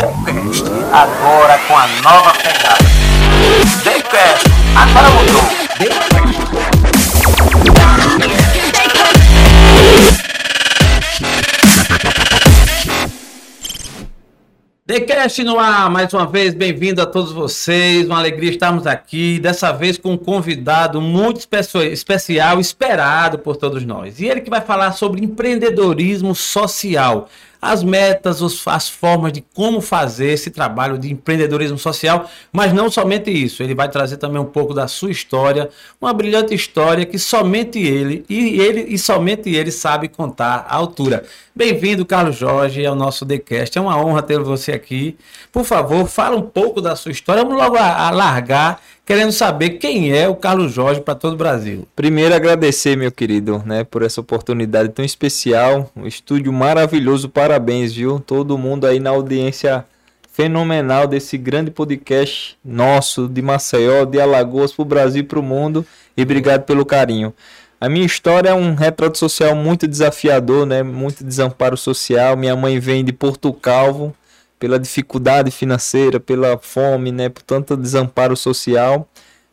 TheCast, agora com a nova pegada. TheCast, agora mudou. TheCast no ar, mais uma vez, bem-vindo a todos vocês, uma alegria estarmos aqui, dessa vez com um convidado muito especial, esperado por todos nós. E ele que vai falar sobre empreendedorismo social as metas, as formas de como fazer esse trabalho de empreendedorismo social, mas não somente isso, ele vai trazer também um pouco da sua história, uma brilhante história que somente ele e ele e somente ele sabe contar à altura. Bem-vindo, Carlos Jorge, ao nosso TheCast. É uma honra ter você aqui. Por favor, fala um pouco da sua história. Vamos logo alargar querendo saber quem é o Carlos Jorge para todo o Brasil. Primeiro agradecer, meu querido, né, por essa oportunidade tão especial, um estúdio maravilhoso, parabéns, viu? Todo mundo aí na audiência fenomenal desse grande podcast nosso de Maceió, de Alagoas para o Brasil e para o mundo. E obrigado pelo carinho. A minha história é um retrato social muito desafiador, né? Muito desamparo social. Minha mãe vem de Porto Calvo, pela dificuldade financeira, pela fome, né, por tanto desamparo social.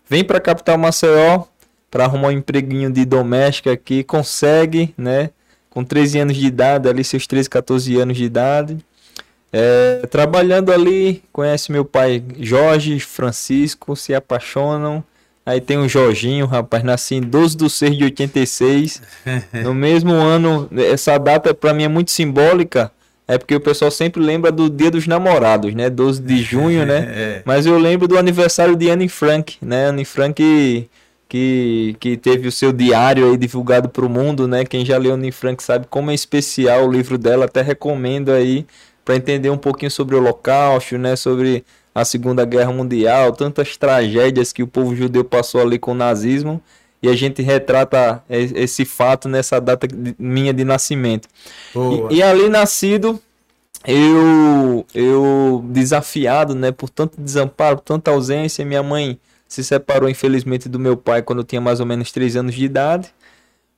Vem para a capital Maceió para arrumar um empreguinho de doméstica aqui, consegue, né, com 13 anos de idade, ali seus 13, 14 anos de idade. É, trabalhando ali, conhece meu pai Jorge, Francisco, se apaixonam. Aí tem o Jorginho, rapaz, nasci em 12 de 6 de 86. No mesmo ano, essa data para mim é muito simbólica, é porque o pessoal sempre lembra do Dia dos Namorados, né? 12 de junho, né? é. Mas eu lembro do aniversário de Anne Frank, né? Anne Frank que, que teve o seu diário aí divulgado para o mundo, né? Quem já leu Anne Frank sabe como é especial o livro dela, até recomendo aí para entender um pouquinho sobre o Holocausto, né? Sobre a Segunda Guerra Mundial, tantas tragédias que o povo judeu passou ali com o nazismo e a gente retrata esse fato nessa data minha de nascimento. E, e, ali nascido, eu, eu desafiado, né, por tanto desamparo, tanta ausência, minha mãe se separou infelizmente do meu pai quando eu tinha mais ou menos 3 anos de idade.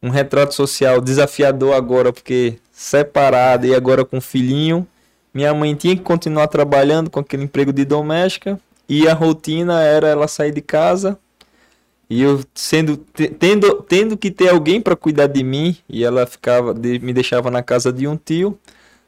Um retrato social desafiador agora porque separada e agora com filhinho. Minha mãe tinha que continuar trabalhando com aquele emprego de doméstica e a rotina era ela sair de casa, e eu sendo tendo, tendo que ter alguém para cuidar de mim, e ela ficava me deixava na casa de um tio,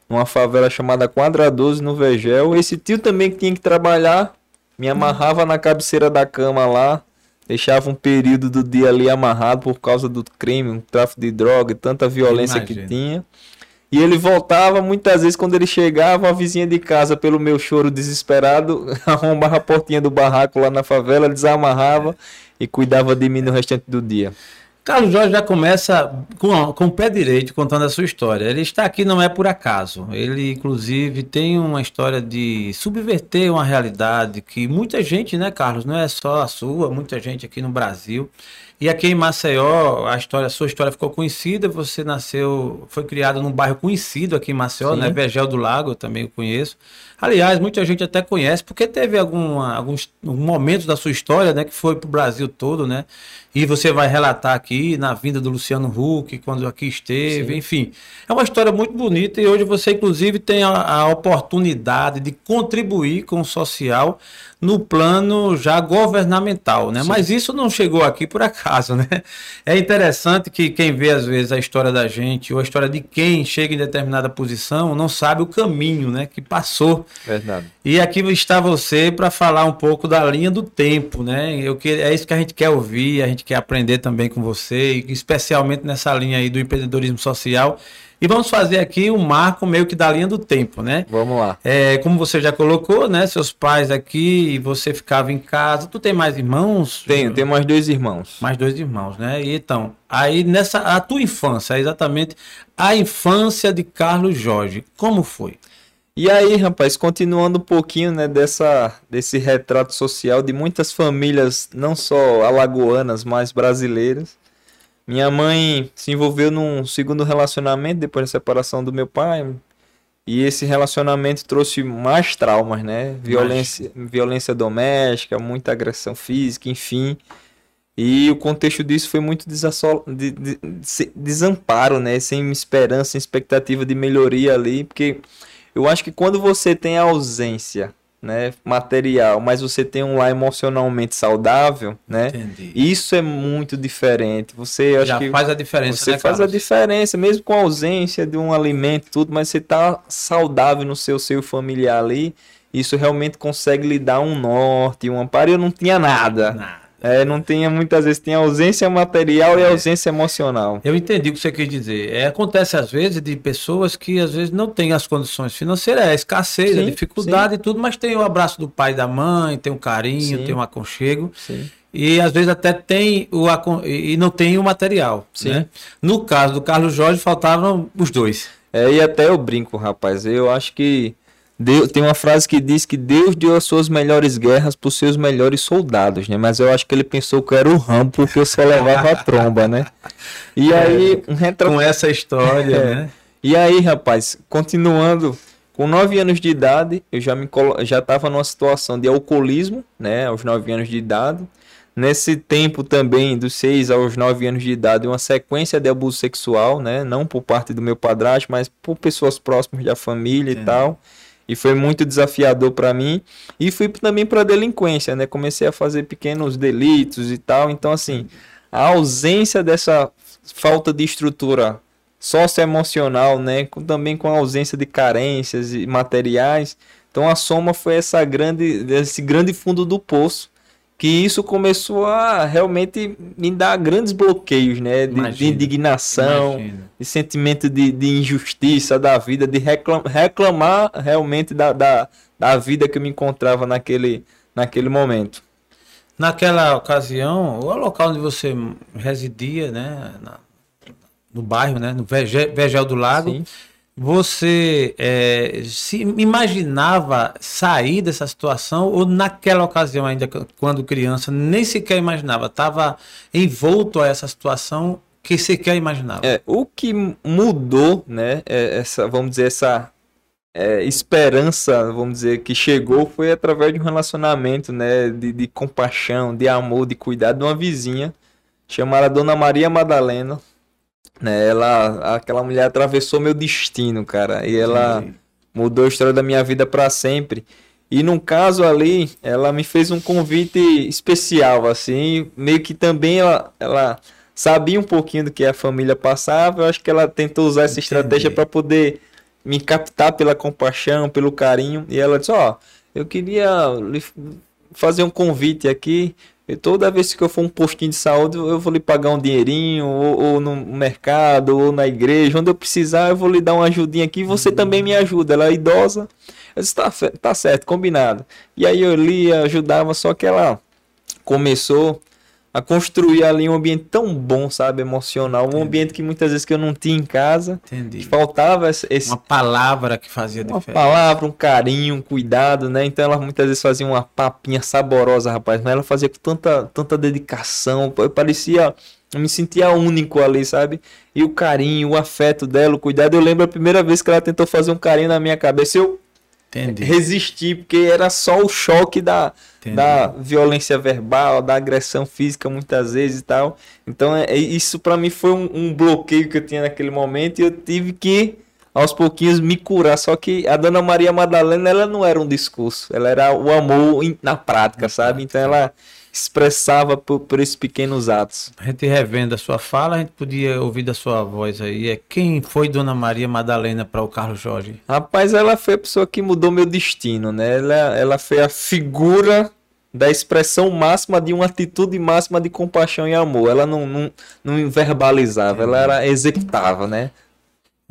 numa favela chamada Quadra 12 no Vegel. Esse tio também que tinha que trabalhar, me amarrava na cabeceira da cama lá, deixava um período do dia ali amarrado por causa do crime, um tráfico de droga e tanta violência que tinha. E ele voltava, muitas vezes, quando ele chegava, a vizinha de casa, pelo meu choro desesperado, arrombava a portinha do barraco lá na favela, desamarrava e cuidava de mim no restante do dia. Carlos Jorge já começa com, com o pé direito contando a sua história. Ele está aqui não é por acaso. Ele, inclusive, tem uma história de subverter uma realidade que muita gente, né, Carlos, não é só a sua, muita gente aqui no Brasil e aqui em Maceió, a história, a sua história ficou conhecida. Você nasceu, foi criado num bairro conhecido aqui em Maceió, Sim. né? Vergel do Lago, eu também conheço. Aliás, muita gente até conhece, porque teve alguma, alguns momentos da sua história, né, que foi para o Brasil todo, né? E você vai relatar aqui na vinda do Luciano Huck, quando aqui esteve, Sim. enfim. É uma história muito bonita e hoje você, inclusive, tem a, a oportunidade de contribuir com o social no plano já governamental, né? Sim. Mas isso não chegou aqui por acaso, né? É interessante que quem vê às vezes a história da gente ou a história de quem chega em determinada posição não sabe o caminho, né, que passou. Verdade. E aqui está você para falar um pouco da linha do tempo, né? Eu que é isso que a gente quer ouvir, a gente quer aprender também com você, especialmente nessa linha aí do empreendedorismo social e vamos fazer aqui um marco meio que da linha do tempo, né? Vamos lá. É, como você já colocou, né? Seus pais aqui, você ficava em casa. Tu tem mais irmãos? Tenho, tenho mais dois irmãos. Mais dois irmãos, né? E então, aí nessa a tua infância, exatamente a infância de Carlos Jorge, como foi? E aí, rapaz, continuando um pouquinho, né, dessa, desse retrato social de muitas famílias, não só alagoanas, mas brasileiras, minha mãe se envolveu num segundo relacionamento depois da separação do meu pai. E esse relacionamento trouxe mais traumas, né? Violência, violência doméstica, muita agressão física, enfim. E o contexto disso foi muito desassol... de, de, de, desamparo, né? Sem esperança, sem expectativa de melhoria ali, porque Eu acho que quando você tem a ausência né, material, mas você tem um lar emocionalmente saudável, né? Entendi. Isso é muito diferente. Você acho Já que faz a diferença, você né, faz a Carlos? diferença, mesmo com a ausência de um alimento, tudo, mas você tá saudável no seu seio familiar ali. Isso realmente consegue lhe dar um norte, um amparo. Eu não tinha nada. Nada. É, não tinha muitas vezes tinha ausência material É. e ausência emocional. Eu entendi o que você quis dizer. É, acontece às vezes de pessoas que às vezes não têm as condições financeiras, é a escassez, a Sim, dificuldade e tudo, mas tem o abraço do pai e da mãe, tem um carinho, Sim. tem um aconchego. Sim. E às vezes até tem o acon- e não tem o material. Sim. Né? No caso do Carlos Jorge, faltavam os dois. É, e até eu brinco, rapaz. Eu acho que Deus, tem uma frase que diz que Deus deu as suas melhores guerras para os seus melhores soldados, né? Mas eu acho que ele pensou que era o Rambo porque eu só levava a tromba, né? E aí, um retra- Com essa história, É. né? E aí, rapaz, continuando, com 9 anos de idade, eu já me já estava numa situação de alcoolismo, né, aos 9 anos de idade. Nesse tempo também, dos 6 aos 9 anos de idade, uma sequência de abuso sexual, né, não por parte do meu padrasto, mas por pessoas próximas da família e tal. E foi muito desafiador para mim. E fui também para delinquência, né? Comecei a fazer pequenos delitos e tal. Então, assim, a ausência dessa falta de estrutura socioemocional, né, com, também com a ausência de carências e materiais. Então a soma foi essa grande, esse grande fundo do poço, que isso começou a realmente me dar grandes bloqueios, né, de, de Imagino. indignação, Imagino. de sentimento de, de injustiça da vida, de reclam- reclamar realmente da, da, da vida que eu me encontrava naquele, naquele momento. Naquela ocasião, o local onde você residia, né? na- no bairro, né? No Vegel do Lago. Sim. Você eh, se imaginava sair dessa situação ou naquela ocasião ainda quando criança nem sequer imaginava, estava envolto a essa situação que sequer imaginava. É, o que mudou, né, é essa, vamos dizer, essa é, esperança, vamos dizer, que chegou foi através de um relacionamento, né, de, de compaixão, de amor, de cuidado de uma vizinha chamada Dona Maria Madalena, né, ela, aquela mulher atravessou meu destino, cara, e ela mudou a história da minha vida para sempre. E num caso ali, ela me fez um convite especial, assim, meio que também ela, ela sabia um pouquinho do que a família passava. Eu acho que ela tentou usar essa Entendi. estratégia para poder me captar pela compaixão, pelo carinho. E ela disse: Ó, eu queria lhe fazer um convite aqui. E toda vez que eu for um postinho de saúde, eu vou lhe pagar um dinheirinho, ou, ou no mercado, ou na igreja, onde eu precisar, eu vou lhe dar uma ajudinha aqui. Você também me ajuda. Ela é idosa. Eu disse: tá, tá certo, combinado. E aí eu lia, ajudava, só que ela começou a construir ali um ambiente tão bom, sabe, emocional, um ambiente que muitas vezes que eu não tinha em casa, Entendi. que faltava esse, esse- Uma palavra que fazia uma diferença. palavra, um carinho, um cuidado, né? Então ela muitas vezes fazia uma papinha saborosa, rapaz, mas ela fazia com tanta, tanta dedicação, pô, parecia, eu me sentia único ali, sabe? E o carinho, o afeto dela, o cuidado, eu lembro a primeira vez que ela tentou fazer um carinho na minha cabeça, eu Entendi. resisti, porque era só o choque da, Entendi. da violência verbal, da agressão física muitas vezes e tal. Então é, é- isso pra mim foi um, um bloqueio que eu tinha naquele momento e eu tive que aos pouquinhos me curar. Só que a Dona Maria Madalena ela não era um discurso, ela era o amor na prática, sabe? Então ela expressava por, por esses pequenos atos. A gente revendo a sua fala, a gente podia ouvir da sua voz aí. É quem foi Dona Maria Madalena para o Carlos Jorge? Rapaz, ela foi a pessoa que mudou meu destino, né? Ela, ela foi a figura da expressão máxima de uma atitude máxima de compaixão e amor. Ela não, não, não verbalizava, ela era executava, né?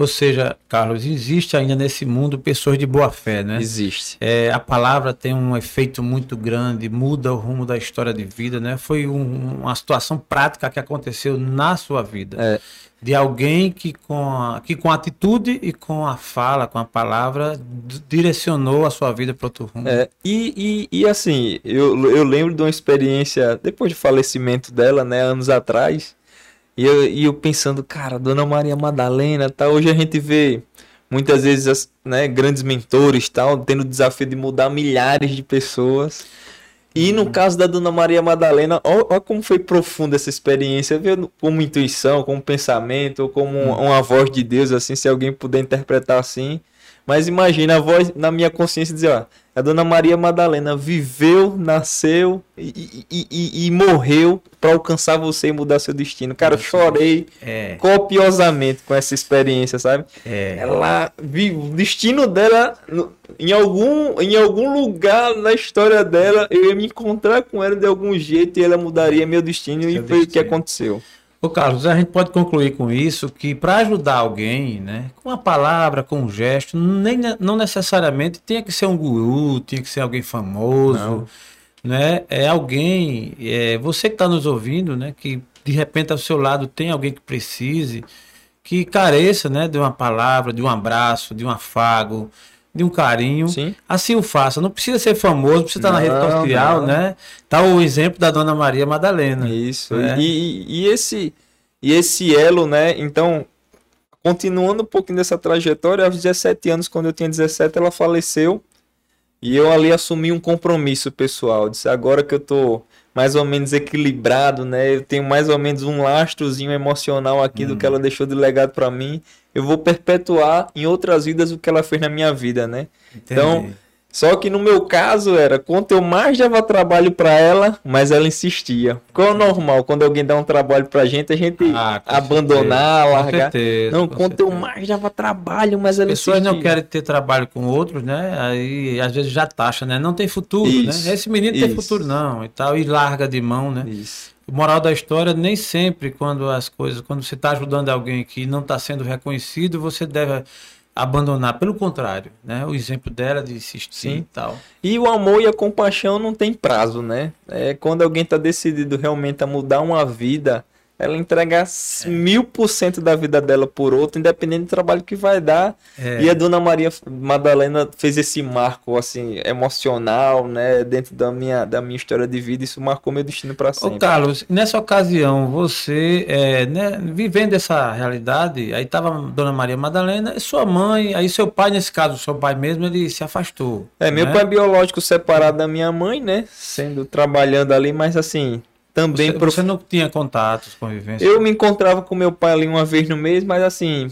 Ou seja, Carlos, existe ainda nesse mundo pessoas de boa fé, né? Existe. É, a palavra tem um efeito muito grande, muda o rumo da história de vida, né? Foi um- uma situação prática que aconteceu na sua vida. É. De alguém que com, a, que com a atitude e com a fala, com a palavra, direcionou a sua vida para outro rumo. É, e, e, e assim, eu, eu lembro de uma experiência, depois do falecimento dela, né, anos atrás, e eu, e eu pensando, cara, Dona Maria Madalena, tá, hoje a gente vê muitas vezes, as, né, grandes mentores, tal, tendo o desafio de mudar milhares de pessoas. E no caso da Dona Maria Madalena, olha como foi profunda essa experiência, veio como intuição, como pensamento, como uma voz de Deus, assim, se alguém puder interpretar assim. Mas imagina a voz na minha consciência dizer, ó, a Dona Maria Madalena viveu, nasceu e, e, e, e morreu para alcançar você e mudar seu destino. Cara, eu chorei É. copiosamente com essa experiência, sabe? É. Ela vi o destino dela em algum em algum lugar na história dela, eu ia me encontrar com ela de algum jeito e ela mudaria meu destino e Seu foi o que destino. aconteceu. Ô Carlos, a gente pode concluir com isso que para ajudar alguém, né, com uma palavra, com um gesto, nem, não necessariamente tinha que ser um guru, tinha que ser alguém famoso, Não. né? É alguém, é, você que está nos ouvindo, né, que de repente ao seu lado tem alguém que precise, que careça, né, de uma palavra, de um abraço, de um afago, de um carinho. Sim. Assim o faça. Não precisa ser famoso, não precisa estar na rede Não, social, não. né? Tá o exemplo da Dona Maria Madalena. Isso. É. E, e- e esse e esse elo, né? Então, continuando um pouquinho dessa trajetória, aos 17 anos, quando eu tinha 17, ela faleceu. E eu ali assumi um compromisso pessoal. Disse, agora que eu tô mais ou menos equilibrado, né? Eu tenho mais ou menos um lastrozinho emocional aqui do que ela deixou de legado para mim. Eu vou perpetuar em outras vidas o que ela fez na minha vida, né? Então, Entendi. Só que no meu caso era, quanto eu mais dava trabalho pra ela, mais ela insistia. Qual é o normal? Quando alguém dá um trabalho pra gente, a gente Ah, abandonar, certeza, largar. certeza, Não, quanto eu certeza. mais dava trabalho, mais ela As pessoas insistia. não querem ter trabalho com outros, né? Aí às vezes já taxa, né? Não tem futuro, Isso, né? Esse menino tem isso. futuro não e tal e larga de mão, né? Isso. O moral da história nem sempre quando as coisas, quando você está ajudando alguém que não está sendo reconhecido, você deve abandonar. Pelo contrário, né? O exemplo dela de insistir e tal. E o amor e a compaixão não tem prazo, né? É quando alguém tá decidido realmente a mudar uma vida, ela entrega É. mil por cento da vida dela por outro, independente do trabalho que vai dar. É. E a dona Maria Madalena fez esse marco assim emocional, né, dentro da minha da minha história de vida, isso marcou meu destino para Ô sempre. Carlos, nessa ocasião, você, é, né, vivendo essa realidade, aí estava Dona Maria Madalena e sua mãe, aí seu pai, nesse caso, seu pai mesmo, ele se afastou. É, meu né? pai biológico separado da minha mãe, né, sendo trabalhando ali, mas assim, também Você, prof- você não tinha contatos, convivência? Eu me encontrava com meu pai ali uma vez no mês, mas assim,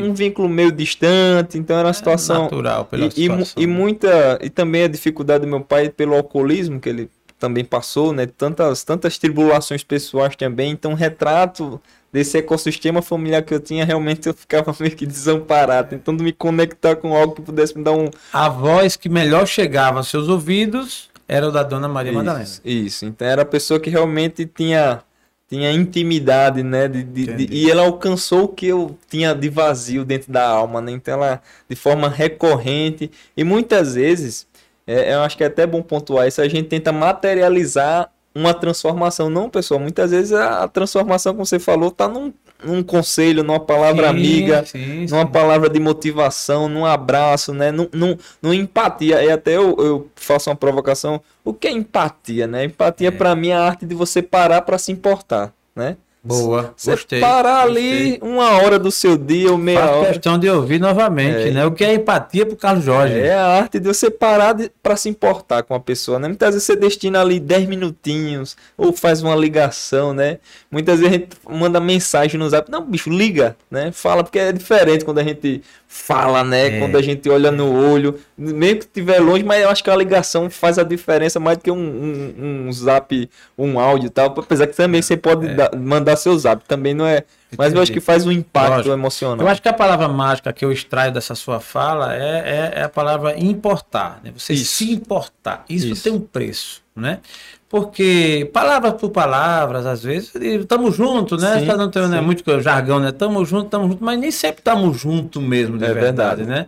um vínculo meio distante, então era uma situação natural pela e, e situação. e muita e também a dificuldade do meu pai pelo alcoolismo que ele também passou, né? Tantas tantas tribulações pessoais também, então retrato desse ecossistema familiar que eu tinha, realmente eu ficava meio que desamparado, tentando me conectar com algo que pudesse me dar um A voz que melhor chegava aos seus ouvidos era o da Dona Maria Madalena. Isso, isso. Então era a pessoa que realmente tinha tinha intimidade, né? de- de- de- e ela alcançou o que eu tinha de vazio dentro da alma, né? Então ela, de forma recorrente e muitas vezes, é, eu acho que é até bom pontuar isso, a gente tenta materializar uma transformação. Não, pessoal, muitas vezes a, a transformação, como você falou, tá num, num conselho, numa palavra Sim, amiga, sim, numa sim. palavra de motivação, num abraço, né? Num, num, num empatia. E até eu, eu faço uma provocação. O que é empatia, né? Empatia, pra mim, é a arte de você parar pra se importar, né? Boa, Você gostei. parar gostei. ali uma hora do seu dia ou meia Faço hora. questão de ouvir novamente, É. né? O que é empatia pro Carlos Jorge? É a arte de você parar pra se importar com a pessoa, né? Muitas vezes você destina ali 10 minutinhos ou faz uma ligação, né? Muitas vezes a gente manda mensagem no zap. Não, bicho, liga, né? Fala, porque é diferente quando a gente fala, né? É. Quando a gente olha no olho, mesmo que estiver longe, mas eu acho que a ligação faz a diferença mais do que um, um, um zap, um áudio e tal. Apesar que também você pode dar- mandar seu zap, também não é. Mas eu acho que faz um impacto Lógico. emocional. Eu acho que a palavra mágica que eu extraio dessa sua fala é, é, é a palavra importar, né? Você Isso. se importar. Isso, Isso. tem um preço, né? Porque palavras por palavras, às vezes, estamos juntos, né? Sim, Tá não tem né, muito jargão, né? Estamos juntos, estamos juntos, mas nem sempre estamos juntos mesmo, de É verdade, verdade. né?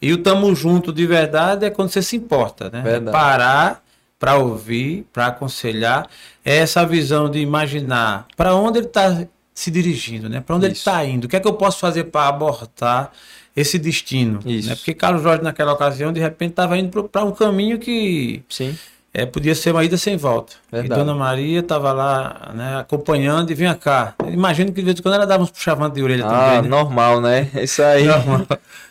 E o tamo junto de verdade é quando você se importa, né? Verdade. Parar para ouvir, para aconselhar, é essa visão de imaginar para onde ele está se dirigindo, né? Para onde ele Isso. está indo? O que é que eu posso fazer para abortar esse destino? Isso. Né? Porque Carlos Jorge naquela ocasião de repente estava indo para um caminho que Sim. É, podia ser uma ida sem volta. Verdade. E Dona Maria estava lá, né, acompanhando e vinha cá. Imagino que de vez em quando ela dava uns puxavantes de orelha Ah, também, né? normal, né? Isso aí.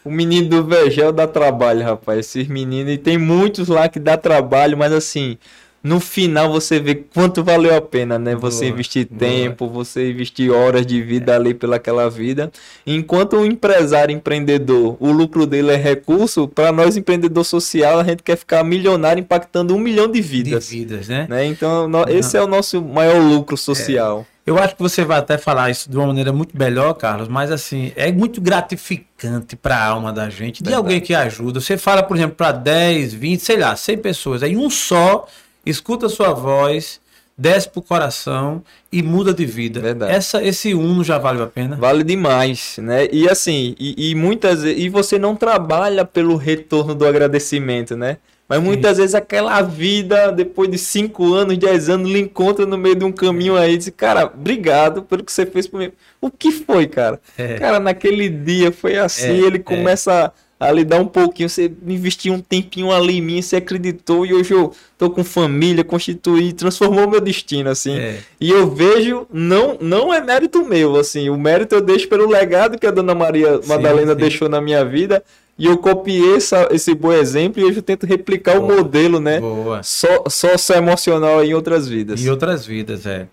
O menino do Vergel dá trabalho, rapaz. Esses meninos, e tem muitos lá que dá trabalho, mas assim, no final você vê quanto valeu a pena, né? Você Boa, investir boa. tempo, você investir horas de vida ali pelaquela vida. Enquanto o empresário empreendedor, o lucro dele é recurso, para nós empreendedor social, a gente quer ficar milionário impactando um milhão de De vidas. vidas, né? Né? Então, no- esse é o nosso maior lucro social. Eu acho que você vai até falar isso de uma maneira muito melhor, Carlos, mas assim, é muito gratificante para a alma da gente, de Verdade. alguém que ajuda. Você fala, por exemplo, para 10, 20, sei lá, 100 pessoas, aí um só escuta a sua voz, desce pro coração e muda de vida. Verdade. Essa, esse um não já vale a pena? Vale demais, né? E assim, e, e muitas e você não trabalha pelo retorno do agradecimento, né? Mas muitas vezes aquela vida, depois de 5 anos, 10 anos, lhe encontra no meio de um caminho aí e diz, cara, obrigado pelo que você fez por mim. O que foi, cara? É. Cara, naquele dia foi assim, É, ele é. começa a lhe dar um pouquinho, você investiu um tempinho ali em mim, você acreditou, e hoje eu tô com família, constituí, transformou meu destino, assim. É. E eu vejo, não, não é mérito meu, assim, o mérito eu deixo pelo legado que a dona Maria Sim, Madalena sim. deixou na minha vida, e eu copiei essa- esse bom exemplo e hoje eu tento replicar Boa, o modelo, né? Boa. Só, só emocional em outras vidas. Em outras vidas, é.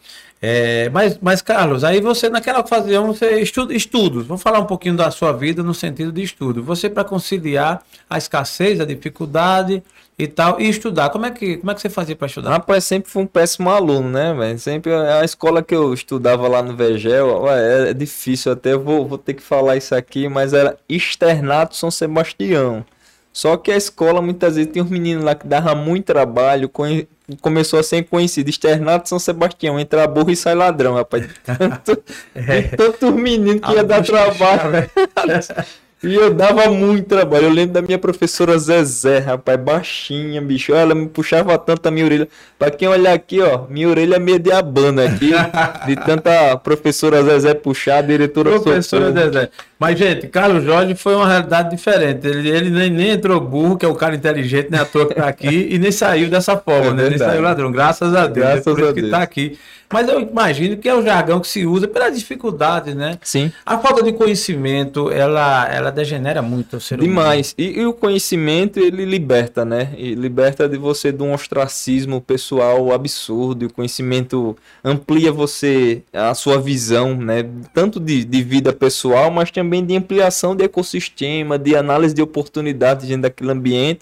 É, mas, mas, Carlos, aí você, naquela ocasião, você estuda estudos. Vamos falar um pouquinho da sua vida no sentido de estudo. Você, para conciliar a escassez, a dificuldade e tal, e estudar, como é que, como é que você fazia para estudar? Rapaz, sempre fui um péssimo aluno, né, velho? Sempre a escola que eu estudava lá no Vegel, ué, é difícil até, vou, vou ter que falar isso aqui, mas era Externato São Sebastião. Só que a escola muitas vezes tem uns meninos lá que dava muito trabalho, conhe- começou a ser conhecido, Externato São Sebastião, entra burro e sai ladrão, rapaz. Tanto, de tantos meninos que ia dar trabalho. E eu dava muito trabalho. Eu lembro da minha professora Zezé, rapaz, baixinha, bicho. Ela me puxava tanto a minha orelha. Pra quem olhar aqui, ó, minha orelha é meio de abana aqui. de tanta professora Zezé puxar, diretora Professora Socorro. Zezé. Mas, gente, Carlos Jorge foi uma realidade diferente. Ele, ele nem, nem entrou burro, que é o cara inteligente, nem à toa que tá aqui, e nem saiu dessa forma, É né? Nem saiu ladrão. Graças a Deus. Graças é por isso a que Deus. tá aqui. Mas eu imagino que é o jargão que se usa pela dificuldade, né? Sim. A falta de conhecimento, ela, ela degenera muito o ser humano. Demais. E, e o conhecimento, ele liberta, né? E liberta de você de um ostracismo pessoal absurdo. E o conhecimento amplia você, a sua visão, né? Tanto de, de vida pessoal, mas também de ampliação de ecossistema, de análise de oportunidades dentro daquele ambiente.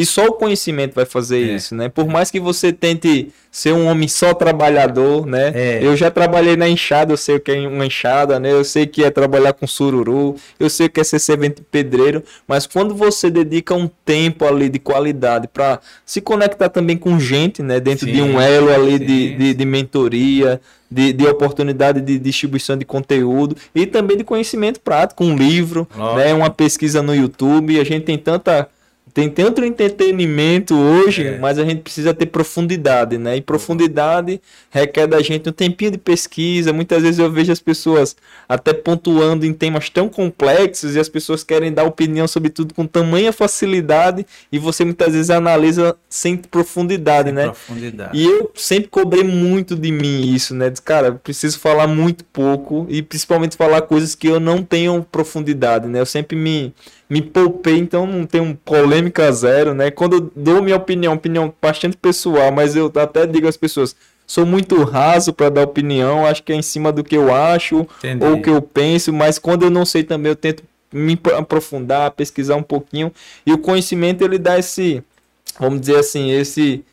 E só o conhecimento vai fazer É. isso, né? Por mais que você tente ser um homem só trabalhador, né? É. Eu já trabalhei na enxada, eu sei o que é uma enxada, né? Eu sei que é trabalhar com sururu, eu sei o que é ser servente pedreiro, mas quando você dedica um tempo ali de qualidade para se conectar também com gente, né? Dentro de Sim, um elo ali de, de, de mentoria, de, de oportunidade de distribuição de conteúdo e também de conhecimento prático, um livro, Lógico. né? Uma pesquisa no YouTube, a gente tem tanta tem tanto entretenimento hoje, É. mas a gente precisa ter profundidade, né? E profundidade requer da gente um tempinho de pesquisa. Muitas vezes eu vejo as pessoas até pontuando em temas tão complexos e as pessoas querem dar opinião sobre tudo com tamanha facilidade e você muitas vezes analisa sem profundidade, né? Profundidade. E eu sempre cobrei muito de mim isso, né? Diz, Cara, eu preciso falar muito pouco e principalmente falar coisas que eu não tenho profundidade, né? Eu sempre me, me poupei, então não tenho polêmica zero, né? Quando eu dou minha opinião, opinião bastante pessoal, mas eu até digo às pessoas, sou muito raso para dar opinião, acho que é em cima do que eu acho Entendi. ou o que eu penso, mas quando eu não sei também eu tento me aprofundar, pesquisar um pouquinho e o conhecimento ele dá esse, vamos dizer assim, esse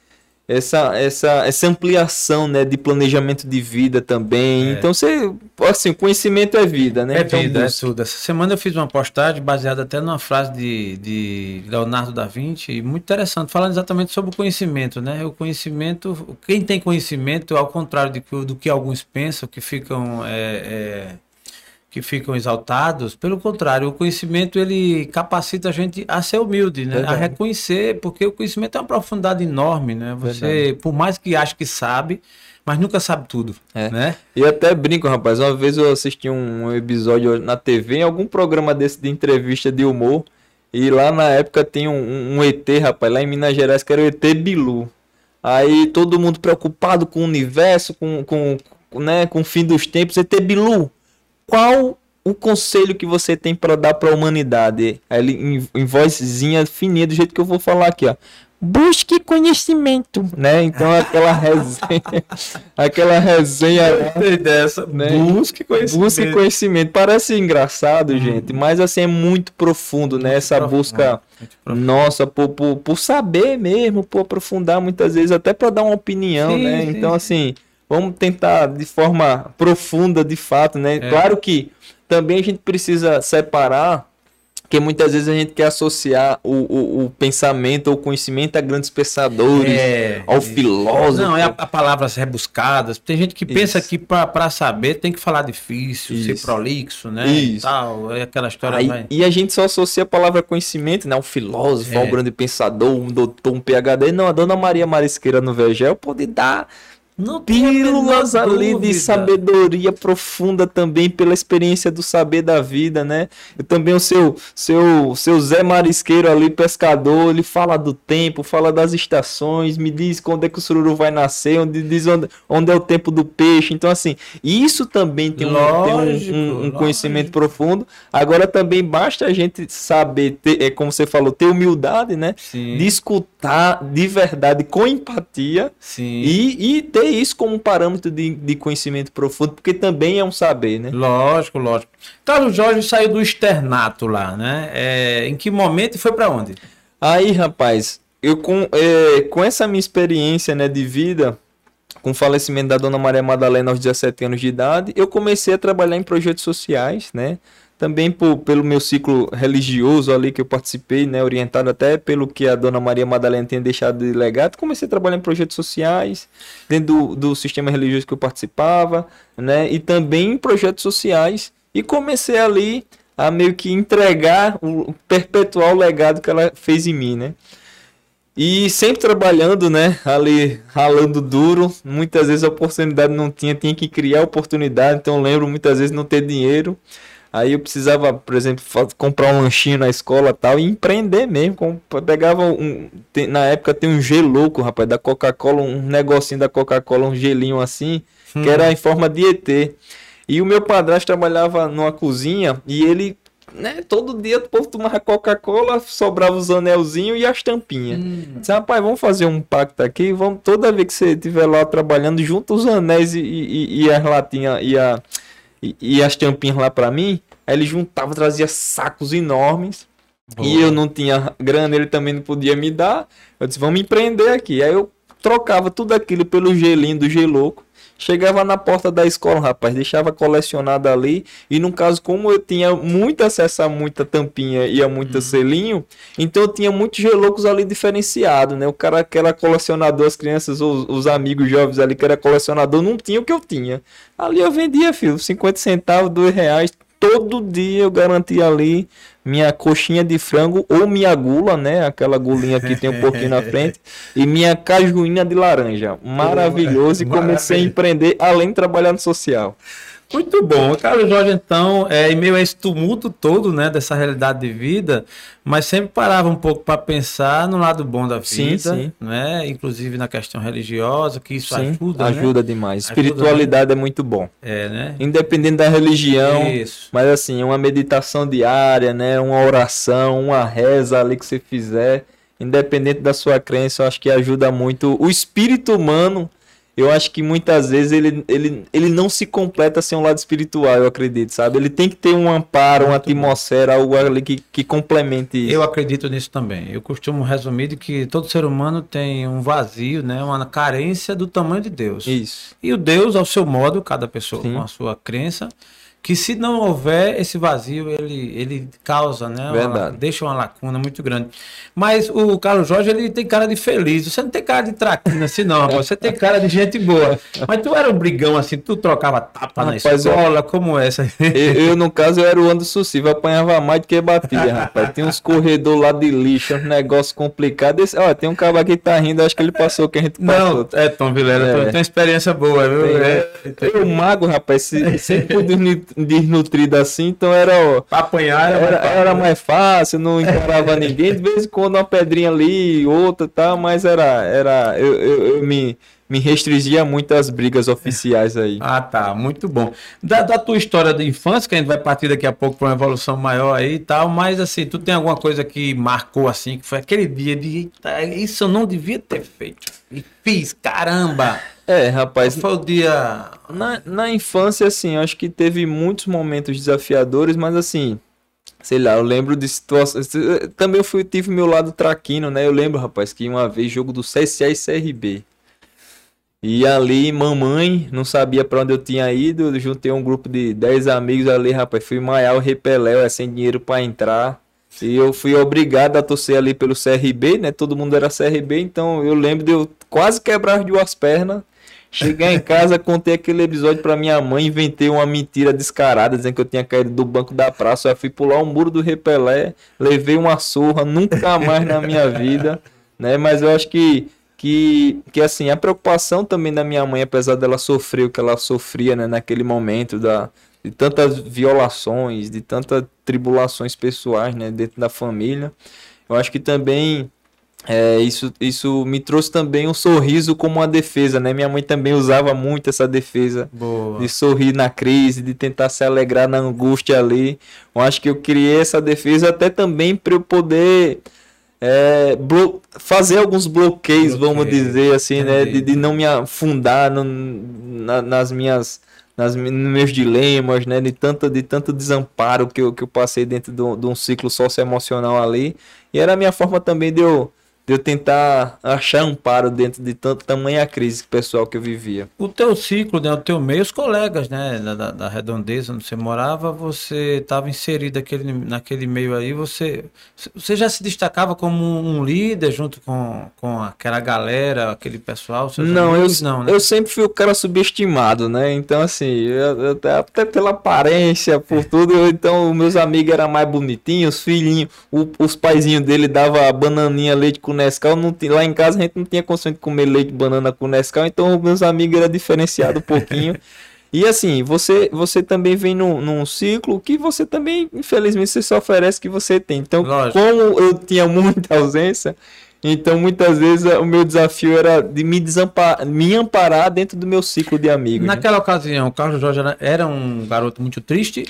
essa, essa, essa ampliação né, de planejamento de vida também. É. Então, você, assim, conhecimento é vida, né? É então, vida, é tudo. Essa semana eu fiz uma postagem baseada até numa frase de, de Leonardo da Vinci, e muito interessante, falando exatamente sobre o conhecimento, né? O conhecimento, quem tem conhecimento, ao contrário de que- do que alguns pensam, que ficam, é, é, que ficam exaltados, pelo contrário, o conhecimento ele capacita a gente a ser humilde, né? A Verdade. reconhecer, porque o conhecimento é uma profundidade enorme, né? Você, por mais que ache que sabe, mas nunca sabe tudo, É. né? E eu até brinco, rapaz. Uma vez eu assisti um episódio na TV, em algum programa desse de entrevista de humor. E lá na época tem um, um ET, rapaz, lá em Minas Gerais, que era o ET Bilu. Aí todo mundo preocupado com o universo, com, com, com, né, com o fim dos tempos. ET Bilu, qual o conselho que você tem para dar para a humanidade? Ele em, em vozinha fininha do jeito que eu vou falar aqui, ó. Busque conhecimento, né? Então aquela resenha, aquela resenha Gostei dessa. Né? Busque conhecimento. Busque conhecimento. Parece engraçado, gente, mas assim é muito profundo, né? Essa profundo, busca muito profundo. nossa por, por, por saber mesmo, por aprofundar muitas vezes, até para dar uma opinião, Sim, né? sim, então, sim. assim, vamos tentar de forma profunda, de fato, né? É. Claro que também a gente precisa separar. Porque muitas vezes a gente quer associar o, o, o pensamento ou o conhecimento a grandes pensadores, É, ao isso. filósofo. Não, é a, a palavras rebuscadas. Tem gente que pensa Isso. que para saber tem que falar difícil, ser Isso. prolixo, né? Isso. E tal. É aquela história. Aí- e a gente só associa a palavra conhecimento, né? Um filósofo, É. um grande pensador, um doutor, um PhD. Não, a dona Maria Marisqueira no Vegel pode dar Não pílulas ali de dúvida. sabedoria profunda também pela experiência do saber da vida, né? E também o seu, seu, seu Zé Marisqueiro ali, pescador, ele fala do tempo, fala das estações, me diz quando é que o sururu vai nascer, onde diz onde, onde é o tempo do peixe. Então, assim, isso também tem um, tem um- um, um conhecimento profundo. Agora também basta a gente saber, ter, é como você falou, ter humildade, né? Sim, De escutar de verdade, com empatia, sim. e, e ter isso como um parâmetro de, de conhecimento profundo, porque também é um saber, né? Lógico, lógico. Carlos Jorge saiu do externato lá, né? É, em que momento e foi para onde? Aí, rapaz, eu com, é, com essa minha experiência né, de vida, com o falecimento da dona Maria Madalena aos 17 anos de idade, eu comecei a trabalhar em projetos sociais, né? Também por, pelo meu ciclo religioso ali que eu participei, né? Orientado até pelo que a dona Maria Madalena tinha deixado de legado, comecei a trabalhar em projetos sociais, dentro do, do sistema religioso que eu participava, né? E também em projetos sociais. E comecei ali a meio que entregar, o perpetuar o legado que ela fez em mim, né? E sempre trabalhando, né? Ali ralando duro. Muitas vezes a oportunidade não tinha, tinha que criar oportunidade. Então lembro muitas vezes não ter dinheiro. Aí eu precisava, por exemplo, comprar um lanchinho na escola e tal e empreender mesmo. Pegava um. tem- na época tem um gelouco, rapaz, da Coca-Cola, um negocinho da Coca-Cola, um gelinho assim, que era em forma de ET. E o meu padrasto trabalhava numa cozinha e ele, né, todo dia o povo tomava Coca-Cola, sobrava os anelzinhos e as tampinhas. Disse, rapaz, vamos fazer um pacto aqui, vamos, toda vez que você estiver lá trabalhando, junta os anéis e, e, e as latinhas e, a, e, e as tampinhas lá pra mim. Aí ele juntava, trazia sacos enormes. E eu não tinha grana, ele também não podia me dar. Eu disse, vamos empreender aqui. Aí eu trocava tudo aquilo pelo gelinho do geloco. Chegava na porta da escola, rapaz, deixava colecionado ali. E no caso, como eu tinha muito acesso a muita tampinha e a muito selinho, então eu tinha muitos geloucos ali diferenciados, né? O cara que era colecionador, as crianças, os, os amigos jovens ali que era colecionador, não tinha o que eu tinha. Ali eu vendia, filho, 50 centavos, 2 reais. Todo dia eu garantia ali minha coxinha de frango ou minha gula, né? Aquela gulinha que tem um pouquinho na frente. E minha cajuína de laranja. Maravilhoso. E comecei a Maravilha. empreender, além de trabalhar no social. Muito bom. Carlos Jorge, então, é, em meio a esse tumulto todo, né, dessa realidade de vida, mas sempre parava um pouco para pensar no lado bom da Sim, vida, sim. né, inclusive na questão religiosa, que isso Sim, ajuda, ajuda, né? demais. Ajuda, Espiritualidade é muito bom. É, né? Independente da religião. Isso. Mas assim, uma meditação diária, né? Uma oração, uma reza ali que você fizer, independente da sua crença, eu acho que ajuda muito. O espírito humano, eu acho que muitas vezes ele, ele, ele não se completa sem um lado espiritual, eu acredito, sabe? Ele tem que ter um amparo, uma atmosfera, algo ali que, que complemente isso. Eu acredito nisso também. Eu costumo resumir de que todo ser humano tem um vazio, né, uma carência do tamanho de Deus. Isso. E o Deus, ao seu modo, cada pessoa Sim. com a sua crença, que se não houver esse vazio, ele, ele causa, né? uma- deixa uma lacuna muito grande. Mas o Carlos Jorge, ele tem cara de feliz. Você não tem cara de traquina assim, não, rapaz. Você tem cara de gente boa. Mas tu era um brigão assim, tu trocava tapa na Rapaz, escola, como essa? Eu, eu, no caso, eu era o Anderson Silva, apanhava mais do que batia, rapaz. Tem uns corredores lá de lixo, uns negócios complicados. Esse, ó, tem um cara aqui que tá rindo, acho que ele passou que a gente passou. Não, é Tom Vilela, É. tem uma experiência boa, viu? Tem, É, Eu, mago, rapaz, se, sempre desni- desnutrido assim, então era, ó, pra apanhar era, era, mais era mais fácil, não encarava ninguém. De vez em quando uma pedrinha ali, outra e tal, mas era, era eu, eu, eu me, me restringia muito às brigas oficiais aí. Ah, tá, muito bom. Da, da tua história de infância, que a gente vai partir daqui a pouco para uma evolução maior aí e tal, mas assim, tu tem alguma coisa que marcou assim, que foi aquele dia de "Eita, isso eu não devia ter feito. E fiz, caramba! É, rapaz, Qual foi o dia. Na, na infância, assim, acho que teve muitos momentos desafiadores, mas assim, sei lá, eu lembro de situações. Também eu fui, tive meu lado traquino, né? Eu lembro, rapaz, que uma vez jogo do CSA e CRB. E ali, mamãe não sabia pra onde eu tinha ido. Eu juntei um grupo de 10 amigos ali, rapaz. Fui maiar o repeléu, é sem dinheiro pra entrar. E eu fui obrigado a torcer ali pelo CRB, né? Todo mundo era CRB, então eu lembro de eu quase quebrar de duas pernas. Cheguei em casa, contei aquele episódio pra minha mãe, inventei uma mentira descarada, dizendo que eu tinha caído do banco da praça. Eu fui pular o muro do repelé, levei uma surra, nunca mais na minha vida, né? Mas eu acho que, que, que assim, a preocupação também da minha mãe, apesar dela sofrer o que ela sofria, né, naquele momento, da, de tantas violações, de tantas tribulações pessoais, né, dentro da família, eu acho que também é, isso, isso me trouxe também um sorriso como uma defesa, né? Minha mãe também usava muito essa defesa Boa. de sorrir na crise, de tentar se alegrar na angústia ali. Eu acho que eu criei essa defesa até também para eu poder é, fazer alguns bloqueios, vamos Bloqueio, dizer assim, né? De, entendi. de não me afundar no- na- nas minhas nas, nos meus dilemas, né? De tanto, de tanto desamparo que eu, que eu passei dentro de um, de um ciclo socioemocional ali. E era a minha forma também de eu, de eu tentar achar amparo dentro de tanto tamanha crise pessoal que eu vivia. O teu ciclo, né, o teu meio, os colegas, né, da, da- redondeza onde você morava, você estava inserido naquele, naquele meio aí, você, você já se destacava como um líder junto com, com aquela galera, aquele pessoal? seus Não, eu, amigos? não, né? eu sempre fui o cara subestimado, né? Então, assim, eu- eu- até pela aparência, por tudo, eu- então meus amigos eram mais bonitinhos, os filhinhos, o- os paizinhos dele dava bananinha, leite com Nescau, não lá em casa a gente não tinha condição de comer leite, banana com Nescau, então meus amigos eram diferenciados um pouquinho. E assim, você, você também vem num, num ciclo que você também, infelizmente, você só oferece o que você tem. Então, Lógico. como eu tinha muita ausência, então muitas vezes o meu desafio era de me, desamparar, me amparar dentro do meu ciclo de amigos. né? Naquela ocasião, o Carlos Jorge era, era um garoto muito triste.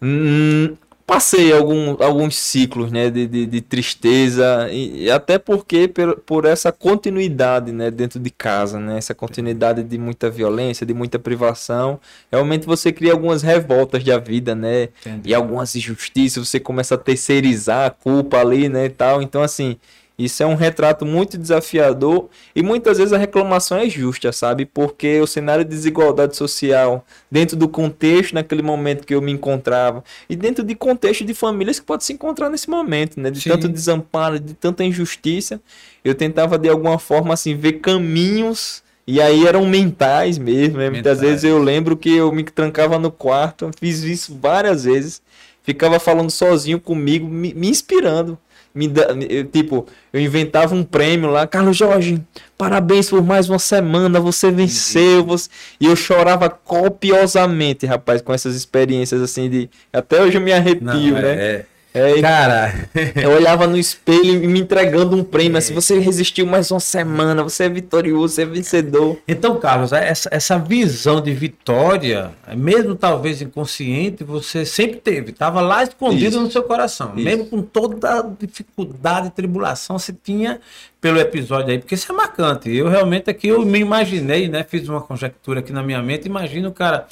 Hum, passei algum, alguns ciclos né, de, de, de tristeza, e, até porque por, por essa continuidade né, dentro de casa, né, essa continuidade de muita violência, de muita privação, realmente você cria algumas revoltas da vida, né, Entendi. e algumas injustiças, você começa a terceirizar a culpa ali, né, e tal, então assim, isso é um retrato muito desafiador e muitas vezes a reclamação é justa, sabe? Porque o cenário de desigualdade social, dentro do contexto naquele momento que eu me encontrava, e dentro de contexto de famílias que pode se encontrar nesse momento, né? De Sim. tanto desamparo, de tanta injustiça, eu tentava de alguma forma assim ver caminhos e aí eram mentais mesmo, né? Muitas Mentais. vezes eu lembro que eu me trancava no quarto, fiz isso várias vezes, ficava falando sozinho comigo, me, me inspirando. Me da- eu, tipo, eu inventava um prêmio lá, Carlos Jorge, parabéns por mais uma semana, você venceu, você... e eu chorava copiosamente, rapaz, com essas experiências assim de, até hoje eu me arrepio, Não, né? é, É, é. Cara, eu olhava no espelho e me entregando um prêmio, assim, você resistiu mais uma semana, você é vitorioso, você é vencedor. Então, Carlos, essa, essa visão de vitória, mesmo talvez inconsciente, você sempre teve, estava lá escondido Isso. no seu coração. Isso. Mesmo com toda a dificuldade e tribulação, você tinha pelo episódio aí, porque isso é marcante. Eu realmente aqui eu me imaginei, né? Fiz uma conjectura aqui na minha mente, imagino, cara.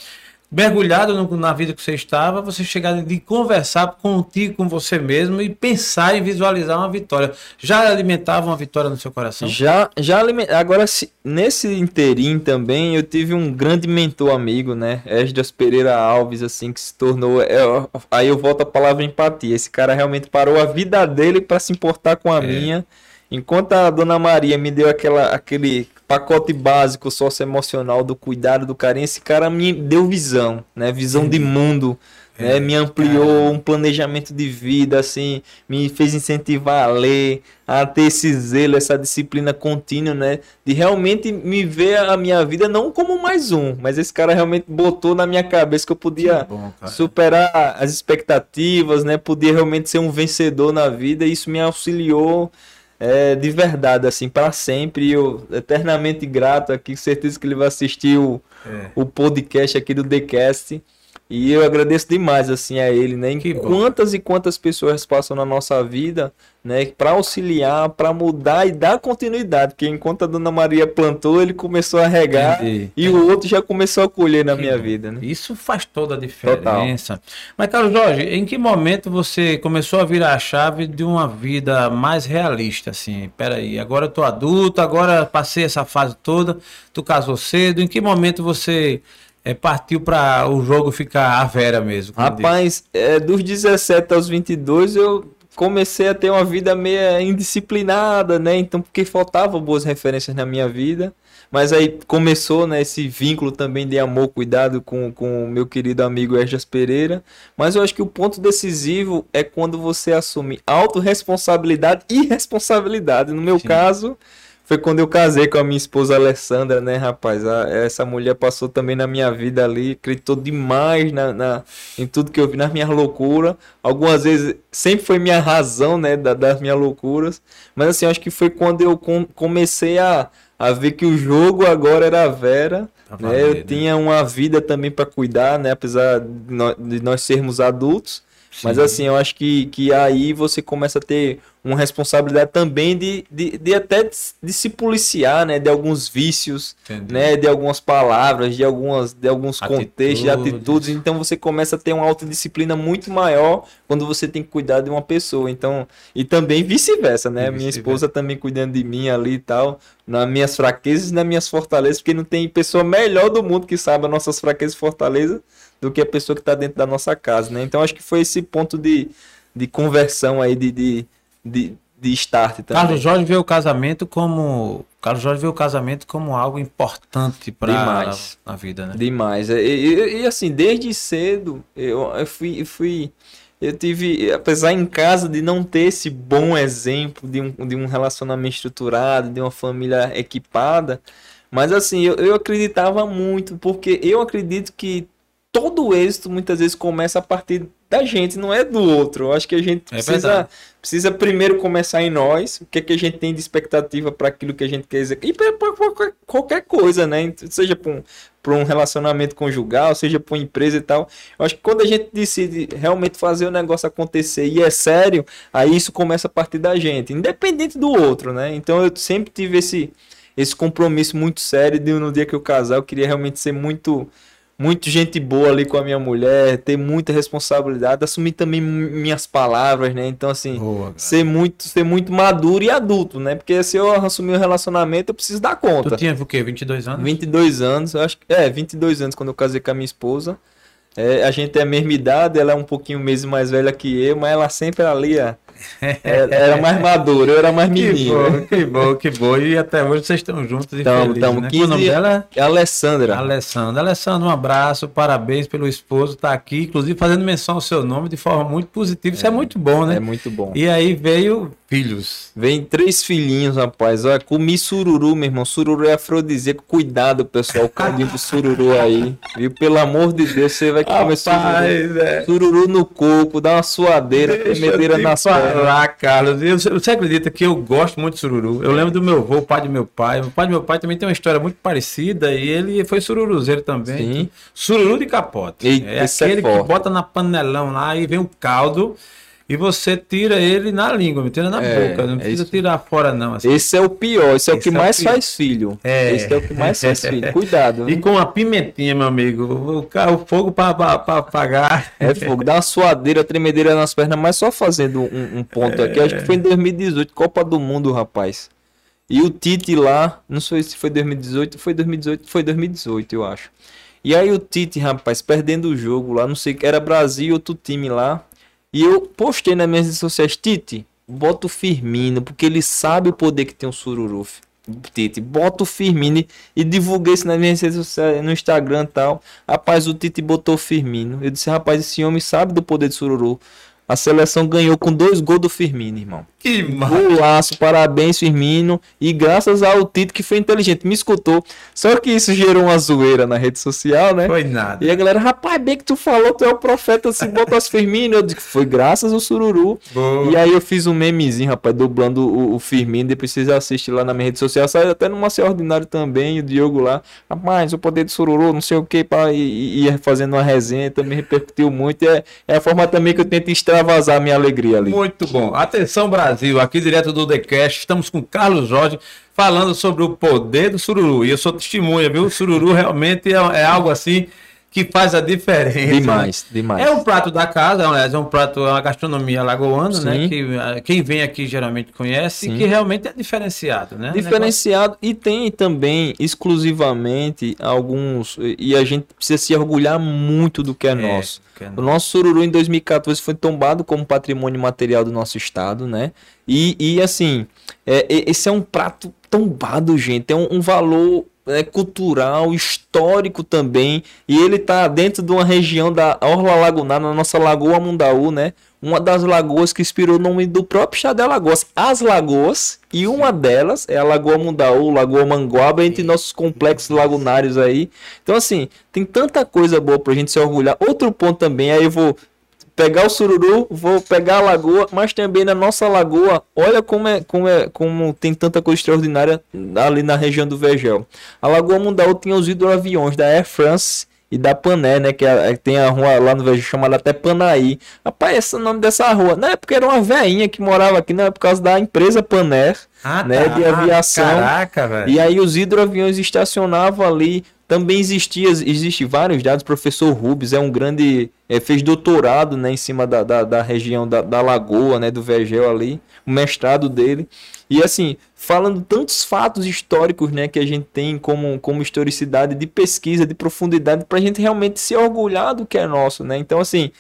Mergulhado no- na vida que você estava, você chegar de conversar contigo, com você mesmo e pensar e visualizar uma vitória. Já alimentava uma vitória no seu coração? Já, já alime- agora se- nesse interim também eu tive um grande mentor amigo, né? Esdras Pereira Alves, assim, que se tornou. é, aí eu volto a palavra empatia. Esse cara realmente parou a vida dele para se importar com a É. minha. Enquanto a dona Maria me deu aquela, aquele pacote básico socioemocional do cuidado, do carinho, esse cara me deu visão, né? Visão de mundo. É, né? Me ampliou um planejamento de vida, assim, me fez incentivar a ler, a ter esse zelo, essa disciplina contínua, né? De realmente me ver a minha vida não como mais um, mas esse cara realmente botou na minha cabeça que eu podia Que bom, superar as expectativas, né? Poder realmente ser um vencedor na vida, e isso me auxiliou é, de verdade, assim, para sempre. E eu eternamente grato aqui, certeza que ele vai assistir o, É. o podcast aqui do TheCast. E eu agradeço demais, assim, a ele, né? Que bom. quantas e quantas pessoas passam na nossa vida, né? Para auxiliar, para mudar e dar continuidade. Porque enquanto a Dona Maria plantou, ele começou a regar Entendi. e o outro já começou a colher na Que minha bom. vida, né? Isso faz toda a diferença. Mas, Carlos Jorge, em que momento você começou a virar a chave de uma vida mais realista? Assim, peraí, agora eu tô adulto, agora passei essa fase toda, tu casou cedo. Em que momento você eh, partiu para o jogo ficar a vera mesmo? Rapaz, é, dos 17 aos 22 eu comecei a ter uma vida meio indisciplinada, né? Então, porque faltavam boas referências na minha vida. Mas aí começou, né, esse vínculo também de amor, cuidado com, com o meu querido amigo Erjas Pereira. Mas eu acho que o ponto decisivo é quando você assume autorresponsabilidade e responsabilidade. No meu Sim. caso, foi quando eu casei com a minha esposa Alessandra, né, rapaz? A- essa mulher passou também na minha vida ali, acreditou demais na, na- em tudo que eu vi, nas minhas loucuras. Algumas vezes, sempre foi minha razão, né, da- das minhas loucuras. Mas assim, acho que foi quando eu com- comecei a, a ver que o jogo agora era a Vera. Né? Eu tinha uma vida também para cuidar, né? Apesar de nó- de nós sermos adultos. Mas Sim. assim, eu acho que, que aí você começa a ter uma responsabilidade também de, de, de até de, se policiar, né? De alguns vícios, Entendi. né? De algumas palavras, de, algumas, de alguns contextos, de Atitudes. atitudes. Então você começa a ter uma autodisciplina muito maior quando você tem que cuidar de uma pessoa. Então, e também vice-versa, né? E Minha vice-versa. esposa também cuidando de mim ali e tal, nas minhas fraquezas e nas minhas fortalezas, porque não tem pessoa melhor do mundo que saiba as nossas fraquezas e fortalezas do que a pessoa que está dentro da nossa casa, né? Então acho que foi esse ponto de, de conversão aí, de, de, de, de start também. Carlos Jorge vê o casamento como. Carlos Jorge vê o casamento como algo importante para a vida, né? Demais. E, e- e, assim, desde cedo eu, eu fui, eu fui. Eu tive, apesar em casa de não ter esse bom exemplo de um, de um relacionamento estruturado, de uma família equipada, mas assim, eu, eu acreditava muito, porque eu acredito que todo êxito muitas vezes começa a partir da gente, não é do outro. Eu acho que a gente É precisa, verdade. precisa primeiro começar em nós, o que, é que a gente tem de expectativa para aquilo que a gente quer executar, e para qualquer, qualquer coisa, né? Seja para um, pra um relacionamento conjugal, seja para uma empresa e tal. Eu acho que quando a gente decide realmente fazer o negócio acontecer e é sério, aí isso começa a partir da gente, independente do outro, né? Então eu sempre tive esse, esse compromisso muito sério de no dia que eu casar, eu queria realmente ser muito muito gente boa ali com a minha mulher, ter muita responsabilidade, assumir também mi- minhas palavras, né? Então assim, Boa, ser muito ser muito maduro e adulto, né? Porque se eu assumir um relacionamento, eu preciso dar Tu conta. tinha o quê? 22 anos? 22 anos, eu acho que é, 22 anos quando eu casei com a minha esposa. É, a gente é a mesma idade, ela é um pouquinho meses mais velha que eu, mas ela sempre ali, ó, era mais madura, eu era mais Que menino. bom, que bom, que bom. E até hoje vocês estão juntos e Tamo, felizes, tamo. né? Qual o nome 15 dela? É Alessandra. Alessandra. Alessandra, um abraço, parabéns pelo esposo, tá aqui, inclusive fazendo menção ao seu nome de forma muito positiva. Isso é, muito bom, né? É muito bom. E aí veio filhos. Vem três filhinhos, rapaz. Olha, comi sururu, meu irmão. Sururu é afrodisíaco. Cuidado, pessoal. O caldinho do sururu aí. Viu? Pelo amor de Deus, você vai comer sururu. é. Sururu no coco, dá uma suadeira, tremedeira nas pernas. Falar, Carlos. Eu- Você acredita que eu gosto muito de sururu? Eu lembro do meu avô, pai do meu pai. O pai do meu pai também tem uma história muito parecida e ele foi sururuzeiro também. Sim. Sururu de capote. É esse é aquele que forte. bota na panelão lá e vem o caldo e você tira ele na língua, tira na É, boca. Não é precisa isso. tirar fora, não. assim. Esse é o pior, esse é o Esse que é o mais pior. faz filho. É. Esse é o que mais faz filho. Cuidado, E com a pimentinha, meu amigo. O, o fogo para apagar. É fogo, dá uma suadeira, tremedeira nas pernas, mas só fazendo um, um ponto aqui, acho que foi em 2018, Copa do Mundo, rapaz. E o Tite lá, não sei se foi 2018, foi 2018, foi 2018, eu acho. E aí o Tite, rapaz, perdendo o jogo lá, não sei, era Brasil e outro time lá. E eu postei nas minhas redes sociais, Tite, bota o Firmino, porque ele sabe o poder que tem o Sururu. Tite, bota o Firmino e- divulguei isso nas minhas redes sociais, no Instagram e tal. Rapaz, o Tite botou o Firmino. Eu disse, rapaz, esse homem sabe do poder de Sururu. A seleção ganhou com dois gols do Firmino, irmão. Que Golaço, parabéns, Firmino. E graças ao Tito que foi inteligente, me escutou. Só que isso gerou uma zoeira na rede social, né? Foi nada. E a galera, rapaz, bem que tu falou, tu é o profeta, se botas Firmino. Eu disse, foi graças ao Sururu. Boa. E aí eu fiz um memezinho, rapaz, dublando o, o Firmino. Depois vocês assistem lá na minha rede social. Saiu até numa Ser Ordinário também, o Diogo lá. Rapaz, o poder do Sururu, não sei o que, pá, e, e ia fazendo uma resenha, também repercutiu muito. E é, é a forma também que eu tento extravasar a minha alegria ali. Muito bom. Atenção, Brasil, aqui direto do The Cast, estamos com Carlos Jorge falando sobre o poder do sururu. E eu sou testemunha, viu? O sururu realmente é, é algo assim que faz a diferença. Demais, demais. É um prato da casa, aliás, é um prato, é uma gastronomia alagoana, né? Que ah, quem vem aqui geralmente conhece Sim. e que realmente é diferenciado, né? Diferenciado e tem também exclusivamente alguns e a gente precisa se orgulhar muito do que é, nosso. que é O nosso sururu em 2014 foi tombado como patrimônio material do nosso estado, né? E, e assim, é, esse é um prato tombado, gente. Tem um, um valor é, cultural, histórico também. E ele tá dentro de uma região da Orla Lagunar, na nossa Lagoa Mundaú, né? Uma das lagoas que inspirou o nome do próprio estado de Alagoas. As Lagoas, e uma delas é a Lagoa Mundaú, Lagoa Manguaba, entre nossos complexos lagunários aí. Então, assim, tem tanta coisa boa pra gente se orgulhar. Outro ponto também, aí eu vou pegar o sururu, vou pegar a lagoa, mas também na nossa lagoa, olha como é, como é, como tem tanta coisa extraordinária ali na região do Vegel. A Lagoa Mundaú tinha os hidroaviões da Air France e da Pané, né, que é- é- tem a rua lá no Vegel chamada até Panaí. Rapaz, esse é o nome dessa rua. Na época era uma veinha que morava aqui, não é por causa da empresa Paner, Ah, né, de aviação. Caraca, velho. E aí os hidroaviões estacionavam ali. Também existia, existe vários dados. O professor Rubens é um grande. é, fez doutorado né, em cima da, da, da região da, da Lagoa, né, do Vegel ali, o mestrado dele. E assim, falando tantos fatos históricos né, que a gente tem como, como historicidade de pesquisa, de profundidade, para a gente realmente se orgulhar do que é nosso. Né? Então, assim,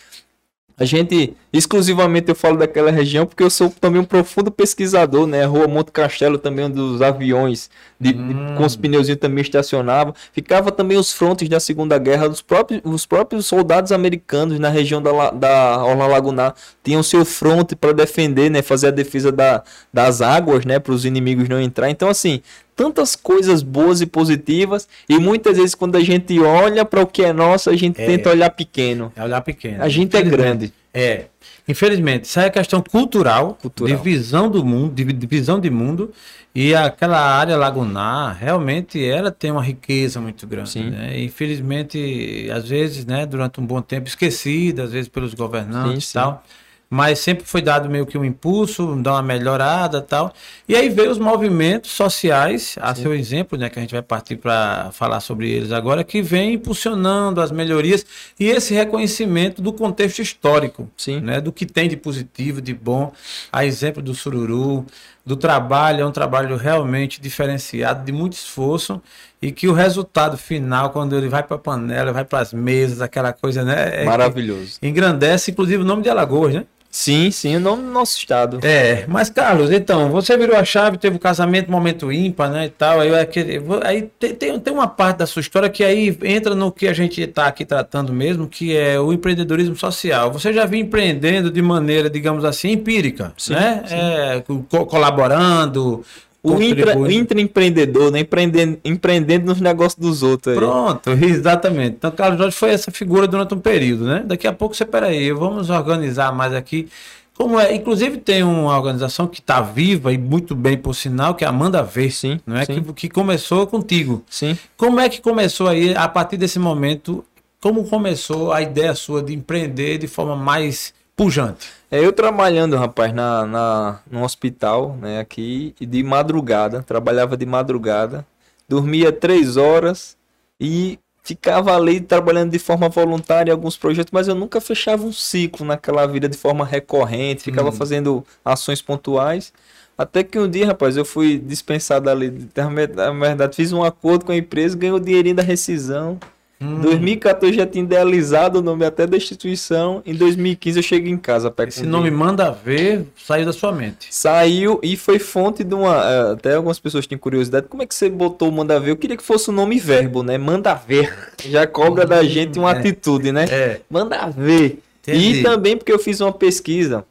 a gente, exclusivamente eu falo daquela região porque eu sou também um profundo pesquisador, né? Rua Monte Castelo também, onde os aviões de, Hum. com os pneuzinhos também estacionavam. Ficava também os frontes da Segunda Guerra, os próprios, os próprios soldados americanos na região da, da Orla Lagunar tinham seu fronte para defender, né? Fazer a defesa da, das águas, né? Para os inimigos não entrar. Então, assim, tantas coisas boas e positivas e muitas vezes quando a gente olha para o que é nosso, a gente É. tenta olhar pequeno. É olhar pequeno. A gente é grande. É. Infelizmente, isso aí é questão cultural, Cultural. de visão do mundo, de, de visão de mundo. E aquela área lagunar, realmente, ela tem uma riqueza muito grande. Né? Infelizmente, às vezes, né, durante um bom tempo, esquecida, às vezes pelos governantes Sim, e tal. Mas sempre foi dado meio que um impulso, dar uma melhorada e tal. E aí veio os movimentos sociais, a seu exemplo, né, que a gente vai partir para falar sobre eles agora, que vem impulsionando as melhorias e esse reconhecimento do contexto histórico, Sim. né, do que tem de positivo, de bom, a exemplo do sururu, do trabalho, é um trabalho realmente diferenciado, de muito esforço e que o resultado final, quando ele vai para a panela, vai para as mesas, aquela coisa, né, é Maravilhoso. engrandece, inclusive, o nome de Alagoas, né? Sim, sim, o nome do nosso estado. É, mas Carlos, então, você virou a chave, teve o casamento, momento ímpar, né, e tal, aí, aquele, aí tem, tem, tem uma parte da sua história que aí entra no que a gente está aqui tratando mesmo, que é o empreendedorismo social. Você já vinha empreendendo de maneira, digamos assim, empírica, Sim, né? sim. É, co- colaborando, O intra, intraempreendedor, né? Empreendendo, empreendendo nos negócios dos outros. aí. Pronto, exatamente. Então, Carlos Jorge foi essa figura durante um período, né? Daqui a pouco você, peraí, vamos organizar mais aqui. Como é, inclusive tem uma organização que está viva e muito bem, por sinal, que é a Amanda Ver, Sim, não é? sim. Que, que começou contigo. Sim. Como é que começou aí, a partir desse momento, como começou a ideia sua de empreender de forma mais pujante? É, eu trabalhando, rapaz, na, na, no hospital, né, aqui, e de madrugada, trabalhava de madrugada, dormia três horas e ficava ali trabalhando de forma voluntária em alguns projetos, mas eu nunca fechava um ciclo naquela vida de forma recorrente, ficava Hum. fazendo ações pontuais. Até que um dia, rapaz, eu fui dispensado ali, na verdade, fiz um acordo com a empresa, ganhei o dinheirinho da rescisão. Hum, 2014 já tinha idealizado o nome até da instituição. Em 2015 eu cheguei em casa. pega esse com nome manda ver, saiu da sua mente. Saiu e foi fonte de uma. eh, Até algumas pessoas têm curiosidade. Como é que você botou o manda ver? Eu queria que fosse o nome verbo, né? Manda ver. Já cobra da gente uma é. atitude, né? É. Manda ver. Entendi. E também porque eu fiz uma pesquisa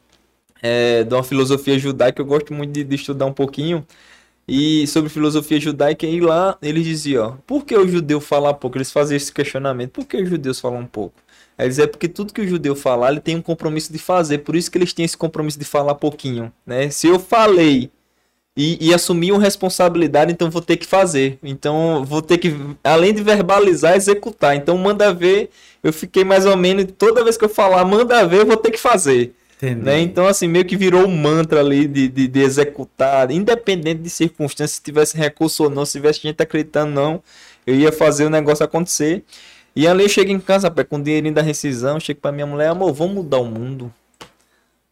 é, de uma filosofia judaica, eu gosto muito de, de estudar um pouquinho, e sobre filosofia judaica, e lá eles diziam, ó, por que o judeu fala pouco? Eles faziam esse questionamento, por que os judeus falam pouco? Aí eles é porque tudo que o judeu falar, ele tem um compromisso de fazer, por isso que eles têm esse compromisso de falar pouquinho, né? Se eu falei e, e assumir uma responsabilidade, então vou ter que fazer. Então vou ter que, além de verbalizar, executar. Então manda ver, eu fiquei mais ou menos, toda vez que eu falar manda ver, eu vou ter que fazer. Né? Então, assim, meio que virou um mantra ali de, de, de executar, independente de circunstâncias, se tivesse recurso ou não, se tivesse gente acreditando não, eu ia fazer o negócio acontecer. E ali eu chego em casa, rapaz, com o dinheirinho da rescisão, chego pra minha mulher, amor, vamos mudar o mundo.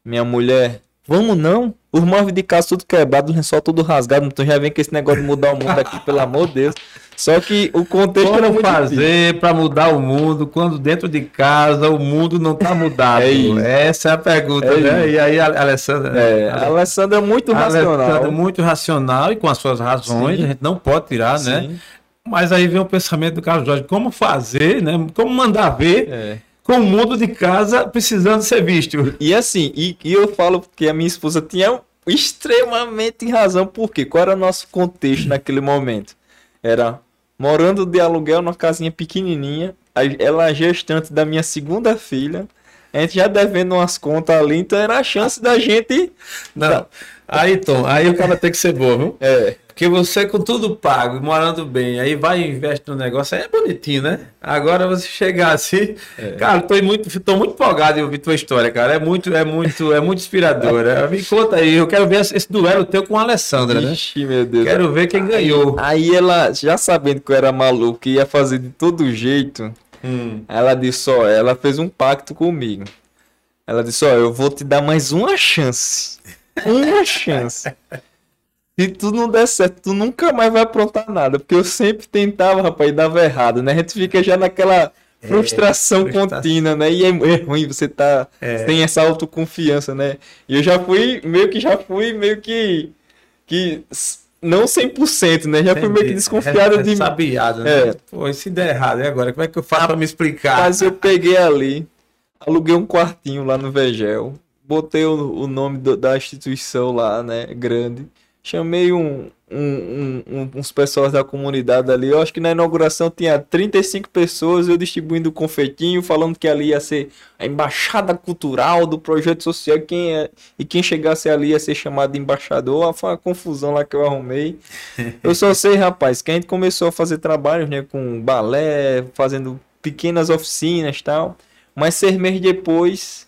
Minha mulher, vamos não? Os móveis de casa tudo quebrado, o lençol tudo rasgado, então já vem com esse negócio de mudar o mundo aqui, pelo amor de Deus. Só que o contexto era Como muito difícil. fazer para mudar o mundo quando dentro de casa o mundo não está mudado? É isso. Essa é a pergunta, É né? isso. E aí, a- Alessandra? É, a Alessandra é muito a racional. Alessandra é muito racional e com as suas razões, Sim. a gente não pode tirar, né? Sim. Mas aí vem o pensamento do Carlos Jorge, como fazer, né? Como mandar ver É. com o mundo de casa precisando ser visto. E assim, e, e eu falo que a minha esposa tinha extremamente razão, porque qual era o nosso contexto naquele momento? Era morando de aluguel numa casinha pequenininha, ela é gestante da minha segunda filha, a gente já devendo umas contas ali, então era a chance da gente. Não. Aí, Tom, aí o cara tem que ser bom, viu? É, Porque você com tudo pago, morando bem, aí vai e investe no negócio, aí é bonitinho, né? Agora você chegar assim, cara, tô muito, tô muito empolgado em ouvir tua história, cara. É muito, é muito, é muito inspiradora. Me conta aí, eu quero ver esse duelo teu com a Alessandra, né? Ixi, meu Deus. Quero ver quem ganhou. Aí ela, já sabendo que eu era maluco e ia fazer de todo jeito, Hum. Ela disse, ó, ela fez um pacto comigo. Ela disse, ó, eu vou te dar mais uma chance. Uma chance. Se tu não der certo, tu nunca mais vai aprontar nada. Porque eu sempre tentava, rapaz, e dava errado, né? A gente fica já naquela frustração frustração. contínua, né? E é, é ruim, você tá. É. Tem essa autoconfiança, né? E eu já fui, meio que já fui, meio que. que não 100%, né? Já fui meio que Entendi. desconfiado É- é de mim. Sabiado, né? É. Pô, e se der errado, e agora? Como é que eu faço pra me explicar? Mas eu peguei ali, aluguei um quartinho lá no Vegel, botei o, o nome do- da instituição lá, né, grande. Chamei um, um- um- uns pessoas da comunidade ali. Eu acho que na inauguração tinha 35 pessoas, eu distribuindo confeitinho, falando que ali ia ser a embaixada cultural do projeto social. Quem é, e quem chegasse ali ia ser chamado de embaixador. Ah, Foi uma confusão lá que eu arrumei. Eu só sei, rapaz, que a gente começou a fazer trabalhos, né, com balé, fazendo pequenas oficinas tal. Mas seis meses depois,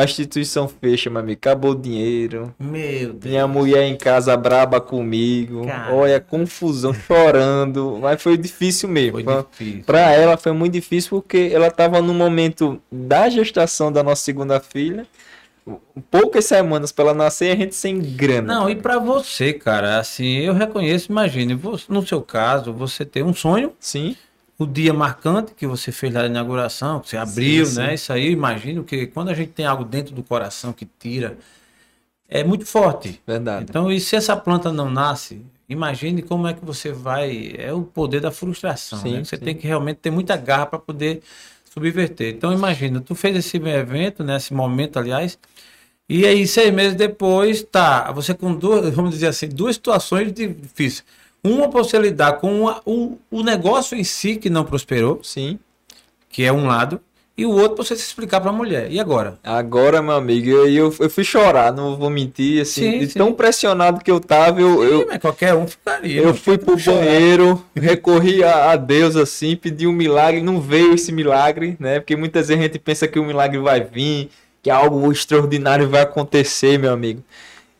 a instituição fecha, meu amigo. Acabou o dinheiro. Meu Deus. Minha mulher em casa braba comigo. Cara. Olha, confusão, chorando. Mas foi difícil mesmo. Foi difícil. Pra ela foi muito difícil porque ela tava no momento da gestação da nossa segunda filha. Poucas semanas pra ela nascer a gente sem grana. Não, e pra você, cara, assim, eu reconheço, imagine, você, no seu caso, você tem um sonho, Sim, o dia marcante que você fez lá na inauguração, que você abriu, sim. né? Isso aí, imagino que quando a gente tem algo dentro do coração que tira, é muito forte. verdade. Então, e se essa planta não nasce, imagine como é que você vai. É o poder da frustração. Sim, né? Você sim. tem que realmente ter muita garra para poder subverter. Então, imagina, tu fez esse evento, né? Esse momento, aliás. E aí, seis meses depois, tá, você com duas, vamos dizer assim, duas situações difíceis. Uma para você lidar com uma- o, o negócio em si que não prosperou, Sim. que é um lado, e o outro para você se explicar para a mulher. E agora? Agora, meu amigo, eu, eu, eu fui chorar, não vou mentir, assim, Sim, de sim. tão pressionado que eu tava, eu, eu, Ih, mas qualquer um ficaria. eu fui pro Chorar. banheiro, recorri a, a Deus, assim, pedi um milagre, não veio esse milagre, né, porque muitas vezes a gente pensa que o milagre vai vir, que algo extraordinário vai acontecer, meu amigo.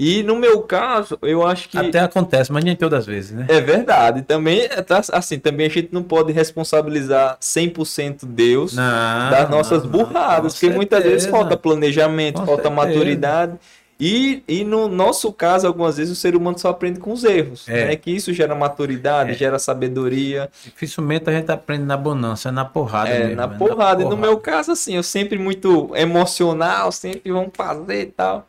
E no meu caso, eu acho que... Até acontece, mas nem todas as vezes, né? É verdade. Também, é, tá, assim, também a gente não pode responsabilizar 100% Deus Não, das nossas não, burradas, porque muitas vezes certeza. falta planejamento, Com falta certeza. maturidade. E, e no nosso caso, algumas vezes o ser humano só aprende com os erros. É. Né? Que isso gera maturidade, É. gera sabedoria, Dificilmente a gente aprende na bonança, é na porrada é, mesmo, na é porrada. E no meu caso, assim, eu sempre muito emocional, sempre vamos fazer e tal.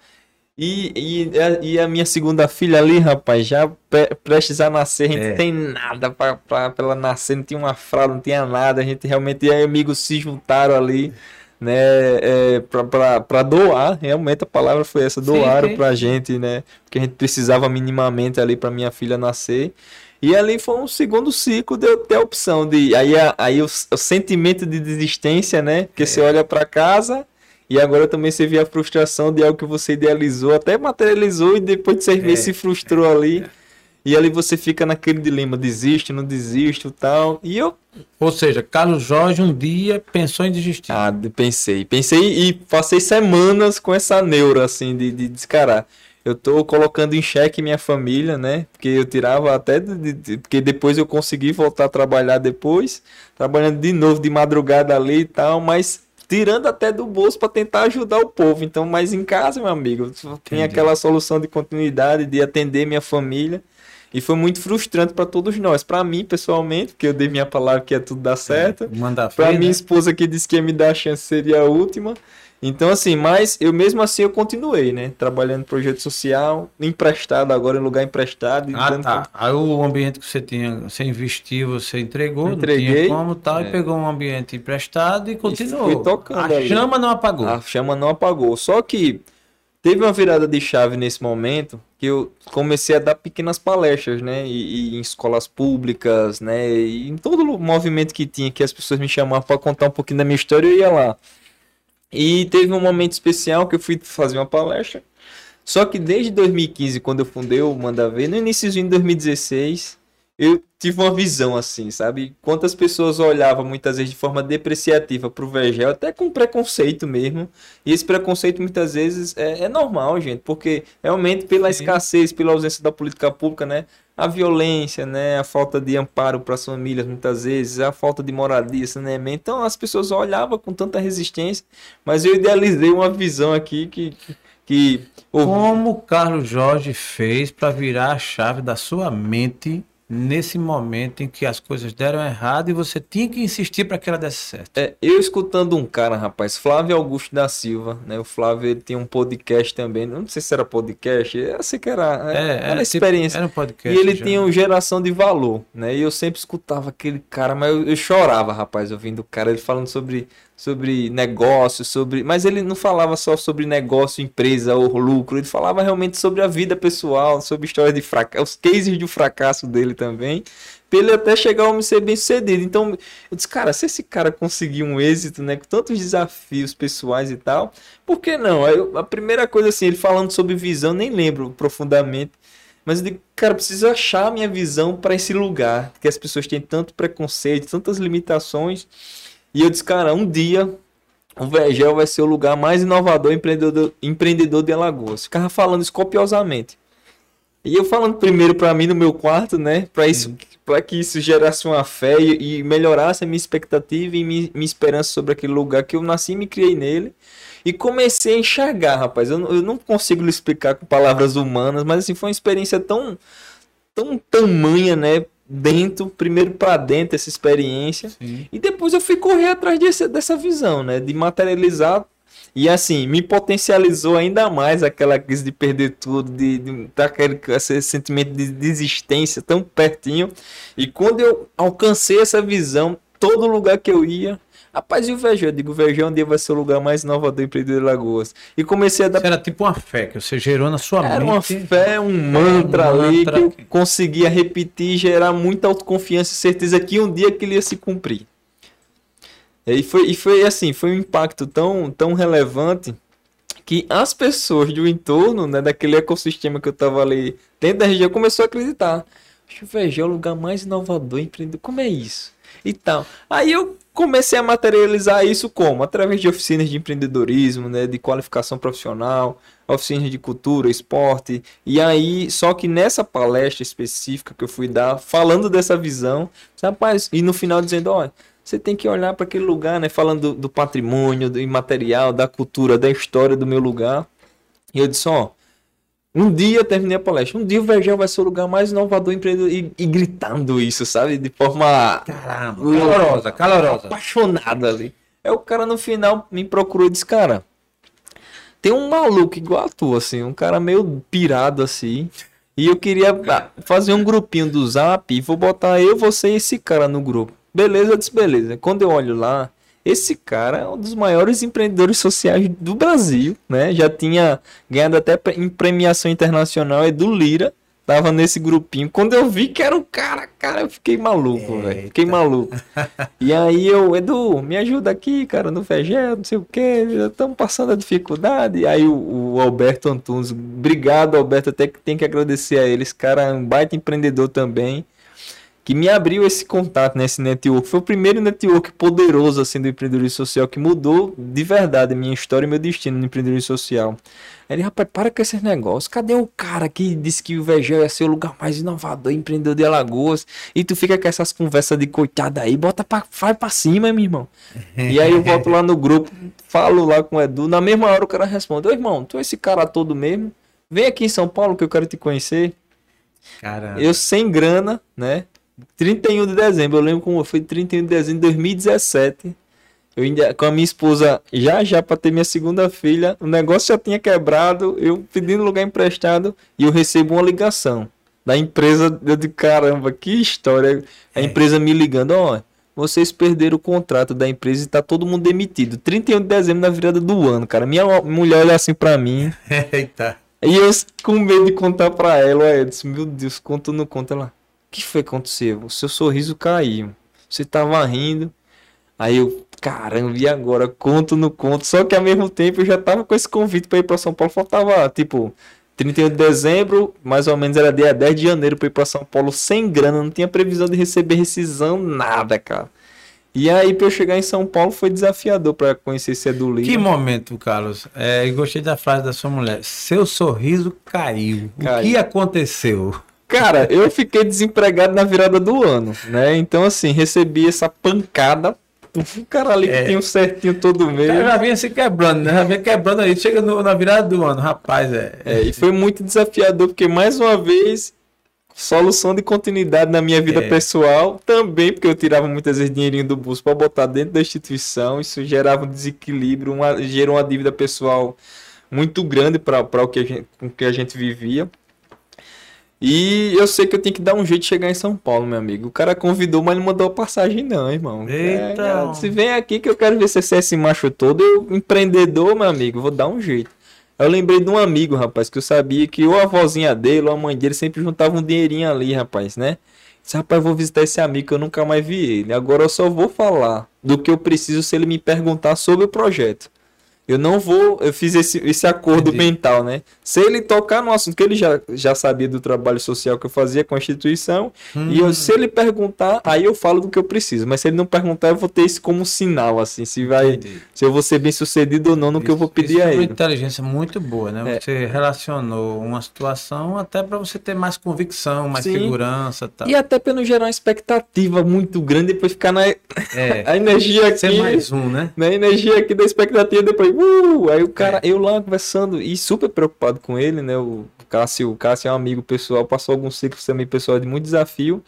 E, e, a- e a minha segunda filha ali, rapaz, já pre- prestes a nascer, a gente É. tem nada pra, pra, pra ela nascer, não tinha uma fralda, não tinha nada. A gente realmente, e aí amigos se juntaram ali, né, é, para doar, realmente a palavra foi essa, doaram sim, sim. pra gente, né, porque a gente precisava minimamente ali para minha filha nascer, e ali foi um segundo ciclo de eu ter a opção de, aí, aí o, o sentimento de desistência, né, porque é. você olha para casa, e agora também você vê a frustração de algo que você idealizou, até materializou, e depois de seis meses é. se frustrou ali, e ali você fica naquele dilema, desisto, não desisto, tal. E eu. Ou seja, Carlos Jorge um dia pensou em desistir. Ah, pensei. Pensei e passei semanas com essa neura, assim, de, de descarar. Eu tô colocando em xeque minha família, né? Porque eu tirava até. De, de, porque depois eu consegui voltar a trabalhar depois. Trabalhando de novo de madrugada ali e tal, mas tirando até do bolso para tentar ajudar o povo. Então, mas em casa, meu amigo, tem aquela solução de continuidade, de atender minha família. E foi muito frustrante para todos nós. Para mim, pessoalmente, porque eu dei minha palavra que ia tudo dar certo. É, para minha né? esposa que disse que ia me dar a chance seria a última. Então, assim, mas eu mesmo assim eu continuei, né? Trabalhando no projeto social, emprestado agora em lugar emprestado. Ah, tá. Aí o ambiente que você tinha, você investiu, você entregou, Entreguei, como tal, é. e pegou um ambiente emprestado e continuou. E tocando a ali. chama não apagou. A chama não apagou. Só que teve uma virada de chave nesse momento que eu comecei a dar pequenas palestras, né? E, e, em escolas públicas, né? E em todo o movimento que tinha, que as pessoas me chamavam para contar um pouquinho da minha história, eu ia lá. E teve um momento especial que eu fui fazer uma palestra. Só que desde 2015, quando eu fundei o Manda Ver, no início de 2016, eu tive uma visão assim, sabe? Quantas pessoas olhavam muitas vezes de forma depreciativa para o Vergel, até com preconceito mesmo. E esse preconceito muitas vezes é, é normal, gente, porque realmente pela Sim. escassez, pela ausência da política pública, né? A violência, né? A falta de amparo para as famílias muitas vezes, a falta de moradia, saneamento. Então as pessoas olhavam com tanta resistência, mas eu idealizei uma visão aqui que, que como Carlos Jorge fez para virar a chave da sua mente nesse momento em que as coisas deram errado e você tinha que insistir para que ela desse certo. É, eu escutando um cara, rapaz, Flávio Augusto da Silva, né? O Flávio ele tinha um podcast também, não sei se era podcast, eu sei que era, é, era, era experiência. Tipo, era um podcast. E ele já. tinha uma geração de valor, né? E eu sempre escutava aquele cara, mas eu, eu chorava, rapaz, ouvindo o cara ele falando sobre sobre negócio, sobre. Mas ele não falava só sobre negócio, empresa ou lucro, ele falava realmente sobre a vida pessoal, sobre história de fracasso, os cases de fracasso dele também, para ele até chegar a ser bem sucedido. Então, eu disse, cara, se esse cara conseguir um êxito, né, com tantos desafios pessoais e tal, por que não? Aí, a primeira coisa assim, ele falando sobre visão, nem lembro profundamente. Mas eu digo, cara, preciso achar a minha visão para esse lugar, que as pessoas têm tanto preconceito, tantas limitações. E eu disse, cara, um dia o Vegel vai ser o lugar mais inovador empreendedor, empreendedor de Alagoas. Ficava falando isso copiosamente. E eu falando primeiro para mim no meu quarto, né? Para isso, uhum. para que isso gerasse uma fé e, e melhorasse a minha expectativa e minha, minha, esperança sobre aquele lugar que eu nasci e me criei nele. E comecei a enxergar, rapaz. Eu, eu não consigo lhe explicar com palavras humanas, mas assim foi uma experiência tão tão tamanha, né? Dentro, primeiro para dentro essa experiência. Sim. E depois eu fui correr atrás desse, dessa visão, né? De materializar. E assim, me potencializou ainda mais aquela crise de perder tudo, de, de aquele, esse sentimento de desistência tão pertinho. E quando eu alcancei essa visão, todo lugar que eu ia, Rapaz, e o Vejão? Eu digo, o Vejão um dia vai ser o lugar mais inovador empreendedor de Lagoas. E comecei a dar. Era tipo uma fé que você gerou na sua Era mente. Era uma fé, um mantra um ali mantra que eu conseguia repetir, gerar muita autoconfiança e certeza que um dia aquilo ia se cumprir. E foi, e foi assim, foi um impacto tão, tão relevante que as pessoas do entorno, né, daquele ecossistema que eu tava ali dentro da região, começou a acreditar. Acho que o é o lugar mais inovador, empreendedor. Como é isso? E tal. Aí eu comecei a materializar isso como? Através de oficinas de empreendedorismo, né, de qualificação profissional, oficinas de cultura, esporte. E aí, só que nessa palestra específica que eu fui dar, falando dessa visão, rapaz, e no final dizendo, olha, você tem que olhar para aquele lugar, né, falando do, do patrimônio, do imaterial, da cultura, da história do meu lugar. E eu disse, ó, um dia terminei a palestra. Um dia o Vergel vai ser o lugar mais inovador empreendedor e, e gritando isso, sabe? De forma Caramba, calorosa, calorosa. Apaixonada ali. É o cara no final me procurou e disse, cara, tem um maluco igual a tu, assim, um cara meio pirado assim. E eu queria fazer um grupinho do zap e vou botar eu, você e esse cara no grupo. Beleza, eu disse, beleza. Quando eu olho lá, Esse cara é um dos maiores empreendedores sociais do Brasil, né? Já tinha ganhado até em premiação internacional, é do Lira, tava nesse grupinho. Quando eu vi que era o cara, cara, eu fiquei maluco, velho. Fiquei maluco. E aí eu, Edu, me ajuda aqui, cara, no VG, não sei o que, estamos passando a dificuldade. E aí o, o, Alberto Antunes, obrigado, Alberto, até que tem que agradecer a eles, cara, é um baita empreendedor também que me abriu esse contato nesse network. Foi o primeiro network poderoso assim do empreendedorismo social que mudou de verdade a minha história e meu destino no empreendedorismo social. Ele, rapaz, para com esses negócios. Cadê o cara que disse que o Vegel ia ser o lugar mais inovador, empreendedor de Alagoas? E tu fica com essas conversas de coitada aí, bota pra, vai pra cima, meu irmão. e aí eu volto lá no grupo, falo lá com o Edu. Na mesma hora o cara responde: Ô irmão, tu é esse cara todo mesmo? Vem aqui em São Paulo que eu quero te conhecer. Caramba. Eu sem grana, né? 31 de dezembro, eu lembro como foi 31 de dezembro de 2017. Eu ainda, com a minha esposa, já já para ter minha segunda filha, o negócio já tinha quebrado, eu pedindo lugar emprestado e eu recebo uma ligação da empresa. Eu de caramba, que história. A é. empresa me ligando, ó, vocês perderam o contrato da empresa e tá todo mundo demitido. 31 de dezembro na virada do ano, cara. Minha mulher olha assim para mim. Eita. E eu com medo de contar para ela, eu disse, meu Deus, conta ou não conta ela que foi que aconteceu? O seu sorriso caiu. Você tava rindo. Aí eu, caramba, e agora? Conto no conto. Só que ao mesmo tempo eu já tava com esse convite para ir para São Paulo. Faltava, tipo, 31 de dezembro, mais ou menos era dia 10 de janeiro para ir para São Paulo sem grana. Não tinha previsão de receber rescisão, nada, cara. E aí, para eu chegar em São Paulo, foi desafiador para conhecer esse Edu Que momento, Carlos. É, gostei da frase da sua mulher. Seu sorriso caiu. caiu. O que aconteceu? Cara, eu fiquei desempregado na virada do ano, né? Então, assim, recebi essa pancada. O cara ali é. que tem um certinho todo mês. já vinha se quebrando, né? Já vinha quebrando aí. Chega no, na virada do ano, rapaz, é. é. E foi muito desafiador, porque mais uma vez, solução de continuidade na minha vida é. pessoal também, porque eu tirava muitas vezes dinheirinho do bolso para botar dentro da instituição. Isso gerava um desequilíbrio, uma, gerou uma dívida pessoal muito grande para o que a gente, com que a gente vivia. E eu sei que eu tenho que dar um jeito de chegar em São Paulo, meu amigo. O cara convidou, mas não mandou passagem, não, irmão. Eita! É, se vem aqui que eu quero ver se você é esse macho todo, eu, empreendedor, meu amigo, vou dar um jeito. Eu lembrei de um amigo, rapaz, que eu sabia que ou a vozinha dele ou a mãe dele sempre juntavam um dinheirinho ali, rapaz, né? Disse, rapaz, vou visitar esse amigo que eu nunca mais vi ele. Agora eu só vou falar do que eu preciso se ele me perguntar sobre o projeto. Eu não vou. Eu fiz esse, esse acordo Entendi. mental, né? Se ele tocar no assunto que ele já, já sabia do trabalho social que eu fazia com a instituição, hum. e eu, hum. se ele perguntar, aí eu falo do que eu preciso. Mas se ele não perguntar, eu vou ter isso como sinal, assim, se vai. Entendi. Se eu vou ser bem sucedido ou não no isso, que eu vou pedir isso a é ele. uma inteligência muito boa, né? É. Você relacionou uma situação até para você ter mais convicção, mais Sim. segurança tal. E até para não gerar uma expectativa muito grande, depois ficar na. É. a energia aqui. Ser mais um, né? Na energia aqui da expectativa, depois uh! Aí o cara, é. eu lá conversando e super preocupado com ele, né? O Cássio, o Cássio é um amigo pessoal, passou alguns ciclos também pessoal de muito desafio.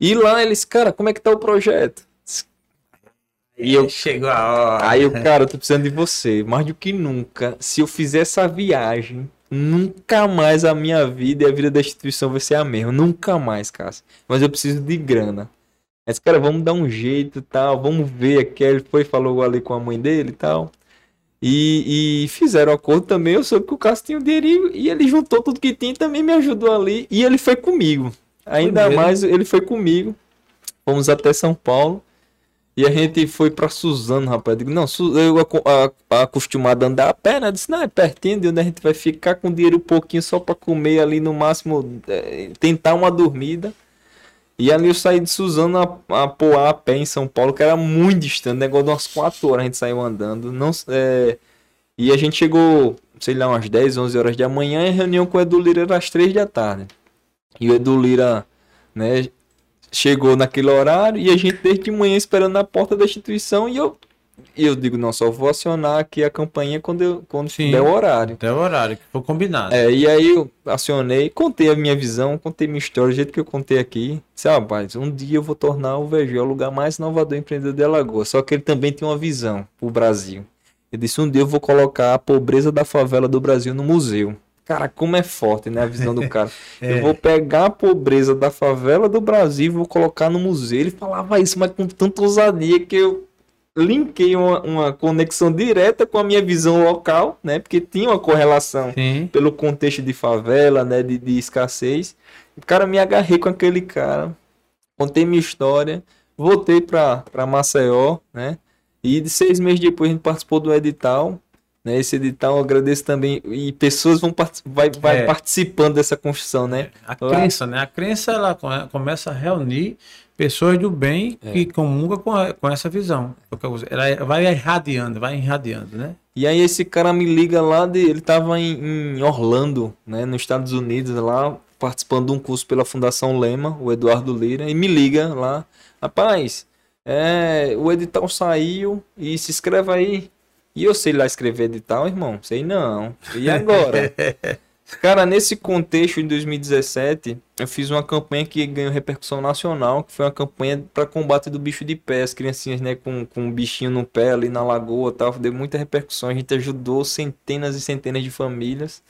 E lá eles, cara, como é que tá o projeto? E eu chego a hora. Aí o cara, eu tô precisando de você, mais do que nunca. Se eu fizer essa viagem, nunca mais a minha vida e a vida da instituição vai ser a mesma. Nunca mais, Cássio. Mas eu preciso de grana. Mas, cara, vamos dar um jeito tal, vamos ver aqui. Ele foi falou ali com a mãe dele e tal. E, e fizeram acordo também. Eu soube que o Cássio tinha um dinheirinho e ele juntou tudo que tinha e também me ajudou ali. E ele foi comigo. Ainda mais, ele foi comigo. Fomos até São Paulo. E a gente foi pra Suzano, rapaz. Eu digo, não, eu acostumado a andar a pé, né? Eu disse, não, é pertinho de onde a gente vai ficar com dinheiro um pouquinho só pra comer ali no máximo, é, tentar uma dormida. E ali eu saí de Suzano a, a Poá a pé em São Paulo, que era muito distante, negócio de umas 4 horas a gente saiu andando. Não, é... E a gente chegou, sei lá, umas 10, 11 horas da manhã e a reunião com o Edu Lira era às 3 da tarde. E o Edu Lira, né, chegou naquele horário e a gente desde de manhã esperando na porta da instituição e eu e eu digo, não, só vou acionar aqui a campanha quando, eu, quando Sim, der o horário. Der o horário, que foi combinado. É, e aí eu acionei, contei a minha visão, contei minha história, do jeito que eu contei aqui. Disse, ah, rapaz, um dia eu vou tornar o VG o lugar mais inovador empreendedor de Alagoas. Só que ele também tem uma visão pro Brasil. Ele disse, um dia eu vou colocar a pobreza da favela do Brasil no museu. Cara, como é forte, né? A visão do cara. é. Eu vou pegar a pobreza da favela do Brasil e vou colocar no museu. Ele falava isso, mas com tanta ousadia que eu linkei uma, uma conexão direta com a minha visão local, né? Porque tinha uma correlação Sim. pelo contexto de favela, né? De, de escassez. O cara me agarrei com aquele cara, contei minha história, voltei para Maceió, né? E de seis meses depois a gente participou do edital. Né, esse edital eu agradeço também. E pessoas vão part vai, vai É. participando dessa construção, né? A Lá- crença, né? A crença ela come- começa a reunir pessoas do bem É. que comungam com, a- com essa visão. Ela vai irradiando, vai irradiando, né? E aí esse cara me liga lá, de, ele tava em, em Orlando, né, nos Estados Unidos, lá, participando de um curso pela Fundação Lema, o Eduardo Lira, e me liga lá, rapaz, é, o edital saiu e se inscreve aí. E eu sei lá escrever edital, irmão? Sei não. E agora? Cara, nesse contexto, em 2017, eu fiz uma campanha que ganhou repercussão nacional, que foi uma campanha para combate do bicho de pé, as criancinhas, né, com, com um bichinho no pé ali na lagoa tal, deu muita repercussão, a gente ajudou centenas e centenas de famílias.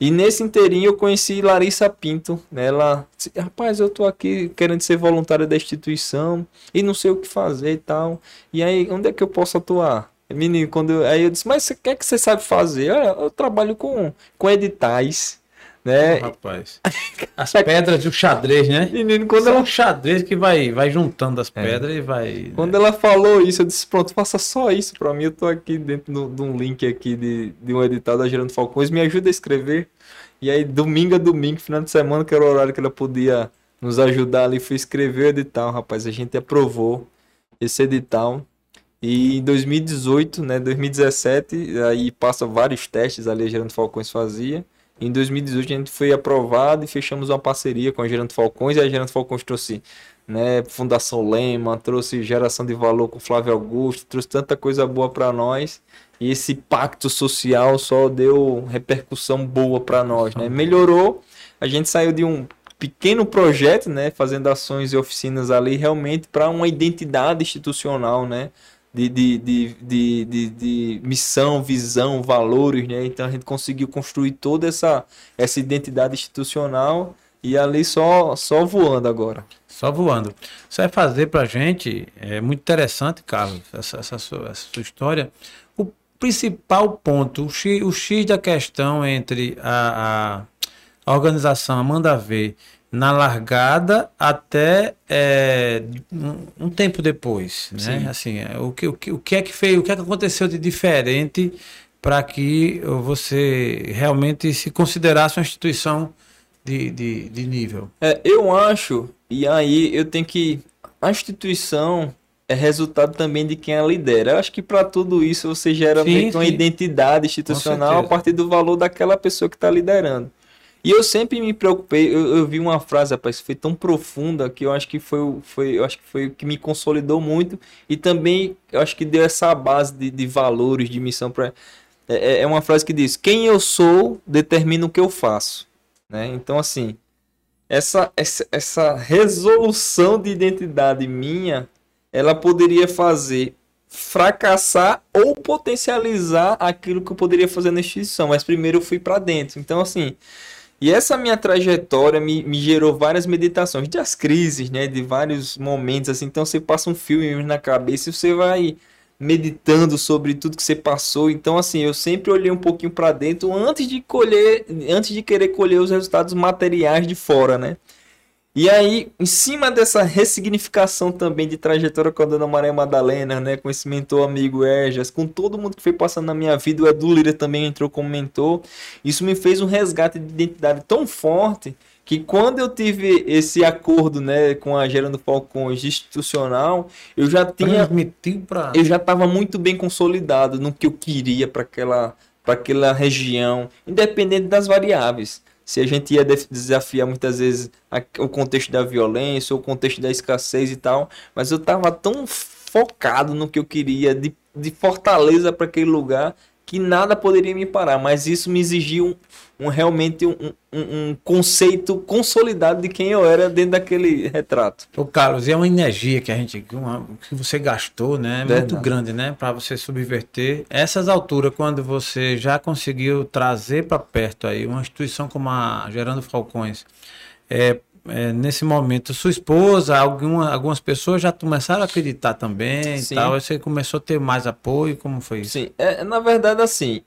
E nesse inteirinho eu conheci Larissa Pinto, né, ela disse, rapaz, eu tô aqui querendo ser voluntária da instituição e não sei o que fazer e tal. E aí, onde é que eu posso atuar? Menino, quando eu, aí eu disse, mas o que é que você sabe fazer? Olha, eu trabalho com, com editais, né? Rapaz. As pedras do xadrez, né? Menino, quando Quando é ela, um xadrez que vai, vai juntando as pedras e vai. quando ela falou isso, eu disse, pronto, faça só isso pra mim. Eu tô aqui dentro de um link aqui de, de um edital da Gerando Falcões, me ajuda a escrever. E aí, domingo a domingo, final de semana, que era o horário que ela podia nos ajudar ali, fui escrever o edital, rapaz. A gente aprovou esse edital. E em 2018, né, 2017, aí passa vários testes ali a Gerando Falcões fazia. Em 2018 a gente foi aprovado e fechamos uma parceria com a Gerando Falcões e a Gerando Falcões trouxe, né, Fundação Lema, trouxe geração de valor com Flávio Augusto, trouxe tanta coisa boa para nós. E esse pacto social só deu repercussão boa para nós, né? Melhorou. A gente saiu de um pequeno projeto, né, fazendo ações e oficinas ali realmente para uma identidade institucional, né? De, de, de, de, de, missão, visão, valores, né? Então a gente conseguiu construir toda essa, essa identidade institucional e ali só, só voando agora. Só voando. Você vai fazer pra gente, é muito interessante, Carlos, essa, essa, sua, essa sua história. O principal ponto, o X, o X da questão entre a, a, a organização Amanda V na largada até é, um, um tempo depois, né? Sim. Assim, é, o que, o, que, o que é que fez, o que é que aconteceu de diferente para que você realmente se considerasse uma instituição de, de, de nível? É, eu acho, e aí eu tenho que. A instituição é resultado também de quem a lidera. Eu acho que para tudo isso você gera Sim, uma sim. identidade institucional a partir do valor daquela pessoa que está liderando. E eu sempre me preocupei, eu, eu vi uma frase, rapaz, foi tão profunda que eu acho que foi, o- foi, eu acho que foi o que me consolidou muito e também eu acho que deu essa base de, de valores, de missão para é, é uma frase que diz: quem eu sou determina o que eu faço, né? Então assim, essa, essa, essa resolução de identidade minha, ela poderia fazer fracassar ou potencializar aquilo que eu poderia fazer na instituição, mas primeiro eu fui para dentro. Então, assim, e essa minha trajetória me, me gerou várias meditações, das crises, né, de vários momentos, assim, então você passa um filme na cabeça e você vai meditando sobre tudo que você passou. Então, assim, eu sempre olhei um pouquinho para dentro antes de colher, antes de querer colher os resultados materiais de fora, né? E aí, em cima dessa ressignificação também de trajetória com a Dona Maria Madalena, né, com esse mentor amigo Erjas, com todo mundo que foi passando na minha vida, o Edu Lira também entrou como mentor, isso me fez um resgate de identidade tão forte que quando eu tive esse acordo, né, com a Gerando Falcões institucional, eu já tinha para. eu já estava muito bem consolidado no que eu queria para aquela, para aquela região, independente das variáveis. Se a gente ia desafiar muitas vezes a- o contexto da violência, o contexto da escassez e tal, mas eu estava tão focado no que eu queria, de, de fortaleza para aquele lugar, que nada poderia me parar. Mas isso me exigiu um, um- realmente um, um- um conceito consolidado de quem eu era dentro daquele retrato. Ô, Carlos, e é uma energia que a gente, que uma- que você gastou, né? Muito Verdade. grande, né? Para você subverter essas alturas, quando você já conseguiu trazer para perto aí uma instituição como a Gerando Falcões, é, é, nesse momento, sua esposa, alguma, algumas pessoas já começaram a acreditar também Sim. e tal. Você começou a ter mais apoio, como foi isso? Sim, é, na verdade, assim,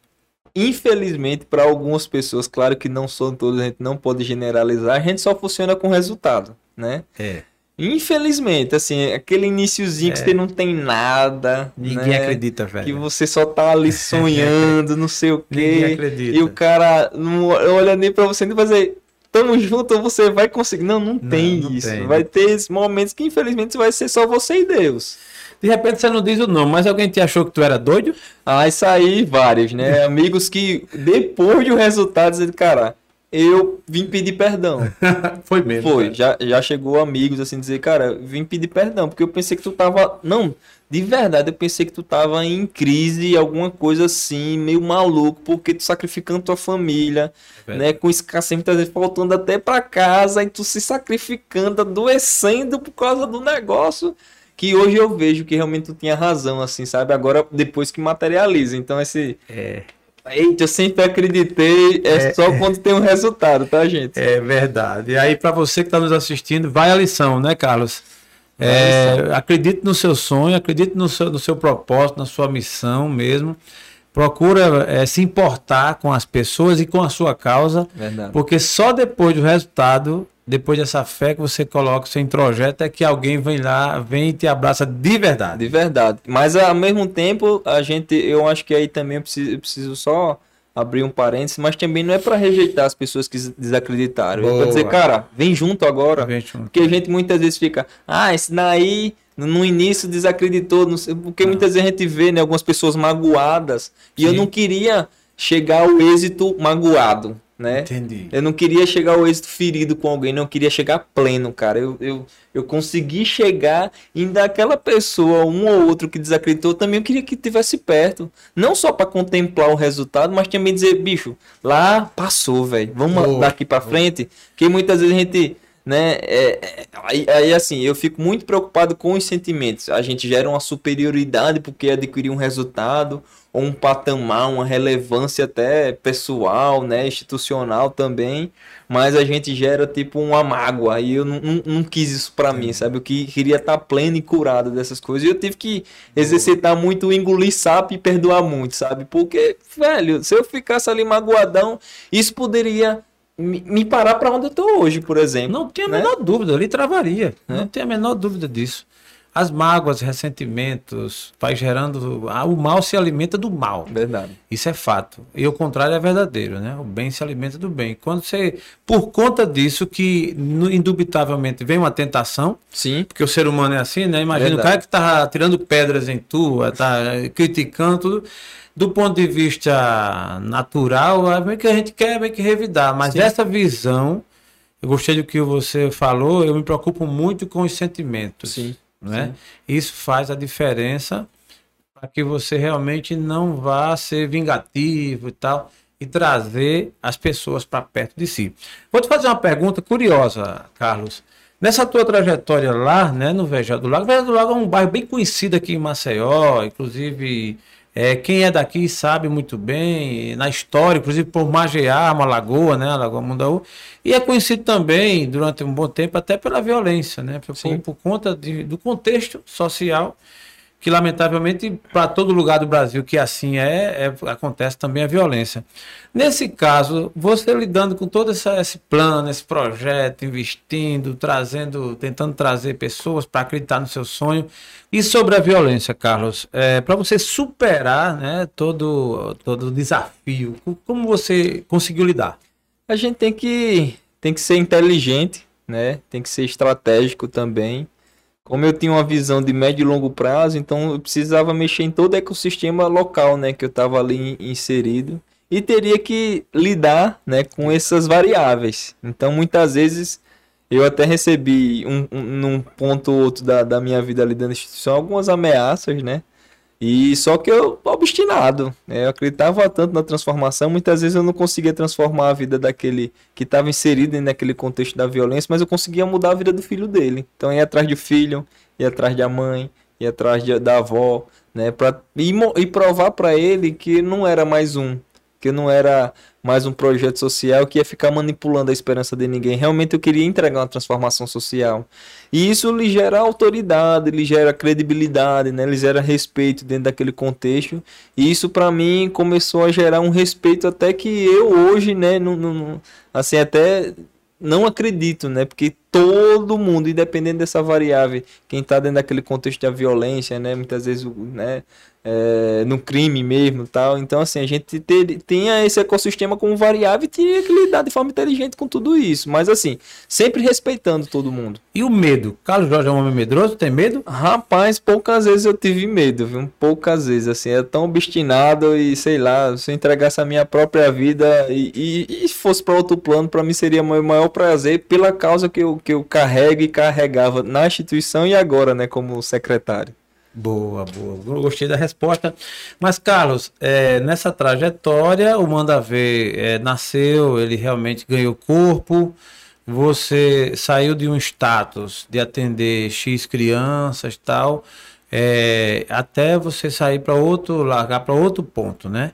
infelizmente, para algumas pessoas, claro que não são todas, a gente não pode generalizar, a gente só funciona com resultado, né? É. Infelizmente, assim, aquele iniciozinho que você não tem nada, Ninguém né? acredita, velho. Que você só tá ali sonhando, não sei o Ninguém quê. acredita. E o cara não olha nem pra você nem fazer. Tamo junto, você vai conseguir. Não, não, tem não isso. tem. Vai ter momentos que infelizmente vai ser só você e Deus. De repente você não diz o nome, mas alguém te achou que tu era doido? Ah, isso aí, vários, né? Amigos que depois do resultado dizem, cara, eu vim pedir perdão. foi mesmo. Foi, cara. já, já chegou amigos assim dizer, cara, vim pedir perdão, porque eu pensei que tu tava. Não, de verdade, eu pensei que tu tava em crise, alguma coisa assim, meio maluco, porque tu sacrificando tua família, É né? Com escassez, muitas vezes faltando até pra casa, e tu se sacrificando, adoecendo por causa do negócio. Que hoje eu vejo que realmente tu tinha razão, assim, sabe? Agora, depois que materializa. Então, esse. É, Eita, eu sempre acreditei, é, só quando tem um resultado, tá, gente? é verdade. E aí, para você que está nos assistindo, vai a lição, né, Carlos? É, acredite no seu sonho, acredite no seu, no seu propósito, na sua missão mesmo. Procura é, se importar com as pessoas e com a sua causa, Verdade. porque só depois do resultado, depois dessa fé que você coloca, você introjeta, é que alguém vem lá, vem e te abraça de verdade. De verdade. Mas ao mesmo tempo, a gente, eu acho que aí também eu preciso, eu preciso só abrir um parênteses, mas também não é para rejeitar as pessoas que desacreditaram. É Boa. pra dizer, cara, vem junto agora. Vem junto. Porque a gente muitas vezes fica, ah, esse daí no- início desacreditou, não sei, porque muitas vezes a gente vê né, algumas pessoas magoadas e eu Sim. não queria chegar ao êxito magoado, né? Entendi. Eu não queria chegar ao êxito ferido com alguém, não queria chegar pleno, cara. Eu, eu, eu consegui chegar e ainda aquela pessoa, um ou outro que desacreditou, também eu queria que tivesse perto. Não só para contemplar o resultado, mas também dizer, bicho, lá passou, velho. Vamos Boa, daqui para frente. Porque muitas vezes a gente, né, é, é, aí, aí assim, eu fico muito preocupado com os sentimentos. A gente gera uma superioridade porque adquiriu um resultado um patamar, uma relevância até pessoal, né, institucional também, mas a gente gera tipo uma mágoa e eu não, não, não quis isso pra mim, sabe? Eu que, queria estar pleno e curado dessas coisas e eu tive que exercitar muito o engolir sapo e perdoar muito, sabe? Porque, velho, se eu ficasse ali magoadão, isso poderia me, parar pra onde eu tô hoje, por exemplo. Não tinha a né? menor dúvida, ali travaria. É. Não tem a menor dúvida disso. As mágoas, ressentimentos, vai gerando. ah, O mal se alimenta do mal. Verdade. Isso é fato. E o contrário é verdadeiro, né? O bem se alimenta do bem. Quando você. Por conta disso, que indubitavelmente vem uma tentação, Sim. porque o ser humano é assim, né? Imagina Verdade. o cara que tá tirando pedras em tu, tá criticando tudo. Do ponto de vista natural, é meio que a gente quer meio que revidar. Mas Sim. essa visão, eu gostei do que você falou, eu me preocupo muito com os sentimentos. Sim. Né? sim. Isso faz a diferença para que você realmente não vá ser vingativo e tal e trazer as pessoas para perto de si. Vou te fazer uma pergunta curiosa, Carlos. Nessa tua trajetória lá, né, no Vejado do Lago, Vejado do Lago é um bairro bem conhecido aqui em Maceió, inclusive é, quem é daqui sabe muito bem, na história, inclusive por Magear, uma lagoa, né, a Lagoa Mundaú, e é conhecido também durante um bom tempo até pela violência, né, por, por conta de- do contexto social que lamentavelmente para todo lugar do Brasil que assim é, é- acontece também a violência. Nesse caso, você lidando com todo essa- esse plano, esse projeto, investindo, trazendo, tentando trazer pessoas para acreditar no seu sonho. E sobre a violência, Carlos, para você superar né, todo, todo o desafio, co- como você conseguiu lidar? A gente tem que, tem que ser inteligente, né? Tem que ser estratégico também. Como eu tinha uma visão de médio e longo prazo, então eu precisava mexer em todo o ecossistema local, né? Que eu estava ali inserido. E teria que lidar, né? Com essas variáveis. Então, muitas vezes, eu até recebi, um, um- num ponto ou outro da, da minha vida ali dentro da instituição, algumas ameaças, né? E só que eu obstinado, né? Eu acreditava tanto na transformação, muitas vezes eu não conseguia transformar a vida daquele que estava inserido naquele contexto da violência, mas eu conseguia mudar a vida do filho dele. Então ia atrás do filho, ia atrás da mãe, ia atrás da avó, né, para e, e provar para ele que não era mais um, que não era mais um projeto social que ia ficar manipulando a esperança de ninguém. Realmente eu queria entregar uma transformação social. E isso lhe gera autoridade, lhe gera credibilidade, né? lhe gera respeito dentro daquele contexto. E isso para mim começou a gerar um respeito até que eu hoje, né, não, não, assim, até não acredito, né? Porque todo mundo, independente dessa variável, quem está dentro daquele contexto da violência, né? Muitas vezes, né? É, no crime mesmo tal. Então, assim, a gente ter, tenha esse ecossistema como variável e tinha que lidar de forma inteligente com tudo isso. Mas, assim, sempre respeitando todo mundo. E o medo? Carlos Jorge é um homem medroso? Tem medo? Rapaz, poucas vezes eu tive medo, viu? Poucas vezes, assim, é tão obstinado e sei lá, se eu entregasse a minha própria vida e, e, e fosse para outro plano, para mim seria o meu maior prazer pela causa que eu, que eu carrego e carregava na instituição e agora, né, como secretário. Boa, boa. Gostei da resposta. Mas, Carlos, é, nessa trajetória, o Manda Ver é, nasceu, ele realmente ganhou corpo. Você saiu de um status de atender X crianças tal, é, até você sair para outro, largar para outro ponto, né?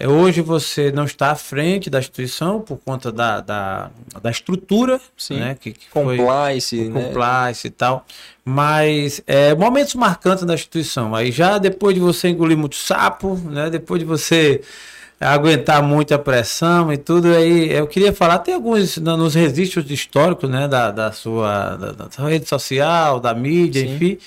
É, hoje você não está à frente da instituição por conta da, da, da estrutura, Sim. né? Que, que compliance, foi, né? compliance e tal. Mas é, momentos marcantes da instituição. Aí já depois de você engolir muito sapo, né? Depois de você aguentar muita pressão e tudo aí, eu queria falar, tem alguns nos registros históricos, né? Da, da, sua, da, da sua rede social, da mídia, Sim. enfim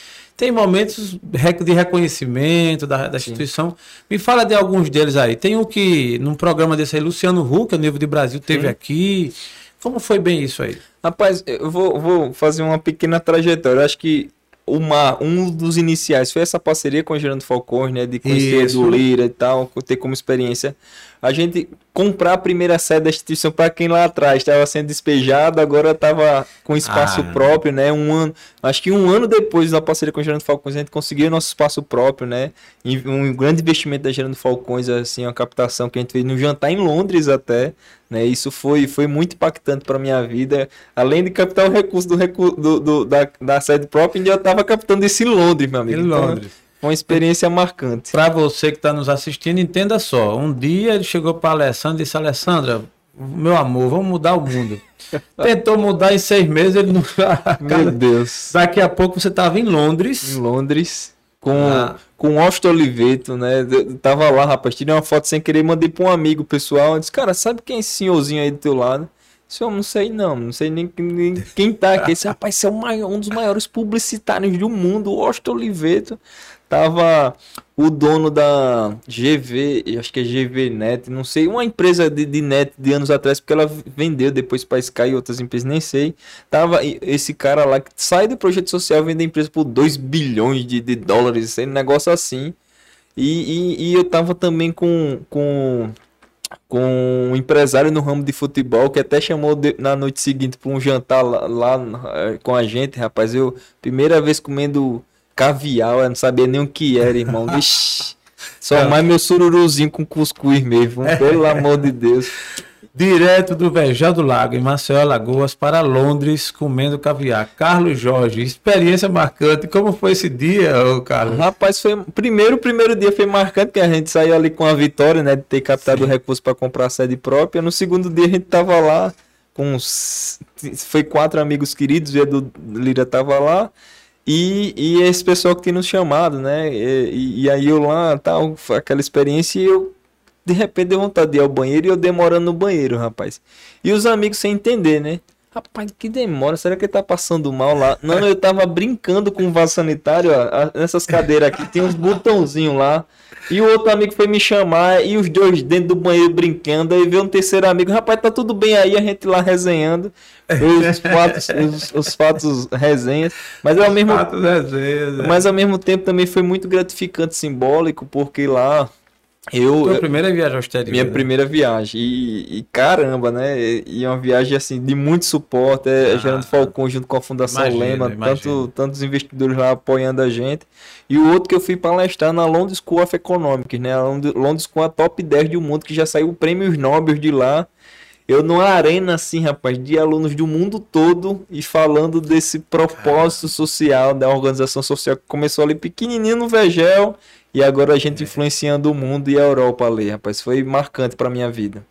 tem momentos de reconhecimento da, da instituição. Sim. Me fala de alguns deles aí. Tem um que, num programa desse aí, Luciano Huck, a Nível de Brasil, teve Sim. aqui. Como foi bem isso aí? Rapaz, eu vou, vou fazer uma pequena trajetória. Eu acho que uma, um dos iniciais foi essa parceria com o Gerando Falcões, né? De conhecer Isso. do Lira e tal, ter como experiência. A gente comprar a primeira sede da instituição para quem lá atrás estava sendo despejado, agora estava com espaço ah. próprio, né? Um ano, acho que um ano depois da parceria com o Gerando Falcões, a gente conseguiu nosso espaço próprio, né? Um grande investimento da Gerando Falcões, assim, uma captação que a gente fez no jantar em Londres até, né? Isso foi, foi muito impactante para minha vida. Além de captar o recurso do, do, do da, da sede própria, eu estava captando isso em Londres, meu amigo. Em Londres. Então, uma experiência marcante. Para você que está nos assistindo, entenda só. Um dia ele chegou para Alessandra e disse: Alessandra, meu amor, vamos mudar o mundo. Tentou mudar em seis meses, ele não. Meu Deus. Daqui a pouco você estava em Londres. Em Londres. Com, ah. com Austin Oliveto, né? Eu tava lá, rapaz. Tirei uma foto sem querer, mandei para um amigo pessoal. Eu disse, cara, sabe quem é esse senhorzinho aí do teu lado? Eu não sei não, não sei nem, nem quem tá aqui. Esse rapaz, esse é um dos maiores publicitários do mundo, o Austin Oliveto tava o dono da GV, acho que é GV Net, não sei, uma empresa de, de net de anos atrás, porque ela vendeu depois para Sky e outras empresas, nem sei. Tava esse cara lá que sai do projeto social vende a empresa por 2 bilhões de, de dólares, um negócio assim. E, e, e, eu tava também com, com, com um empresário no ramo de futebol que até chamou de, na noite seguinte para um jantar lá, lá eh, com a gente, rapaz. Eu, primeira vez comendo caviar, eu não sabia nem o que era, irmão. Vixe, só é. mais meu sururuzinho com cuscuz mesmo, pelo amor de Deus. Direto do Vejão do Lago, em Maceió, Alagoas, para Londres, comendo caviar. Carlos Jorge, experiência marcante. Como foi esse dia, Carlos? Rapaz, foi. Primeiro, o primeiro dia foi marcante, que a gente saiu ali com a vitória, né? De ter captado o recurso para comprar a sede própria. No segundo dia, a gente tava lá com. Uns... Foi quatro amigos queridos, o Edu Lira tava lá. E, e esse pessoal que tem nos chamado, né? E, e aí eu lá, tal, aquela experiência e eu de repente deu vontade de ir ao banheiro e eu demorando no banheiro, rapaz. E os amigos sem entender, né? Rapaz, que demora, será que ele tá passando mal lá? Não, eu tava brincando com o vaso sanitário, ó, nessas cadeiras aqui, tem uns botãozinhos lá. E o outro amigo foi me chamar e os dois dentro do banheiro brincando. Aí veio um terceiro amigo, rapaz, tá tudo bem aí, a gente lá resenhando. Os fatos, os, os fatos resenhas. Mas ao mesmo, resenhas, é. mas ao mesmo tempo também foi muito gratificante, simbólico, porque lá eu, Tua primeira viagem ao exterior. Minha né? primeira viagem. E, e, caramba, né? E, uma viagem assim de muito suporte. É, ah, Gerando Falcão junto com a Fundação imagina, Lema, tanto, tantos investidores lá apoiando a gente. E o outro que eu fui palestrar na London School of Economics, né? A London School é a top 10 do mundo, que já saiu prêmios Nobel de lá. Eu numa arena assim, rapaz, de alunos do mundo todo e falando desse propósito social da organização social que começou ali pequenininho no Vegel e agora a gente influenciando o mundo e a Europa ali, rapaz. Foi marcante para minha vida.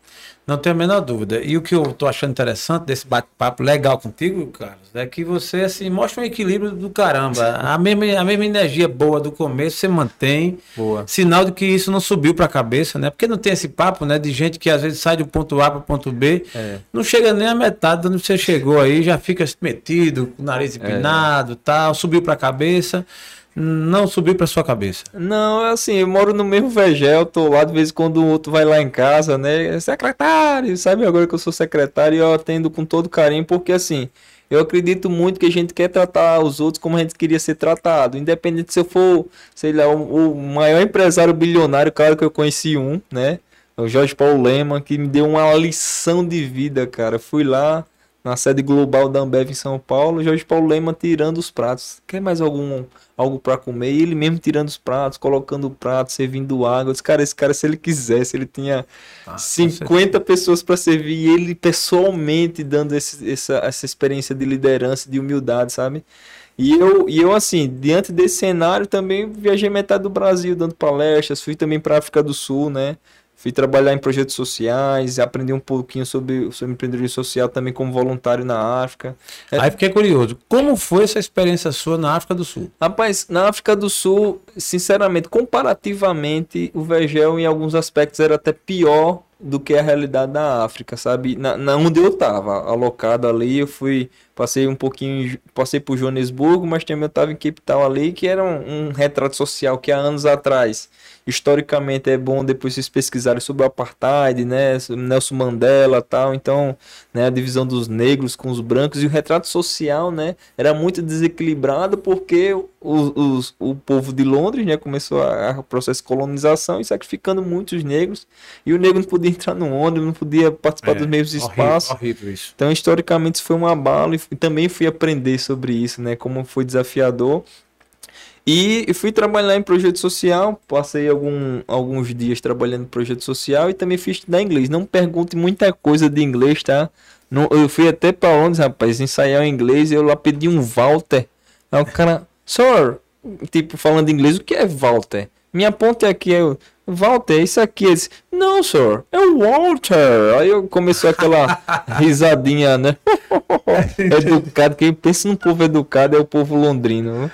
Não tenho a menor dúvida. E o que eu tô achando interessante desse bate-papo legal contigo, Carlos, é que você assim mostra um equilíbrio do caramba. A mesma, a mesma energia boa do começo você mantém. Boa. Sinal de que isso não subiu para a cabeça, né? Porque não tem esse papo, né, de gente que às vezes sai do ponto A para o ponto B, É. não chega nem a metade de onde você chegou aí, já fica metido, com o nariz empinado, tal, subiu para a cabeça, não subiu para sua cabeça. Não, é assim, eu moro no mesmo Vegel, tô lá de vez em quando o outro vai lá em casa, né? Secretário, sabe agora que eu sou secretário e eu atendo com todo carinho, porque assim, eu acredito muito que a gente quer tratar os outros como a gente queria ser tratado, independente se eu for, sei lá, o, o maior empresário bilionário, claro que eu conheci um, né? O Jorge Paulo Lema, que me deu uma lição de vida, cara. Fui lá na sede global da Ambev em São Paulo, Jorge Paulo Lema tirando os pratos. Quer mais algum algo para comer? E ele mesmo tirando os pratos, colocando o prato, servindo água. Eu disse, cara, esse cara, se ele quisesse, ele tinha Ah, com 50 pessoas para servir e ele pessoalmente dando esse- essa, essa experiência de liderança, de humildade, sabe? E eu, e eu, assim, diante desse cenário, também viajei metade do Brasil dando palestras, fui também para África do Sul, né? Fui trabalhar em projetos sociais, aprendi um pouquinho sobre, sobre empreendedorismo social também como voluntário na África. É- Aí fiquei curioso, como foi essa experiência sua na África do Sul? Rapaz, na África do Sul, sinceramente, comparativamente, o Vegel em alguns aspectos era até pior do que a realidade da África, sabe? Na, na onde eu tava alocado ali, eu fui, passei um pouquinho, passei por Joanesburgo, mas também eu tava em Cape Town ali, que era um, um retrato social que há anos atrás, historicamente é bom depois vocês pesquisarem sobre o apartheid, né, Nelson Mandela, tal, então, né, a divisão dos negros com os brancos e o retrato social, né, era muito desequilibrado porque os, os- o povo de Londres, né, começou a, a processo de colonização e sacrificando muitos negros e o negro não podia entrar no ônibus, não podia participar dos mesmos espaços. É, Horrível. Então, historicamente, isso foi um abalo e também fui aprender sobre isso, né? Como foi desafiador. E eu fui trabalhar em projeto social, passei algum, alguns dias trabalhando em projeto social e também fiz estudar inglês. Não pergunte muita coisa de inglês, tá? Não, eu fui até para Londres, rapaz, ensaiar o inglês e eu lá pedi um Walter. Aí o cara, sir, tipo, falando inglês, o que é Walter? Minha ponte aqui é o Walter, é isso aqui. Ele disse, não, sir, é o Walter. Aí eu começou aquela risadinha, né? educado, quem pensa num povo educado é o povo londrino. né?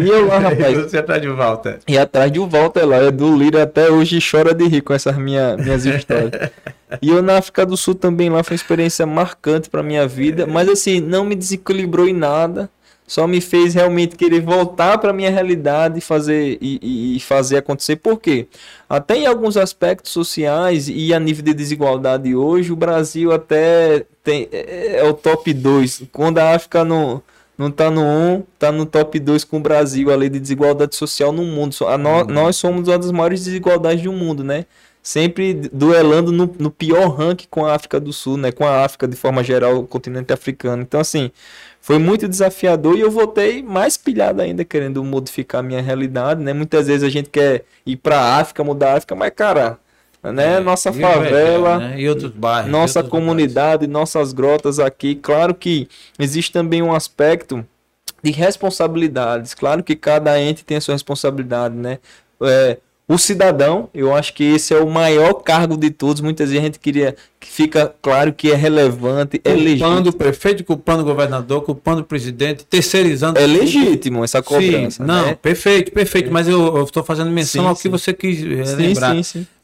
E eu lá, rapaz, Você atrás de volta. e atrás de o Walter lá, é do Lira até hoje chora de rir com essas minha, minhas histórias. E eu na África do Sul também lá foi uma experiência marcante pra minha vida, mas assim, não me desequilibrou em nada, só me fez realmente querer voltar pra minha realidade e fazer, e, e- e fazer acontecer. Por quê? Até em alguns aspectos sociais e a nível de desigualdade hoje, o Brasil até tem, é, é o top 2. Quando a África não, não tá no 1, tá no top 2 com o Brasil, a lei de desigualdade social no mundo. A nó- Nós somos uma das maiores desigualdades do mundo, né? Sempre duelando no, no pior ranking com a África do Sul, né? Com a África de forma geral, o continente africano. Então, assim, foi muito desafiador e eu voltei mais pilhado ainda, querendo modificar a minha realidade, né? Muitas vezes a gente quer ir pra África, mudar a África, mas, cara, né? Nossa E o favela, né? E outros bairros. nossa outros comunidade, nossas grotas aqui. Claro que existe também um aspecto de responsabilidades. Claro que cada ente tem a sua responsabilidade, né? É, o cidadão, eu acho que esse é o maior cargo de todos. Muitas vezes a gente queria que fica claro que é relevante, é Culpando legítimo. o prefeito, culpando o governador, culpando o presidente, terceirizando. É legítimo essa cobrança, Sim, não, né? perfeito, perfeito. Mas eu estou fazendo menção Sim, ao que sim. você quis eh, lembrar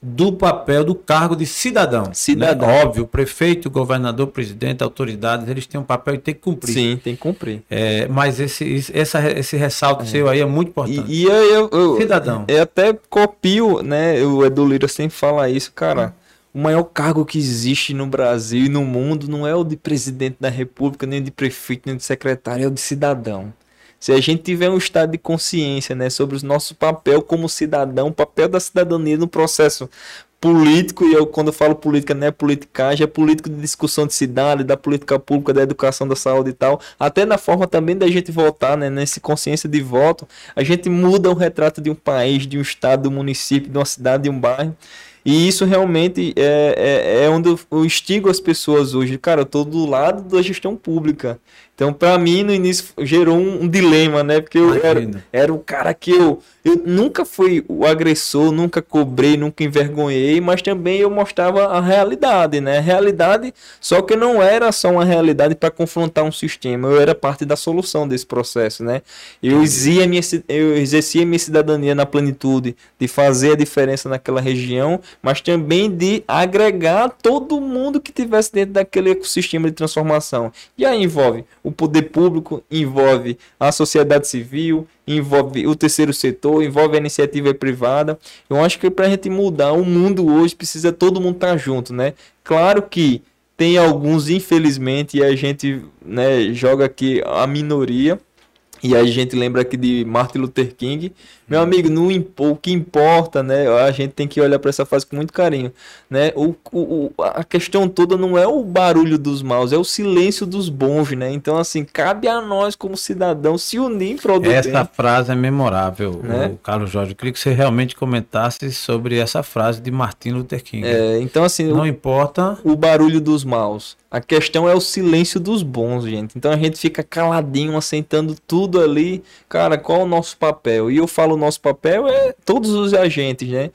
do papel do cargo de cidadão. Cidadão. né? Óbvio, prefeito, governador, presidente, autoridades, eles têm um papel e têm que cumprir. Sim, tem que cumprir. É, mas esse, esse- essa, esse ressalto seu aí é muito importante. E, e eu, eu, Cidadão. eu até copio, né? O Edu Lira sempre fala isso, cara. O maior cargo que existe no Brasil e no mundo não é o de presidente da República, nem de prefeito, nem de secretário, é o de cidadão. Se a gente tiver um estado de consciência, né, sobre o nosso papel como cidadão, o papel da cidadania no processo político, e eu quando falo política não é politicagem, é político de discussão de cidade, da política pública, da educação, da saúde e tal, até na forma também da gente votar, né, nessa consciência de voto, a gente muda o retrato de um país, de um estado, de um município, de uma cidade, de um bairro. E isso realmente é, é, é onde eu, instigo as pessoas hoje. Cara, eu tô do lado da gestão pública. Então, para mim, no início gerou um, um dilema, né? Porque eu era, era, o cara que eu, eu nunca fui o agressor, nunca cobrei, nunca envergonhei, mas também eu mostrava a realidade, né? A realidade, só que não era só uma realidade para confrontar um sistema, eu era parte da solução desse processo, né? Eu exercia, minha, eu exercia minha cidadania na plenitude, de fazer a diferença naquela região, mas também de agregar todo mundo que tivesse dentro daquele ecossistema de transformação. E aí envolve o poder público, envolve a sociedade civil, envolve o terceiro setor, envolve a iniciativa privada. Eu acho que para a gente mudar o mundo hoje precisa todo mundo estar tá junto, né? Claro que tem alguns, infelizmente, e a gente né, joga aqui a minoria, e a gente lembra aqui de Martin Luther King. Meu amigo, não o que importa, né? A gente tem que olhar para essa fase com muito carinho, né? O, o, a questão toda não é o barulho dos maus, é o silêncio dos bons, né? Então, assim, cabe a nós como cidadão se unir em prol do Essa bem. frase é memorável, né? o Carlos Jorge. Eu queria que você realmente comentasse sobre essa frase de Martin Luther King. É, então, assim, não o, importa o barulho dos maus. A questão é o silêncio dos bons, gente. Então a gente fica caladinho, assentando tudo ali. Cara, qual é o nosso papel? E eu falo nosso papel é todos os agentes, né?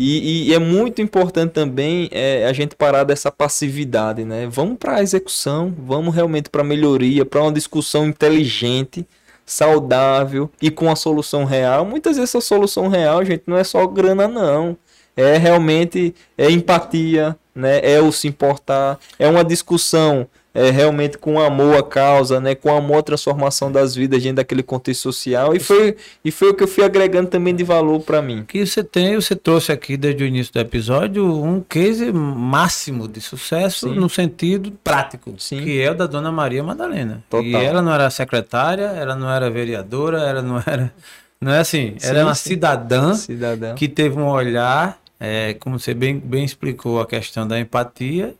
E, e é muito importante também é, a gente parar dessa passividade, né? Vamos para a execução, vamos realmente para melhoria, para uma discussão inteligente, saudável e com a solução real. Muitas vezes a solução real, gente, não é só grana, não. É realmente é empatia, né? É o se importar, é uma discussão é, realmente com amor à causa, né? Com amor à transformação das vidas dentro daquele contexto social e foi, e foi o que eu fui agregando também de valor para mim. Que você tem, você trouxe aqui desde o início do episódio um case máximo de sucesso Sim. no sentido prático, Sim. que é o da Dona Maria Madalena. Total. E ela não era secretária, ela não era vereadora, ela não era não é assim, sim, ela é uma cidadã, cidadã, que teve um olhar é, como você bem, bem explicou a questão da empatia,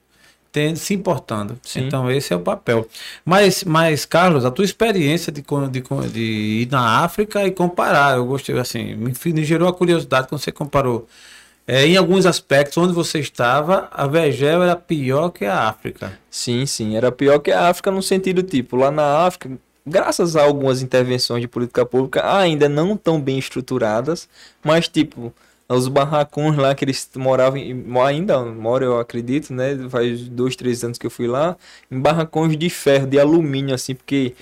tendo, se importando. Sim. Então, esse é o papel. Mas, mas, Carlos, a tua experiência de, de, de ir na África e comparar, eu gostei, assim, me, me gerou a curiosidade quando você comparou. É, em alguns aspectos, onde você estava, a Vegel era pior que a África. Sim, sim, era pior que a África no sentido tipo, lá na África, graças a algumas intervenções de política pública ainda não tão bem estruturadas, mas tipo, os barracões lá que eles moravam, ainda moram, eu acredito, né? Faz dois, três anos que eu fui lá, em barracões de ferro, de alumínio, assim, porque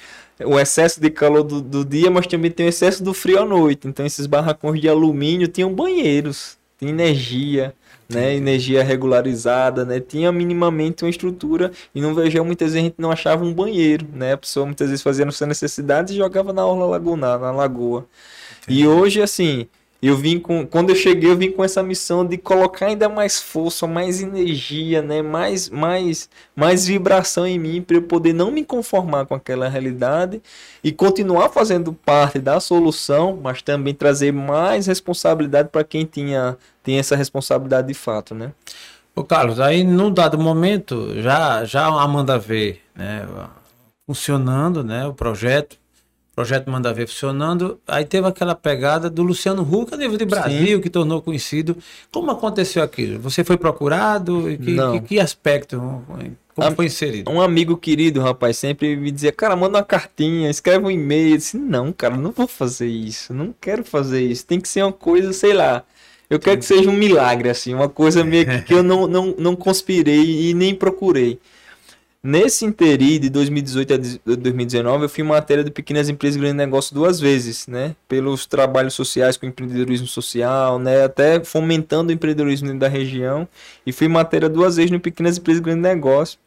o excesso de calor do, do dia, mas também tem o excesso do frio à noite. Então, esses barracões de alumínio tinham banheiros, tinha energia, né? Energia regularizada, né? Tinha minimamente uma estrutura e no Vegel muitas vezes a gente não achava um banheiro, né? A pessoa muitas vezes fazia suas necessidades e jogava na orla lagunar, na lagoa. Entendi. E hoje, assim, eu vim com, quando eu cheguei, eu vim com essa missão de colocar ainda mais força, mais energia, né, mais, mais, mais vibração em mim para eu poder não me conformar com aquela realidade e continuar fazendo parte da solução, mas também trazer mais responsabilidade para quem tinha, tinha essa responsabilidade de fato, né? Ô Carlos, aí num dado momento já já a Amanda vê, né, funcionando, né, o projeto projeto Manda Ver funcionando. Aí teve aquela pegada do Luciano Huck a nível de Brasil, Sim. que tornou conhecido. Como aconteceu aquilo? Você foi procurado? Que, que, que, aspecto? Como foi inserido? Um amigo querido, rapaz, sempre me dizia, cara, manda uma cartinha, escreve um e-mail. Eu disse, não, cara, não vou fazer isso. Não quero fazer isso. Tem que ser uma coisa, sei lá. Eu quero que seja um milagre, assim, uma coisa meio que, que eu não, não, não conspirei e nem procurei. Nesse interi de 2018 a 2019, eu fui matéria de pequenas empresas e grandes negócios duas vezes, né? Pelos trabalhos sociais com empreendedorismo social, né? Até fomentando o empreendedorismo dentro da região. E fui matéria duas vezes no pequenas empresas e grandes negócios.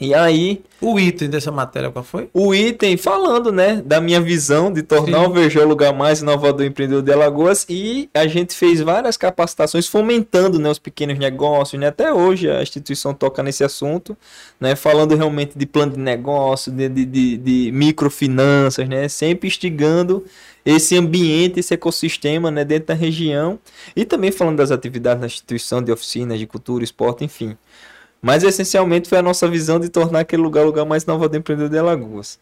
E aí. O item dessa matéria qual foi? O item falando, né, da minha visão de tornar Sim. o Vergel o lugar mais inovador e empreendedor de Alagoas. E a gente fez várias capacitações fomentando, né, os pequenos negócios, né? Até hoje a instituição toca nesse assunto, né? Falando realmente de plano de negócio, de, de, de, de microfinanças, né? Sempre instigando esse ambiente, esse ecossistema, né, dentro da região. E também falando das atividades da instituição, de oficinas, de cultura, esporte, enfim. Mas essencialmente foi a nossa visão de tornar aquele lugar o lugar mais inovador empreendedor de Alagoas.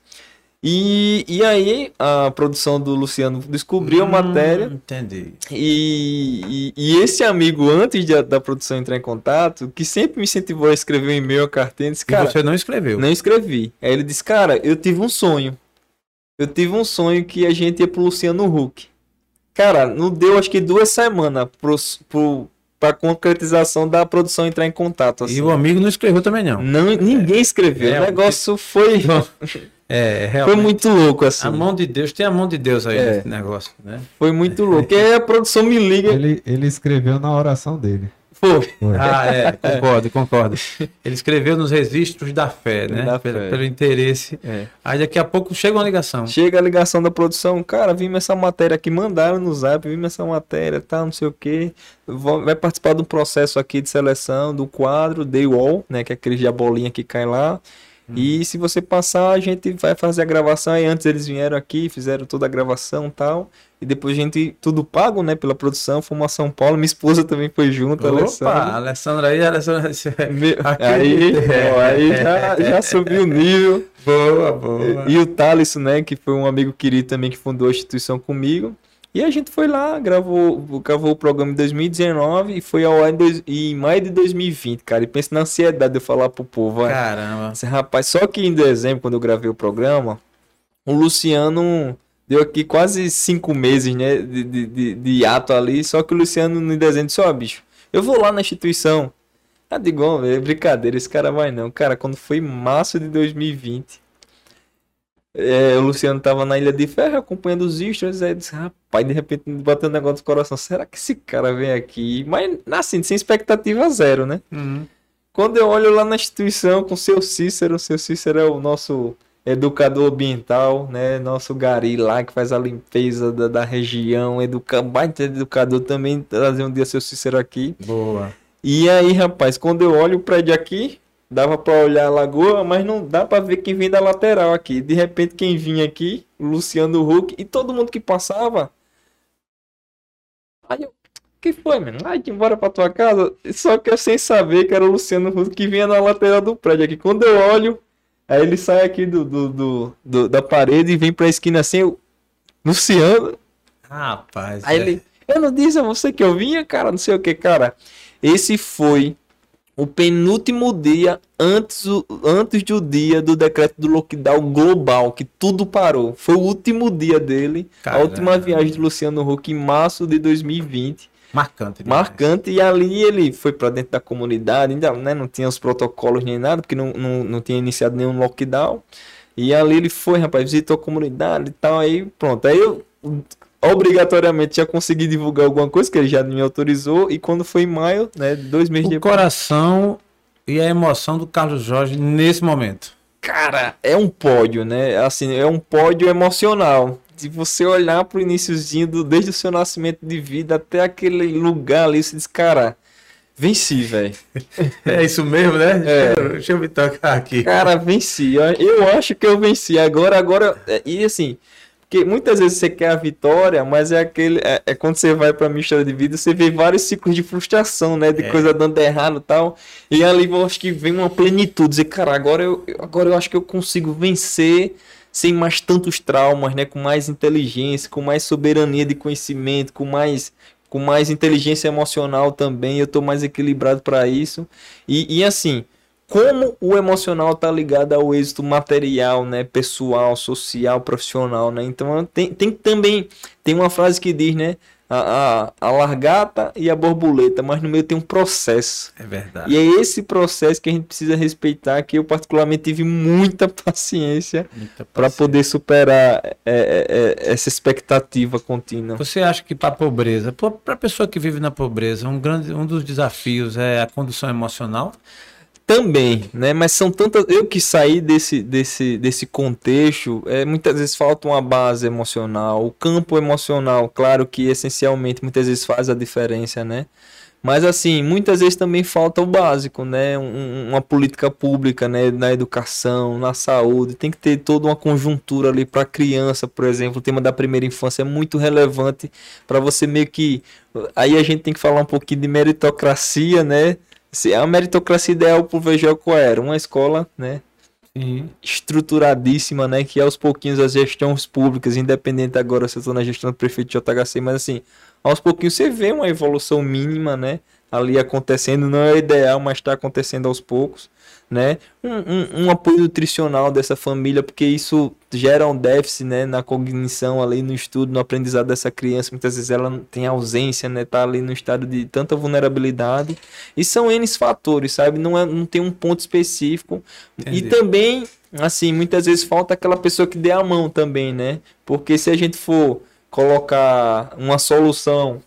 E, e aí a produção do Luciano descobriu a Hum, matéria Entendi. e, e, e esse amigo, antes de- da produção entrar em contato, que sempre me incentivou a escrever um e-mail a cartinha, disse, E cara, você não escreveu. não escrevi. Aí ele disse, cara, eu tive um sonho. Eu tive um sonho que a gente ia pro Luciano Huck. Cara, não deu acho que duas semanas pro, pro, pra concretização da produção entrar em contato. Assim. E o amigo não escreveu também, não. Não, ninguém escreveu. É, o negócio foi, É, foi realmente. muito louco, assim. A mão de Deus, tem a mão de Deus aí É. nesse negócio, né? Foi muito louco. E aí a produção me liga. Ele, ele escreveu na oração dele. Foi. Ah, é, concordo, concordo. Ele escreveu nos registros da fé, né? Da pelo, fé. pelo interesse. é. Aí daqui a pouco chega uma ligação. Chega a ligação da produção, cara, vimos essa matéria aqui, mandaram no zap, vimos essa matéria, tá, não sei o que. Vai participar de um processo aqui de seleção do quadro Day Wall, né, que é aquele de bolinha que cai lá. E se você passar, a gente vai fazer a gravação. Aí antes eles vieram aqui, fizeram toda a gravação e tal. E depois a gente, tudo pago, né, pela produção, fomos a São Paulo. Minha esposa também foi junto, Opa, Alessandra. Alessandra aí, Alessandra. Me- Aí, Acreditei. ó, aí já, já subiu o nível. Boa, boa. E o Thales, né, que foi um amigo querido também que fundou a instituição comigo. E a gente foi lá, gravou, gravou o programa em 2019 e foi ao ar em, dois- em maio de 2020, cara. E pensa na ansiedade de eu falar pro povo, ó, Caramba. esse rapaz, só que em dezembro, quando eu gravei o programa, o Luciano deu aqui quase cinco meses, né, de, de, de, de ato ali, só que o Luciano em dezembro disse, ó, bicho, eu vou lá na instituição. Ah, digo, ó, é brincadeira, esse cara vai não. Cara, quando foi março de 2020, é, o Luciano tava na Ilha de Ferro acompanhando os stories, aí disse, rapaz, de repente bateu um negócio do coração, será que esse cara vem aqui? Mas, assim, sem expectativa zero, né? Uhum. Quando eu olho lá na instituição com o seu Cícero, o seu Cícero é o nosso educador ambiental, né? Nosso gari lá que faz a limpeza da, da região, educa... baita educador também, trazer um dia seu Cícero aqui. Boa. E aí, rapaz, quando eu olho o prédio aqui, dava pra olhar a lagoa, mas não dá pra ver quem vem da lateral aqui. De repente, quem vinha aqui, o Luciano Huck, e todo mundo que passava. Aí eu, que foi, mano? Ai, que embora pra tua casa. Só que eu sem saber que era o Luciano Huck que vinha na lateral do prédio aqui. Quando eu olho, aí ele sai aqui do, do, do- do- da parede e vem pra esquina assim, eu, Luciano. Rapaz. Aí é. ele, eu não disse a você que eu vinha, cara, não sei o que, cara. Esse foi o penúltimo dia antes, antes do dia do decreto do lockdown global, que tudo parou. Foi o último dia dele, Caramba. a última viagem do Luciano Huck em março de 2020. Marcante. demais. Marcante, e ali ele foi pra dentro da comunidade, ainda né, não tinha os protocolos nem nada, porque não, não, não tinha iniciado nenhum lockdown. E ali ele foi, rapaz, visitou a comunidade e tal, aí pronto. Aí eu obrigatoriamente já consegui divulgar alguma coisa que ele já me autorizou, e quando foi em maio, né, dois meses O depois. coração e a emoção do Carlos Jorge nesse momento. Cara, é um pódio, né? Assim, é um pódio emocional. Se você olhar pro iniciozinho, do, desde o seu nascimento de vida até aquele lugar ali, você diz, cara, venci, velho. É isso mesmo, né? É. Deixa, eu, deixa eu me tocar aqui. Cara, venci. Eu- Eu acho que eu venci. Agora, agora. é- E assim, porque muitas vezes você quer a vitória, mas é aquele. É, é quando você vai pra mistura de vida, você vê vários ciclos de frustração, né? De É. coisa dando errado e tal. E ali eu acho que vem uma plenitude. Dizer, cara, agora eu, eu- agora eu acho que eu consigo vencer sem mais tantos traumas, né? Com mais inteligência, com mais soberania de conhecimento, com mais. Com mais inteligência emocional também, eu tô mais equilibrado para isso. E, e assim, como o emocional tá ligado ao êxito material, né, pessoal, social, profissional, né? Então tem, tem também tem uma frase que diz, né, a, a, a largata e a borboleta, mas no meio tem um processo. É verdade. E é esse processo que a gente precisa respeitar, que eu particularmente tive muita paciência para poder superar é, é, é, essa expectativa contínua. Você acha que para a pobreza, para a pessoa que vive na pobreza, um grande, um dos desafios é a condição emocional? Também, né? Mas são tantas. Eu que saí desse, desse, desse contexto, é, muitas vezes falta uma base emocional. O campo emocional, claro que essencialmente muitas vezes faz a diferença, né? Mas assim, muitas vezes também falta o básico, né? Um- uma política pública, né? Na educação, na saúde. Tem que ter toda uma conjuntura ali para a criança, por exemplo. O tema da primeira infância é muito relevante para você meio que. Aí a gente tem que falar um pouquinho de meritocracia, né? Se a meritocracia ideal pro VJ qual era? Uma escola, né? Sim. estruturadíssima, né? Que aos pouquinhos as gestões públicas, independente agora se eu estou na gestão do prefeito de JHC, mas assim, aos pouquinhos você vê uma evolução mínima, né? Ali acontecendo, não é ideal, mas está acontecendo aos poucos, né? Um, um, um apoio nutricional dessa família, porque isso gera um déficit, né? Na cognição ali, no estudo, no aprendizado dessa criança. Muitas vezes ela tem ausência, né? Tá ali no estado de tanta vulnerabilidade. E são N fatores, sabe? Não, é, não tem um ponto específico. Entendi. E também, assim, muitas vezes falta aquela pessoa que dê a mão também, né? Porque se a gente for colocar uma solução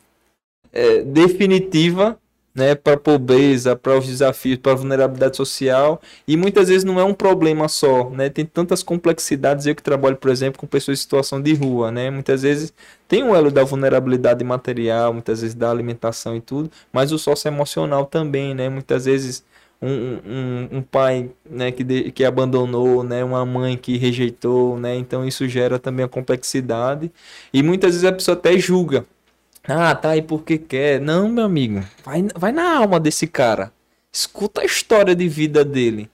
é, definitiva, né, para a pobreza, para os desafios, para a vulnerabilidade social, e muitas vezes não é um problema só, né? Tem tantas complexidades. Eu que trabalho, por exemplo, com pessoas em situação de rua, né? Muitas vezes tem o elo da vulnerabilidade material, muitas vezes da alimentação e tudo, mas o socioemocional também, né? Muitas vezes um, um, um pai né, que, de- que abandonou, né, uma mãe que rejeitou, né, então isso gera também a complexidade e muitas vezes a pessoa até julga. Ah, tá aí porque quer. Não, meu amigo, vai, vai na alma desse cara. Escuta a história de vida dele.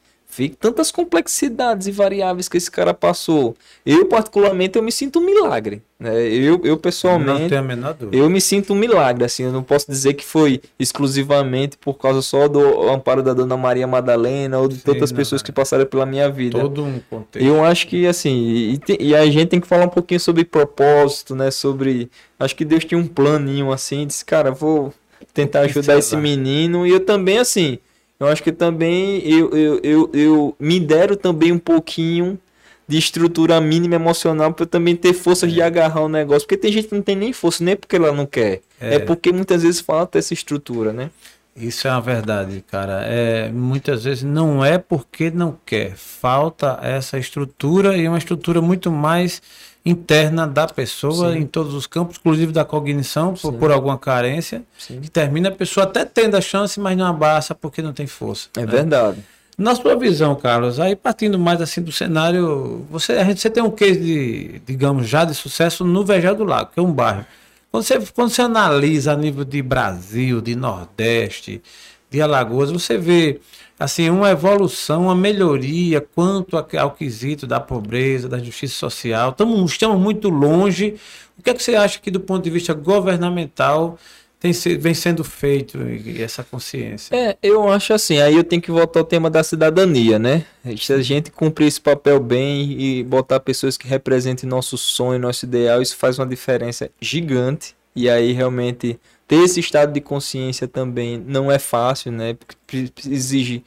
Tantas complexidades e variáveis que esse cara passou. Eu, particularmente, eu me sinto um milagre. Né? Eu, eu, Não pessoalmente, tenho a menor dúvida. eu me sinto um milagre, assim, eu não posso dizer que foi exclusivamente por causa só do amparo da Dona Maria Madalena ou de Sim, tantas não, pessoas é. que passaram pela minha vida. Todo um contexto. Eu acho que, assim, e, te- e a gente tem que falar um pouquinho sobre propósito, né, sobre... Acho que Deus tinha um planinho, assim, disse, cara, vou tentar ajudar esse menino, e eu também, assim, eu acho que também eu, eu, eu, eu me dero também um pouquinho de estrutura mínima emocional para eu também ter forças de agarrar o negócio. Porque tem gente que não tem nem força, nem porque ela não quer. É, É. porque muitas vezes falta essa estrutura, né? Isso é uma verdade, cara. É, muitas vezes não é porque não quer. Falta essa estrutura e uma estrutura muito mais interna da pessoa Sim. em todos os campos, inclusive da cognição, por, por alguma carência, Sim. que termina a pessoa até tendo a chance, mas não abraça porque não tem força. É né? verdade. Na sua visão, Carlos, aí partindo mais assim do cenário, você, a gente, você tem um case de, digamos, já de sucesso no Vejal do Lago, que é um bairro. Quando você, quando você analisa a nível de Brasil, de Nordeste, de Alagoas, você vê assim uma evolução, uma melhoria quanto ao quesito da pobreza, da justiça social. Estamos, estamos muito longe. O que é que você acha que do ponto de vista governamental tem, vem sendo feito essa consciência? É, eu acho assim, aí eu tenho que voltar ao tema da cidadania, né? Se a gente cumprir esse papel bem e botar pessoas que representem nosso sonho, nosso ideal, isso faz uma diferença gigante. E aí realmente ter esse estado de consciência também não é fácil, né? Porque exige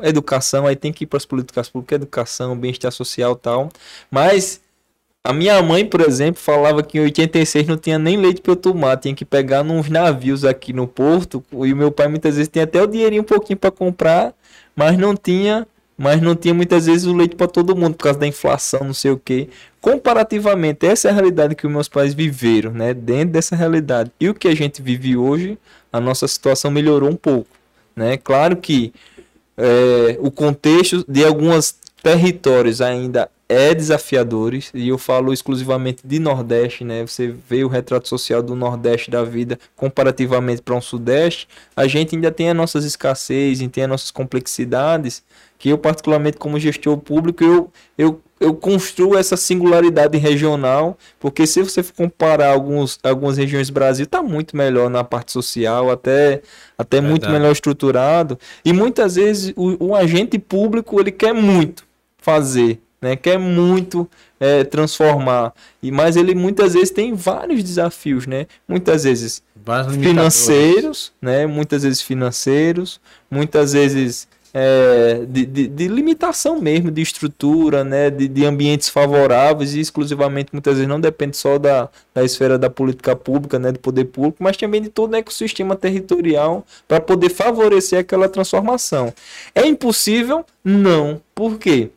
educação, aí tem que ir para as políticas públicas, educação, bem-estar social tal. Mas a minha mãe, por exemplo, falava que em 86 não tinha nem leite para eu tomar, tinha que pegar nos navios aqui no porto. E o meu pai muitas vezes tinha até o dinheirinho um pouquinho para comprar, mas não tinha, mas não tinha muitas vezes o leite para todo mundo por causa da inflação, não sei o quê. Comparativamente, essa é a realidade que meus pais viveram, né? Dentro dessa realidade e o que a gente vive hoje, a nossa situação melhorou um pouco, né? Claro que é, o contexto de alguns territórios ainda é desafiadores e eu falo exclusivamente de Nordeste, né? Você vê o retrato social do Nordeste da vida comparativamente para um Sudeste, a gente ainda tem as nossas escassez, tem as nossas complexidades que eu particularmente como gestor público eu eu eu construo essa singularidade regional, porque se você for comparar alguns, algumas regiões do Brasil, está muito melhor na parte social, até, até muito melhor estruturado. E muitas vezes o, o agente público ele quer muito fazer, né? quer muito é, transformar. E, mas ele muitas vezes tem vários desafios, né? Muitas vezes financeiros, né? Muitas vezes financeiros, muitas vezes é, de, de, de limitação mesmo, de estrutura, né? De, de ambientes favoráveis e exclusivamente muitas vezes não depende só da, da esfera da política pública, né? Do poder público, mas também de todo o ecossistema territorial para poder favorecer aquela transformação. É impossível? Não. Por quê?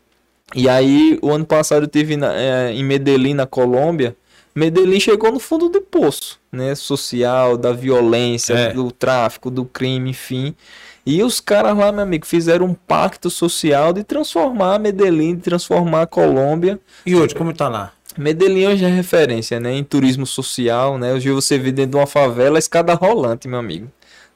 E aí, o ano passado eu tive na- eh, em Medellín, na Colômbia. Medellín chegou no fundo do poço, né? Social, da violência, É. do tráfico, do crime, enfim. E os caras lá, meu amigo, fizeram um pacto social de transformar Medellín, de transformar a Colômbia. E hoje, como tá lá? Medellín hoje é referência, né? Em turismo social, né? Hoje você vê dentro de uma favela a escada rolante, meu amigo.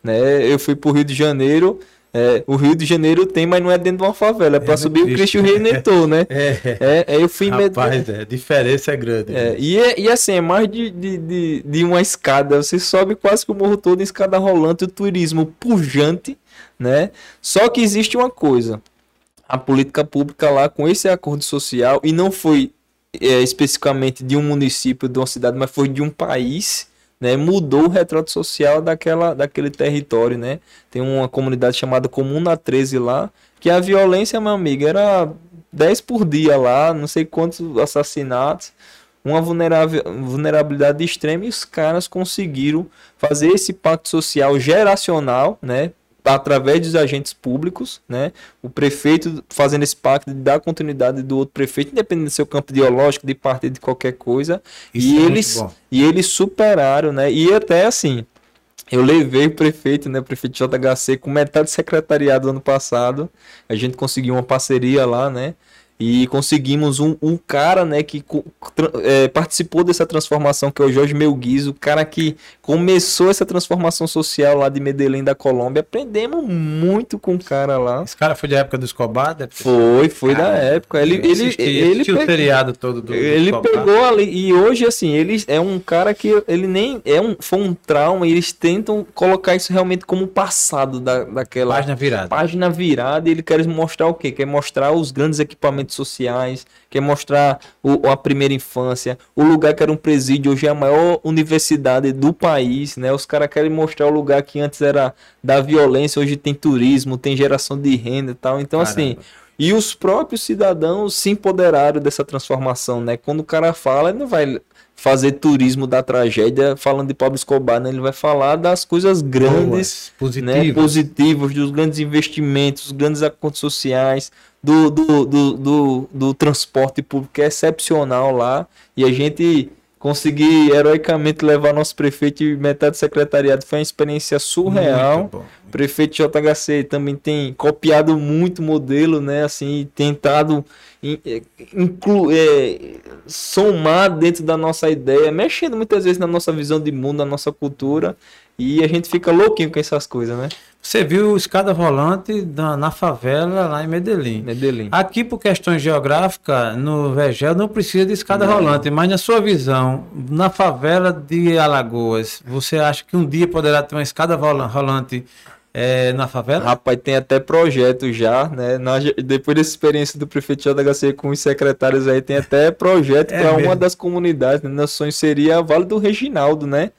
Né? Eu fui pro Rio de Janeiro, É, o Rio de Janeiro tem, mas não é dentro de uma favela. É É, subir o Cristo. Redentor, né? É, É, aí eu fui em Med- rapaz, é, a diferença é grande. É, e, é- e assim, é mais de, de, de, de uma escada. Você sobe quase que o morro todo em escada rolante, o turismo pujante, né? Só que existe uma coisa. A política pública lá, com esse acordo social, e não foi é, especificamente de um município, de uma cidade, mas foi de um país, né? Mudou o retrato social daquela, daquele território, né? Tem uma comunidade chamada Comuna 13 lá, que a violência, meu amigo, era 10 por dia lá, não sei quantos assassinatos uma vulnerabilidade extrema e os caras conseguiram fazer esse pacto social geracional, né? Através dos agentes públicos, né? O prefeito fazendo esse pacto de dar continuidade do outro prefeito, independente do seu campo ideológico, de partido, de qualquer coisa. Isso e é eles e eles superaram, né? E até assim, eu levei o prefeito, né, o prefeito JHC, com metade do secretariado ano passado. A gente conseguiu uma parceria lá, né? E conseguimos um, um cara, né, que é, participou dessa transformação, que é o Jorge Melguiz, o cara que começou essa transformação social lá de Medellín, da Colômbia. Aprendemos muito com o cara lá. Esse cara foi da época do Escobar? Foi, foi da Cara, época. Ele, ele, assisti, ele, assisti o seriado todo do, do ele Escobar. pegou ali e hoje assim ele é um cara que ele nem é um foi um trauma e eles tentam colocar isso realmente como passado da, daquela Página virada. página virada e ele quer mostrar o quê? Quer mostrar os grandes equipamentos sociais, quer mostrar o, a primeira infância, o lugar que era um presídio, hoje é a maior universidade do país, né? Os caras querem mostrar o lugar que antes era da violência, hoje tem turismo, tem geração de renda e tal. Então, assim, Caramba. e os próprios cidadãos se empoderaram dessa transformação, né? Quando o cara fala, ele não vai fazer turismo da tragédia falando de Pablo Escobar, né? Ele vai falar das coisas grandes Boas, né, positivas. positivos, dos grandes investimentos, dos grandes acordos sociais, do, do, do, do, do transporte público é excepcional lá. E a gente conseguir heroicamente levar nosso prefeito e metade do secretariado foi uma experiência surreal. O prefeito JHC também tem copiado muito o modelo, né? Assim, tentado eh, inclu eh, somar dentro da nossa ideia, mexendo muitas vezes na nossa visão de mundo, na nossa cultura. E a gente fica louquinho com essas coisas, né? Você viu escada rolante na, na favela lá em Medellín. Medellín. Aqui, por questões geográficas, no Vegel não precisa de escada rolante, mas na sua visão, na favela de Alagoas, você acha que um dia poderá ter uma escada rola- rolante eh, na favela? Rapaz, tem até projeto já, né? Na- depois dessa experiência do prefeito JHC com os secretários aí, tem até projeto É para uma das comunidades. Né? Nosso sonho seria Vale do Reginaldo, né?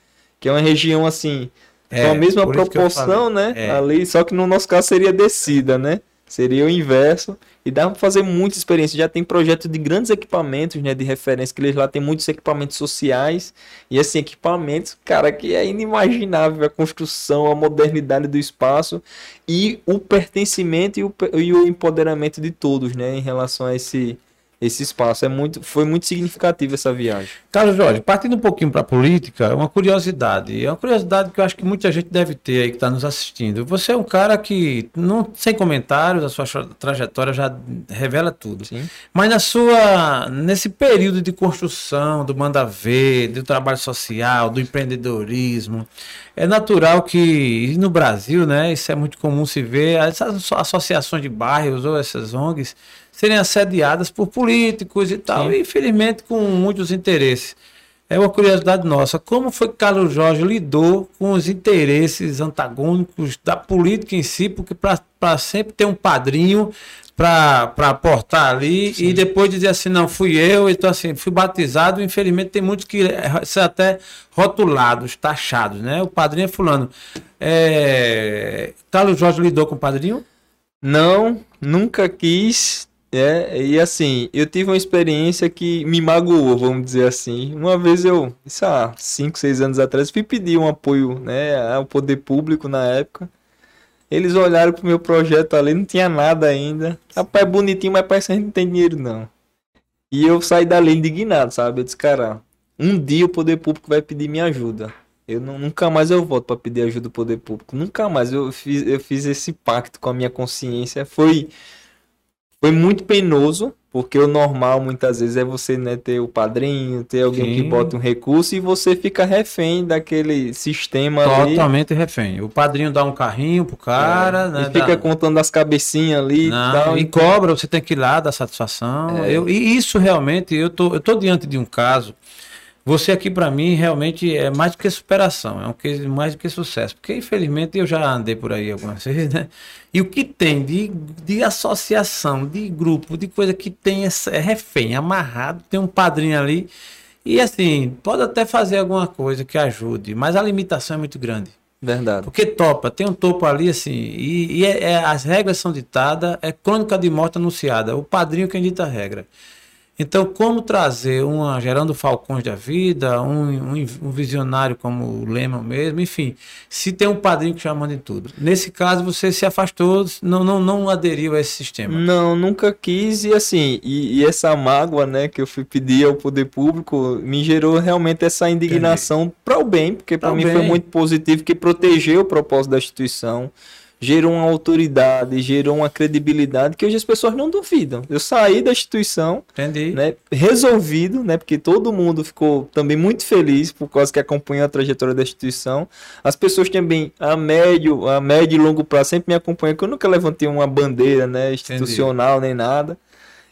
Que é uma região assim, com a mesma que eu proporção, né? É. Ali, só que no nosso caso seria descida, né? Seria o inverso. E dá para fazer muita experiência. Já tem projeto de grandes equipamentos, né? De referência, que eles lá tem muitos equipamentos sociais. E assim, equipamentos, cara, que é inimaginável a construção, a modernidade do espaço e o pertencimento e o, e o empoderamento de todos, né? Em relação a esse, esse espaço. É muito, foi muito significativo essa viagem. Carlos Jorge, partindo um pouquinho para a política, uma curiosidade. É uma curiosidade que eu acho que muita gente deve ter aí que está nos assistindo. Você é um cara que, não, sem comentários, a sua tra- trajetória já revela tudo. Sim. Mas na sua, nesse período de construção do manda ver, do trabalho social, do empreendedorismo, é natural que no Brasil, né, isso é muito comum se ver, essas asso- associações de bairros ou essas ONGs serem assediadas por políticos e tal, e infelizmente com muitos interesses. É uma curiosidade nossa. Como foi que Carlos Jorge lidou com os interesses antagônicos da política em si? Porque para sempre ter um padrinho para aportar ali e depois dizer assim, não, fui eu, então assim, fui batizado. Infelizmente tem muitos que eh, são até rotulados, taxados, né? O padrinho é fulano. É... Carlos Jorge lidou com o padrinho? Não, nunca quis. É, e assim, eu tive uma experiência que me magoou, vamos dizer assim. Uma vez eu, isso há 5, 6 anos atrás, fui pedir um apoio né, ao poder público na época. Eles olharam pro meu projeto ali, não tinha nada ainda. Rapaz, é bonitinho, mas parece que a gente não tem dinheiro, não. E eu saí dali indignado, sabe? Eu disse, cara, um dia o poder público vai pedir minha ajuda. Eu não- nunca mais eu volto para pedir ajuda do poder público. Nunca mais eu fiz, eu fiz esse pacto com a minha consciência. Foi, foi muito penoso, Porque o normal muitas vezes é você né, ter o padrinho, ter alguém que Sim. bota um recurso e você fica refém daquele sistema ali. Totalmente refém. O padrinho dá um carrinho pro cara, né? É. e fica dá- contando as cabecinhas ali Não, e tal. e cobra, você tem que ir lá dar satisfação. É. Eu, e isso realmente, eu tô, eu tô diante de um caso. Você aqui para mim realmente é mais do que superação, é um case mais do que sucesso. Porque infelizmente eu já andei por aí algumas vezes, né? E o que tem de, de associação, de grupo, de coisa que tem essa- é refém, amarrado, tem um padrinho ali. E assim, pode até fazer alguma coisa que ajude, mas a limitação é muito grande. Verdade. Porque topa, tem um topo ali assim, e, e é- é- as regras são ditadas, é crônica de morte anunciada, o padrinho quem dita a regra. Então, como trazer uma Gerando Falcões da vida, um, um, um visionário como o Lehman mesmo, enfim, se tem um padrinho que já manda em tudo. Nesse caso, você se afastou, não, não, não aderiu a esse sistema. Não, nunca quis e assim, e, e essa mágoa, né, que eu fui pedir ao poder público me gerou realmente essa indignação para o bem, porque para mim bem. foi muito positivo, que protegeu o propósito da instituição, gerou uma autoridade, gerou uma credibilidade que hoje as pessoas não duvidam. Eu saí da instituição, Entendi. né, resolvido, né, porque todo mundo ficou também muito feliz por causa que acompanhou a trajetória da instituição. As pessoas também a médio, a médio e longo prazo sempre me acompanham, que eu nunca levantei uma bandeira, né, institucional nem nada.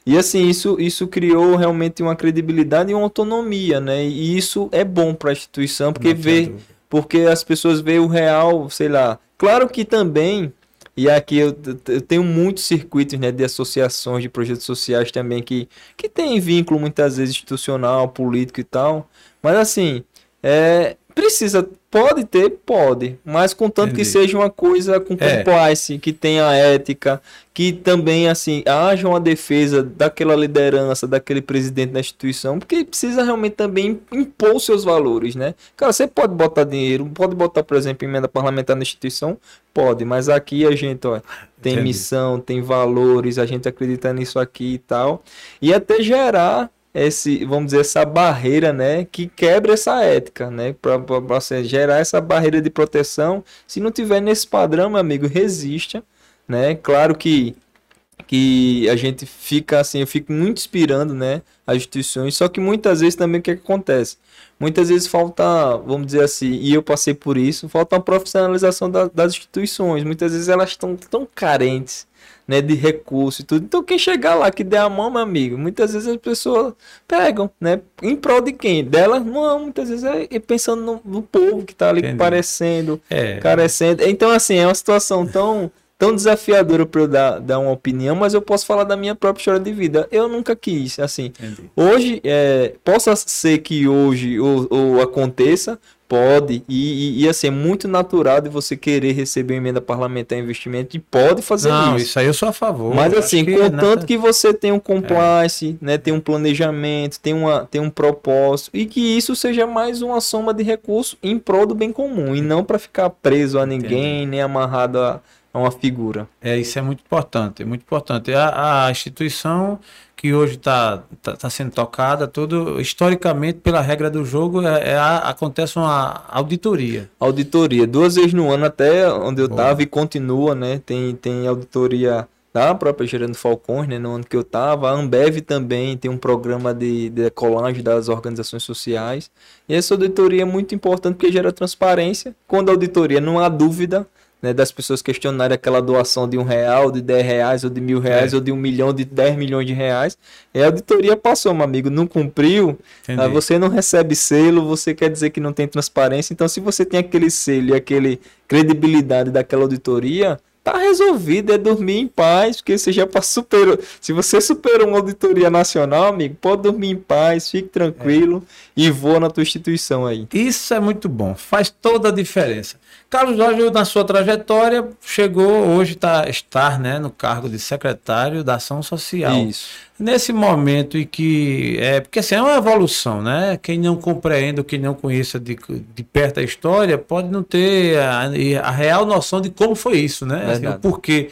E assim, isso, isso criou realmente uma credibilidade e uma autonomia, né? E isso é bom para a instituição, porque Não vê, porque as pessoas veem o real, sei lá. Claro que também, e aqui eu, eu tenho muitos circuitos né, de associações, de projetos sociais também que, que tem vínculo muitas vezes institucional, político e tal. Mas assim, é, precisa, pode ter, pode, mas contanto que Entendi. seja uma coisa com É. compliance, que tenha ética, que também assim haja uma defesa daquela liderança, daquele presidente da instituição, porque precisa realmente também impor seus valores, né? Cara, você pode botar dinheiro, pode botar, por exemplo, emenda parlamentar na instituição, pode, mas aqui a gente, ó, tem Entendi. missão, tem valores, a gente acredita nisso aqui e tal, e até gerar esse, vamos dizer, essa barreira, né, que quebra essa ética, né, para você gerar essa barreira de proteção. Se não tiver nesse padrão, meu amigo, resista, né? Claro que que a gente fica assim, eu fico muito inspirando, né, as instituições, só que muitas vezes também o que, que acontece? Muitas vezes falta, vamos dizer assim, e eu passei por isso, falta uma profissionalização da- das instituições. Muitas vezes elas estão tão carentes, né, de recurso e tudo. Então quem chegar lá que der a mão, meu amigo, muitas vezes as pessoas pegam, né, em prol de quem? Dela? Não, muitas vezes é é pensando no, no povo que tá ali Entendi. parecendo, É, carecendo. Então, assim, é uma situação tão, tão desafiadora para eu dar, dar uma opinião, mas eu posso falar da minha própria história de vida. Eu nunca quis, assim. entendi. Hoje, é, possa ser que hoje ou, ou aconteça, pode, e, e, e, assim, é muito natural de você querer receber emenda parlamentar em investimento, e pode fazer Não, isso. isso aí eu sou a favor. Mas assim, que contanto nada- que você tenha um compliance, né, tem um planejamento, tem, uma, tem um propósito e que isso seja mais uma soma de recursos em prol do bem comum e não para ficar preso a ninguém nem amarrado a, a uma figura. É, isso é muito importante, é muito importante. A, a instituição que hoje está tá, tá sendo tocada, tudo historicamente, pela regra do jogo, é, é a- acontece uma auditoria. Auditoria, duas vezes no ano até onde eu Boa. tava e continua, né? Tem, tem auditoria da própria Gerando Falcões, né? No ano que eu tava. A Ambev também tem um programa de, de colagem das organizações sociais. E essa auditoria é muito importante porque gera transparência. Quando a auditoria não há dúvida, né, das pessoas questionarem aquela doação de um real, de dez reais, ou de mil reais, É. ou de um milhão, de dez milhões de reais. E a auditoria passou, meu amigo, não cumpriu, Entendi. ah, você não recebe selo, você quer dizer que não tem transparência. Então, se você tem aquele selo e aquele credibilidade daquela auditoria, tá resolvido, é dormir em paz, porque você já superou. Se você superou uma auditoria nacional, amigo, pode dormir em paz, fique tranquilo e voa na tua instituição aí. Isso é muito bom, faz toda a diferença. Carlos Jorge, na sua trajetória, chegou hoje tá, estar né, no cargo de secretário da Ação Social. Isso. Nesse momento em que. É, porque assim, é uma evolução, né? Quem não compreende, quem não conheça de, de perto a história, pode não ter a, a real noção de como foi isso, né? Assim, o porquê.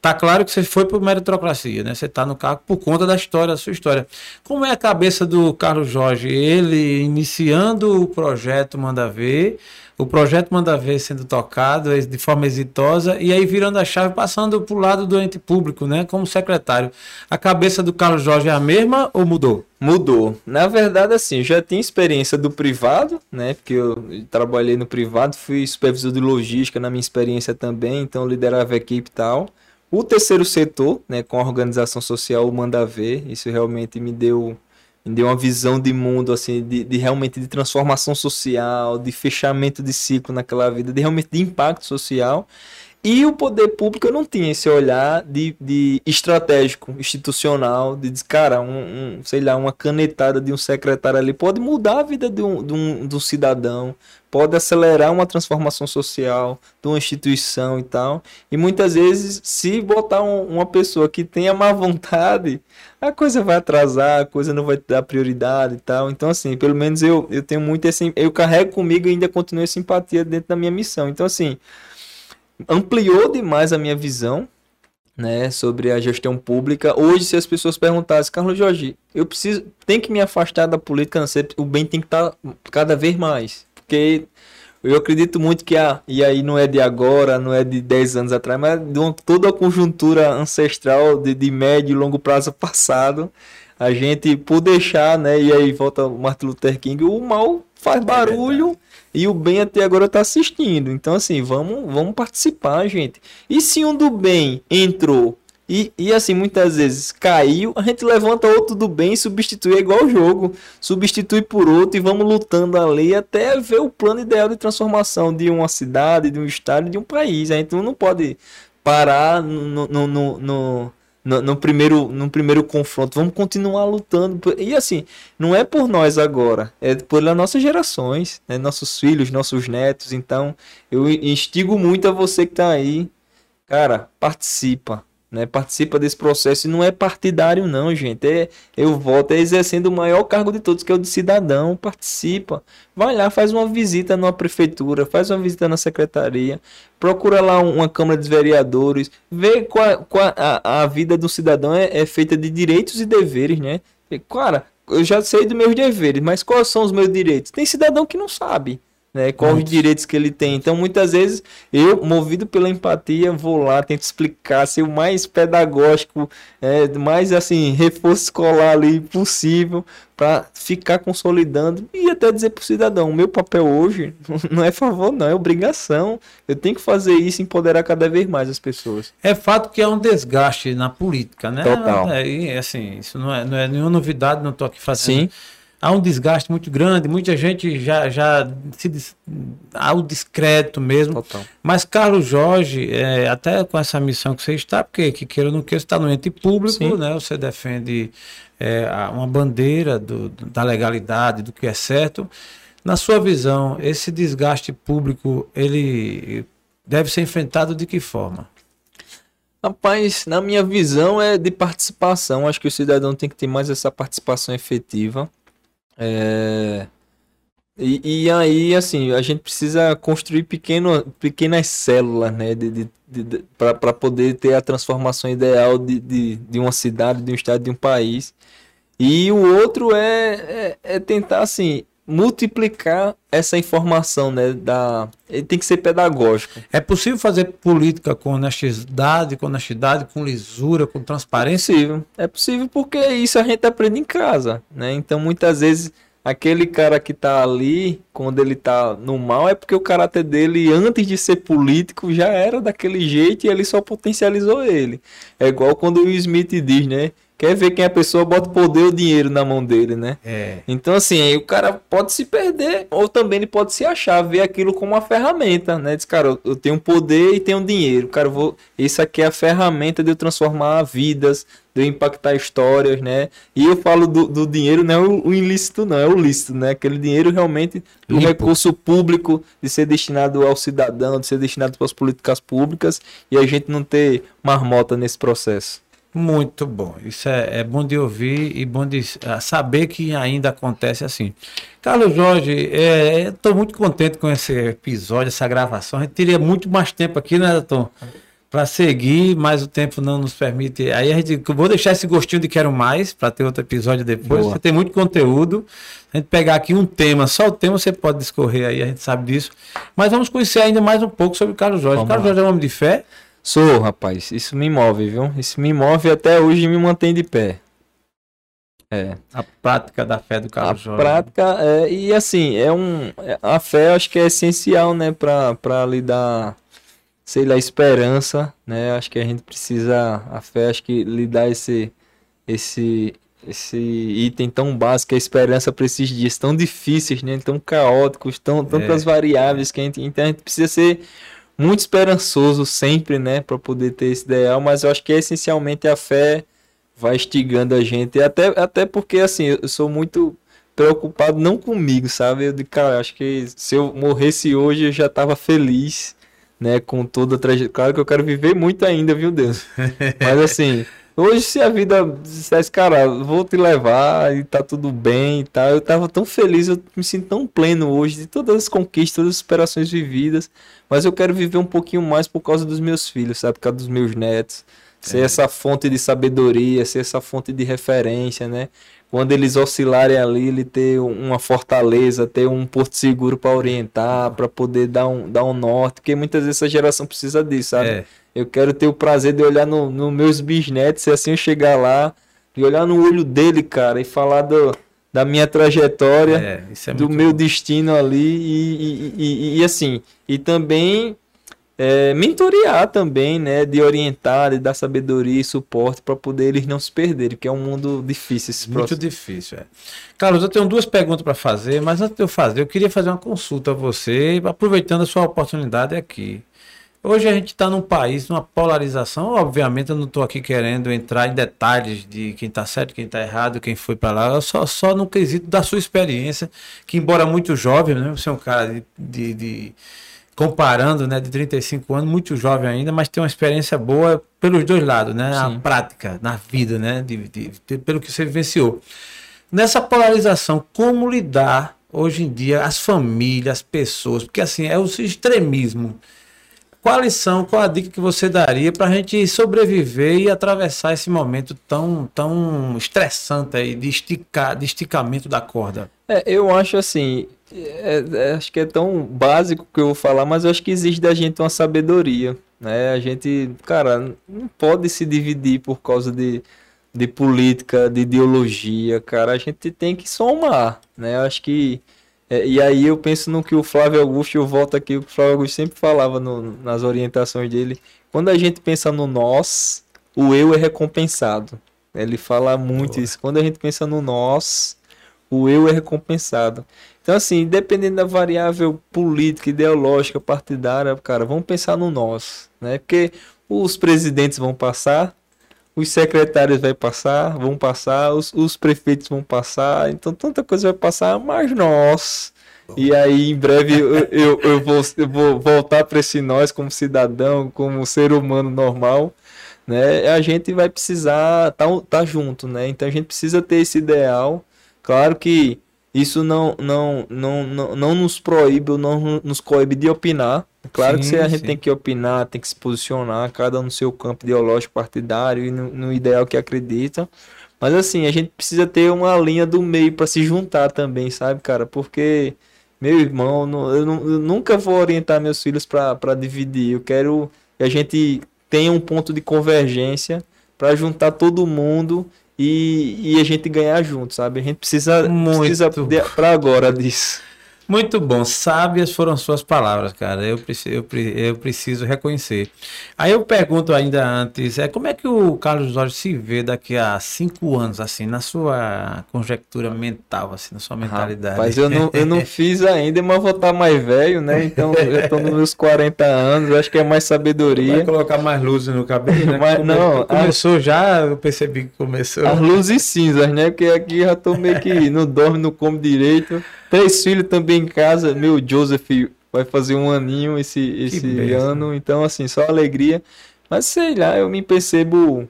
Tá claro que você foi por meritocracia, né? Você tá no cargo por conta da história, da sua história. Como é a cabeça do Carlos Jorge? Ele iniciando o projeto Manda Ver, o projeto Manda Ver sendo tocado de forma exitosa e aí virando a chave, passando para o lado do ente público, né? Como secretário. A cabeça do Carlos Jorge é a mesma ou mudou? Mudou. Na verdade, assim, já tinha experiência do privado, né? Porque eu trabalhei no privado, fui supervisor de logística na minha experiência também, então liderava a equipe e tal. O terceiro setor, né, com a organização social, o Manda Ver, isso realmente me deu, deu uma visão de mundo, assim, de, de realmente de transformação social, de fechamento de ciclo naquela vida, de realmente de impacto social. E o poder público não tinha esse olhar de, de estratégico, institucional, de dizer, cara, um, um, sei lá, uma canetada de um secretário ali pode mudar a vida de um, de um, de um cidadão, pode acelerar uma transformação social de uma instituição e tal. E muitas vezes, se botar um, uma pessoa que tenha má vontade, a coisa vai atrasar, a coisa não vai dar prioridade e tal. Então, assim, pelo menos eu, eu tenho muito esse. Eu carrego comigo e ainda continuo essa empatia dentro da minha missão. Então, assim, ampliou demais a minha visão. Né, sobre a gestão pública. Hoje, se as pessoas perguntassem, Carlos Jorge, eu preciso, tem que me afastar da política, não sei, o bem tem que estar tá cada vez mais porque eu acredito muito que a, e aí não é de agora, não é de 10 anos atrás, mas de uma, toda a conjuntura ancestral de, de médio e longo prazo passado, a gente por deixar, né, e aí volta o Martin Luther King, o mal faz é barulho é e o bem até agora está assistindo. Então assim, vamos, vamos participar, gente. E se um do bem entrou e, e assim, muitas vezes caiu, a gente levanta outro do bem e substitui, é igual o jogo. Substitui por outro e vamos lutando ali até ver o plano ideal de transformação de uma cidade, de um estado, de um país. A gente não pode parar no, no, no, no no, no, primeiro, no primeiro confronto. Vamos continuar lutando. E assim, não é por nós agora, é pelas nossas gerações, né? nossos filhos, nossos netos. Então, eu instigo muito a você que está aí. Cara, participa né? Participa desse processo e não é partidário não, gente. É, eu voto é exercendo o maior cargo de todos, que é o de cidadão. Participa. Vai lá, faz uma visita numa prefeitura, faz uma visita na secretaria, procura lá uma Câmara dos Vereadores, vê qual, qual a, a vida do cidadão é, é feita de direitos e deveres, né? E, cara, eu já sei dos meus deveres, mas quais são os meus direitos? Tem cidadão que não sabe né? Quais os direitos que ele tem. Então, muitas vezes, eu, movido pela empatia, vou lá, tento explicar, ser o mais pedagógico, é, mais assim, reforço escolar ali possível, para ficar consolidando e até dizer para o cidadão: o meu papel hoje não é favor, não, é obrigação. Eu tenho que fazer isso e empoderar cada vez mais as pessoas. É fato que é um desgaste na política, né? Total. É, assim, isso não é, não é nenhuma novidade, não estou aqui fazendo. Sim há um desgaste muito grande, muita gente já, já se há o discreto mesmo. Total. Mas Carlos Jorge, é, até com essa missão que você está, porque que queira ou não queira, está no ente público, Sim. né? Você defende é, uma bandeira do, da legalidade, do que é certo. Na sua visão, esse desgaste público, ele deve ser enfrentado de que forma? Rapaz, na minha visão é de participação. Acho que o cidadão tem que ter mais essa participação efetiva. É... E, e, aí, assim, a gente precisa construir pequeno, pequenas células, né? De, de, de para poder ter a transformação ideal de, de, de uma cidade, de um estado, de um país. E o outro é, é, é tentar, assim, multiplicar essa informação, né? Da... Ele tem que ser pedagógico. É possível fazer política com honestidade, com honestidade, com lisura, com transparência? É possível. É possível porque isso a gente aprende em casa, né? Então muitas vezes aquele cara que tá ali, quando ele tá no mal, é porque o caráter dele, antes de ser político, já era daquele jeito e ele só potencializou ele. É igual quando o Smith diz, né? Quer ver quem é a pessoa, bota o poder ou dinheiro na mão dele, né? É. Então, assim, aí o cara pode se perder, ou também ele pode se achar, ver aquilo como uma ferramenta, né? Diz, cara, eu tenho poder e tenho dinheiro. Cara, vou. Isso aqui é a ferramenta de eu transformar vidas, de eu impactar histórias, né? E eu falo do, do dinheiro, não é o, o, ilícito, não, é o lícito, né? Aquele dinheiro realmente, o recurso público de ser destinado ao cidadão, de ser destinado para as políticas públicas, e a gente não ter marmota nesse processo. Muito bom. Isso é, é, bom de ouvir e bom de saber que ainda acontece assim. Carlos Jorge, estou é, muito contente com esse episódio, essa gravação. A gente teria muito mais tempo aqui, né, Tom? para seguir, mas o tempo não nos permite. Aí a gente vou deixar esse gostinho de quero mais para ter outro episódio depois. Boa. Você tem muito conteúdo. A gente pegar aqui um tema, só o tema você pode discorrer aí, a gente sabe disso. Mas vamos conhecer ainda mais um pouco sobre o Carlos Jorge. Vamos Carlos lá. Jorge é um homem de fé. Sou, rapaz. Isso me move, viu? Isso me move e até hoje me mantém de pé. É. A prática da fé do A Carlos Jorge. prática é, e assim, é um é- a fé acho que é essencial, né, para para lhe dar sei lá, esperança, né? Acho que a gente precisa a fé acho que lhe dá esse esse esse item tão básico, a esperança para esses dias tão difíceis, né? Tão caóticos, tão tantas variáveis que a gente, então a gente precisa ser muito esperançoso sempre, né, para poder ter esse ideal, mas eu acho que essencialmente a fé vai instigando a gente, até, até porque assim, eu sou muito preocupado não comigo, sabe? Eu digo, cara, acho que se eu morresse hoje eu já tava feliz, né, com toda a trajetória. Claro que eu quero viver muito ainda, viu, Deus? Mas assim, hoje se a vida dissesse, cara, vou te levar e tá tudo bem e tal, eu tava tão feliz, eu me sinto tão pleno hoje de todas as conquistas, todas as superações vividas, mas eu quero viver um pouquinho mais por causa dos meus filhos, sabe? Por causa dos meus netos. Ser essa fonte de sabedoria, ser essa fonte de referência, né? Quando eles oscilarem ali, ele ter uma fortaleza, ter um porto seguro para orientar, para poder dar um, dar um norte, porque muitas vezes essa geração precisa disso, sabe? É. Eu quero ter o prazer de olhar nos no meus bisnetos, e assim eu chegar lá, e olhar no olho dele, cara, e falar do, da minha trajetória É, é do meu bom. destino ali e, e, e- e, assim e também é, mentorear também né de orientar de dar sabedoria e suporte para poder eles não se perderem que é um mundo difícil esse Muito processo difícil, é. Carlos, eu tenho duas perguntas para fazer, mas antes de eu fazer, eu queria fazer uma consulta a você, aproveitando a sua oportunidade aqui. Hoje a gente está num país, numa polarização. Obviamente, eu não estou aqui querendo entrar em detalhes de quem está certo, quem está errado, quem foi para lá. Só, só no quesito da sua experiência, que embora muito jovem, né? Você é um cara de, de- de- comparando, né, de 35 anos, muito jovem ainda, mas tem uma experiência boa pelos dois lados, né? Sim. prática na vida, né? De, de- de- pelo que você vivenciou. Nessa polarização, como lidar hoje em dia as famílias, as pessoas, porque assim é o extremismo. Quais são, qual a dica que você daria para a gente sobreviver e atravessar esse momento tão, tão estressante aí de, esticar, de esticamento da corda? É, eu acho assim, é- é- acho que é tão básico que eu vou falar, mas eu acho que existe da gente uma sabedoria, né? A gente, cara, não pode se dividir por causa de, de política, de ideologia, cara. A gente tem que somar, né? Eu acho que e aí eu penso no que o Flávio Augusto, eu volto aqui, o Flávio Augusto sempre falava no- nas orientações dele. Quando a gente pensa no nós, o eu é recompensado. Ele fala muito isso. Quando a gente pensa no nós, o eu é recompensado. Então, assim, dependendo da variável política, ideológica, partidária, cara, vamos pensar no nós, né? Porque os presidentes vão passar, os secretários vão passar, vão passar, os, os prefeitos vão passar, então tanta coisa vai passar, mas nós. E aí, em breve, eu, eu, eu vou, eu vou voltar para esse nós como cidadão, como ser humano normal, né? A gente vai precisar estar tá, tá junto, né? Então a gente precisa ter esse ideal. Claro que isso não, não, não, não, não nos proíbe não nos coíbe de opinar. Claro que Sim, se a gente sim. tem que opinar, tem que se posicionar, cada um no seu campo ideológico partidário e no, no ideal que acredita. Mas assim, a gente precisa ter uma linha do meio para se juntar também, sabe, cara? Porque, meu irmão, eu, nu- eu nunca vou orientar meus filhos para dividir. Eu quero que a gente tenha um ponto de convergência para juntar todo mundo e, e a gente ganhar junto, sabe? A gente precisa, Muito. precisa para agora disso. Muito bom, sábias foram suas palavras, cara. Eu preciso, eu, eu preciso reconhecer. Aí eu pergunto ainda antes, é como é que o Carlos Jorge se vê daqui a cinco anos, assim, na sua conjectura mental, assim, na sua mentalidade? Mas eu não, eu não fiz ainda, mas vou estar mais velho, né? Então eu tô nos meus 40 anos, acho que é mais Vai sabedoria. colocar mais luzes no cabelo, né? Mas Come- não, começou já, eu percebi que começou. As luzes cinzas, né? Porque aqui já tô meio que não dorme, não come direito. Três filhos também em casa. Meu Joseph vai fazer um aninho esse, esse ano. Então, assim, só alegria. Mas sei lá, eu me percebo.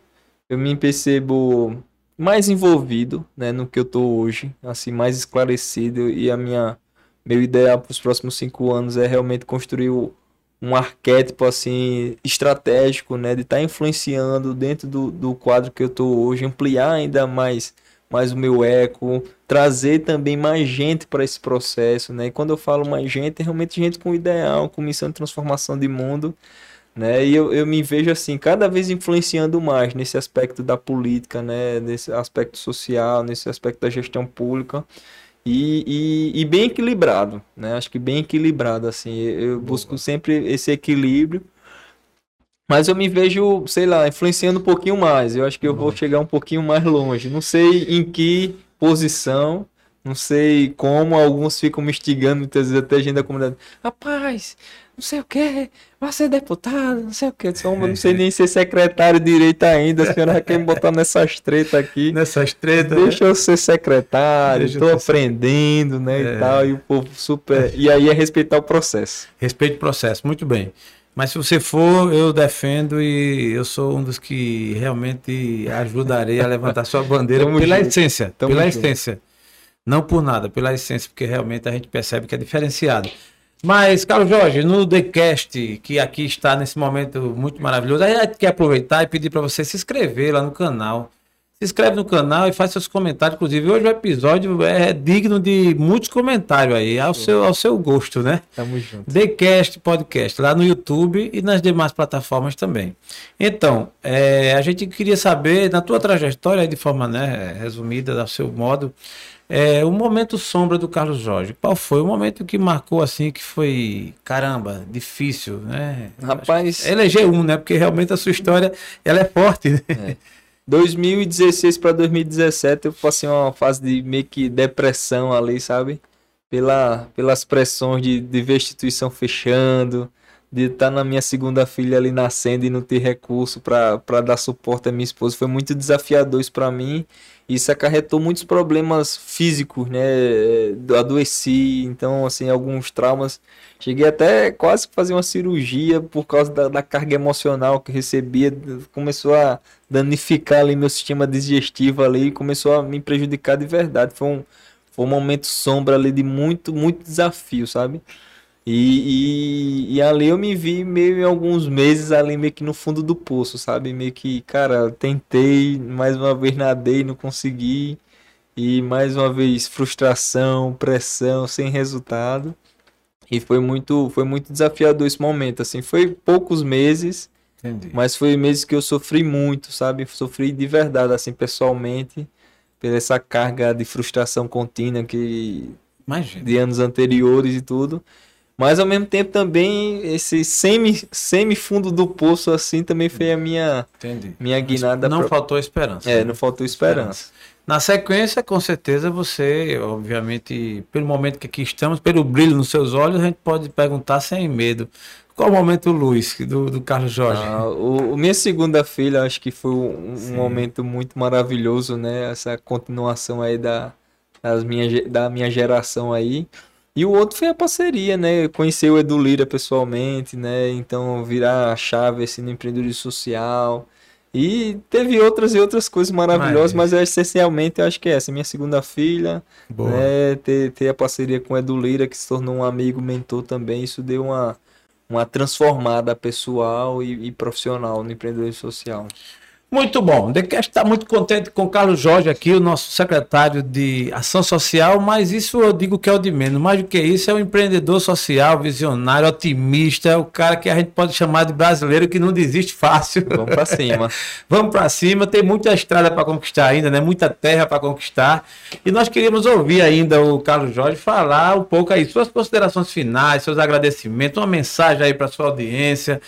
Eu me percebo mais envolvido, né, no que eu tô hoje, assim, mais esclarecido e a minha meu ideal para os próximos cinco anos é realmente construir um arquétipo assim estratégico, né, de estar influenciando dentro do, do quadro que eu tô hoje, ampliar ainda mais mais o meu eco, trazer também mais gente para esse processo, né? E quando eu falo mais gente, é realmente gente com ideal, com missão de transformação de mundo, né? E eu, eu me vejo assim, cada vez influenciando mais nesse aspecto da política, né? Nesse aspecto social, nesse aspecto da gestão pública. E, e, e bem equilibrado, né? Acho que bem equilibrado, assim. Eu busco sempre esse equilíbrio. Mas eu me vejo, sei lá, influenciando um pouquinho mais. Eu acho que eu vou chegar um pouquinho mais longe. Não sei em que posição, não sei como. Alguns ficam me instigando, muitas vezes até a gente da comunidade. Rapaz, não sei o que, vai ser deputado, não sei o que. Não sei nem ser secretário direito ainda. A senhora quer me botar nessas tretas aqui. Nessas tretas. Deixa eu ser secretário, ser aprendendo, né? É. E tal. E o povo super. E aí é respeitar o processo. Respeito o processo, muito bem. Mas se você for, eu defendo e eu sou um dos que realmente ajudarei a levantar sua bandeira Tamo pela junto. essência. Tamo pela junto. essência. Não por nada, pela essência, porque realmente a gente percebe que é diferenciado. Mas, Carlos Jorge, no TheCast, que aqui está nesse momento muito maravilhoso, a gente quer aproveitar e pedir para você se inscrever lá no canal. Se inscreve no canal e faz seus comentários. Inclusive, hoje o episódio é digno de muitos comentários aí, ao seu, ao seu gosto, né? Tamo junto. TheCast Podcast, lá no YouTube e nas demais plataformas também. Então, é, a gente queria saber, na tua trajetória, de forma né, resumida, ao seu modo, é, o momento sombra do Carlos Jorge. Qual foi o momento que marcou assim, que foi, caramba, difícil, né? Rapaz, Eleger um, né? Porque realmente a sua história, ela é forte, né? 2016 para 2017 eu passei uma fase de meio que depressão ali, sabe? Pela, pelas pressões de, de ver instituição fechando, de estar na minha segunda filha ali nascendo e não ter recurso para dar suporte à minha esposa. Foi muito desafiador isso para mim. Isso acarretou muitos problemas físicos, né? Eu Adoeci, então, assim, alguns traumas. Cheguei até quase que fazer uma cirurgia por causa da, da carga emocional que recebia. Começou a danificar ali meu sistema digestivo ali começou a me prejudicar de verdade. Foi um, foi um momento sombra ali de muito, muito desafio, sabe? E, e, e ali eu me vi meio em alguns meses ali meio que no fundo do poço, sabe? Meio que, cara, tentei, mais uma vez nadei, não consegui. E mais uma vez frustração, pressão, sem resultado. E foi muito, foi muito desafiador esse momento, assim, foi poucos meses, Entendi. mas foi meses que eu sofri muito, sabe? Sofri de verdade, assim, pessoalmente, pela essa carga de frustração contínua que Imagina. de anos anteriores e tudo. Mas ao mesmo tempo também esse semi, semi fundo do poço assim também foi a minha Entendi. minha guinada Não pra- faltou esperança. É, não faltou esperança. Na sequência, com certeza, você, obviamente, pelo momento que aqui estamos, pelo brilho nos seus olhos, a gente pode perguntar sem medo. Qual o momento luz do, do Carlos Jorge? Ah, o, o minha segunda filha acho que foi um, um momento muito maravilhoso, né? Essa continuação aí da das minha, da minha geração aí. E o outro foi a parceria, né? Conhecer o Edu Lira pessoalmente, né? Então virar a chave assim no empreendedorismo social. E teve outras e outras coisas maravilhosas, Mas- mas essencialmente eu acho que é essa, minha segunda filha, Boa. né? Ter, ter a parceria com o Edu Lira, que se tornou um amigo, mentor também, isso deu uma, uma transformada pessoal e, e profissional no empreendedorismo social. Muito bom. The Cast está muito contente com o Carlos Jorge aqui, o nosso secretário de Ação Social, mas isso eu digo que é o de menos. Mais do que isso, é um empreendedor social, visionário, otimista, é o cara que a gente pode chamar de brasileiro que não desiste fácil. Vamos pra cima. Vamos para cima, tem muita estrada para conquistar ainda, né? Muita terra para conquistar. E nós queríamos ouvir ainda o Carlos Jorge falar um pouco aí suas considerações finais, seus agradecimentos, uma mensagem aí para sua audiência,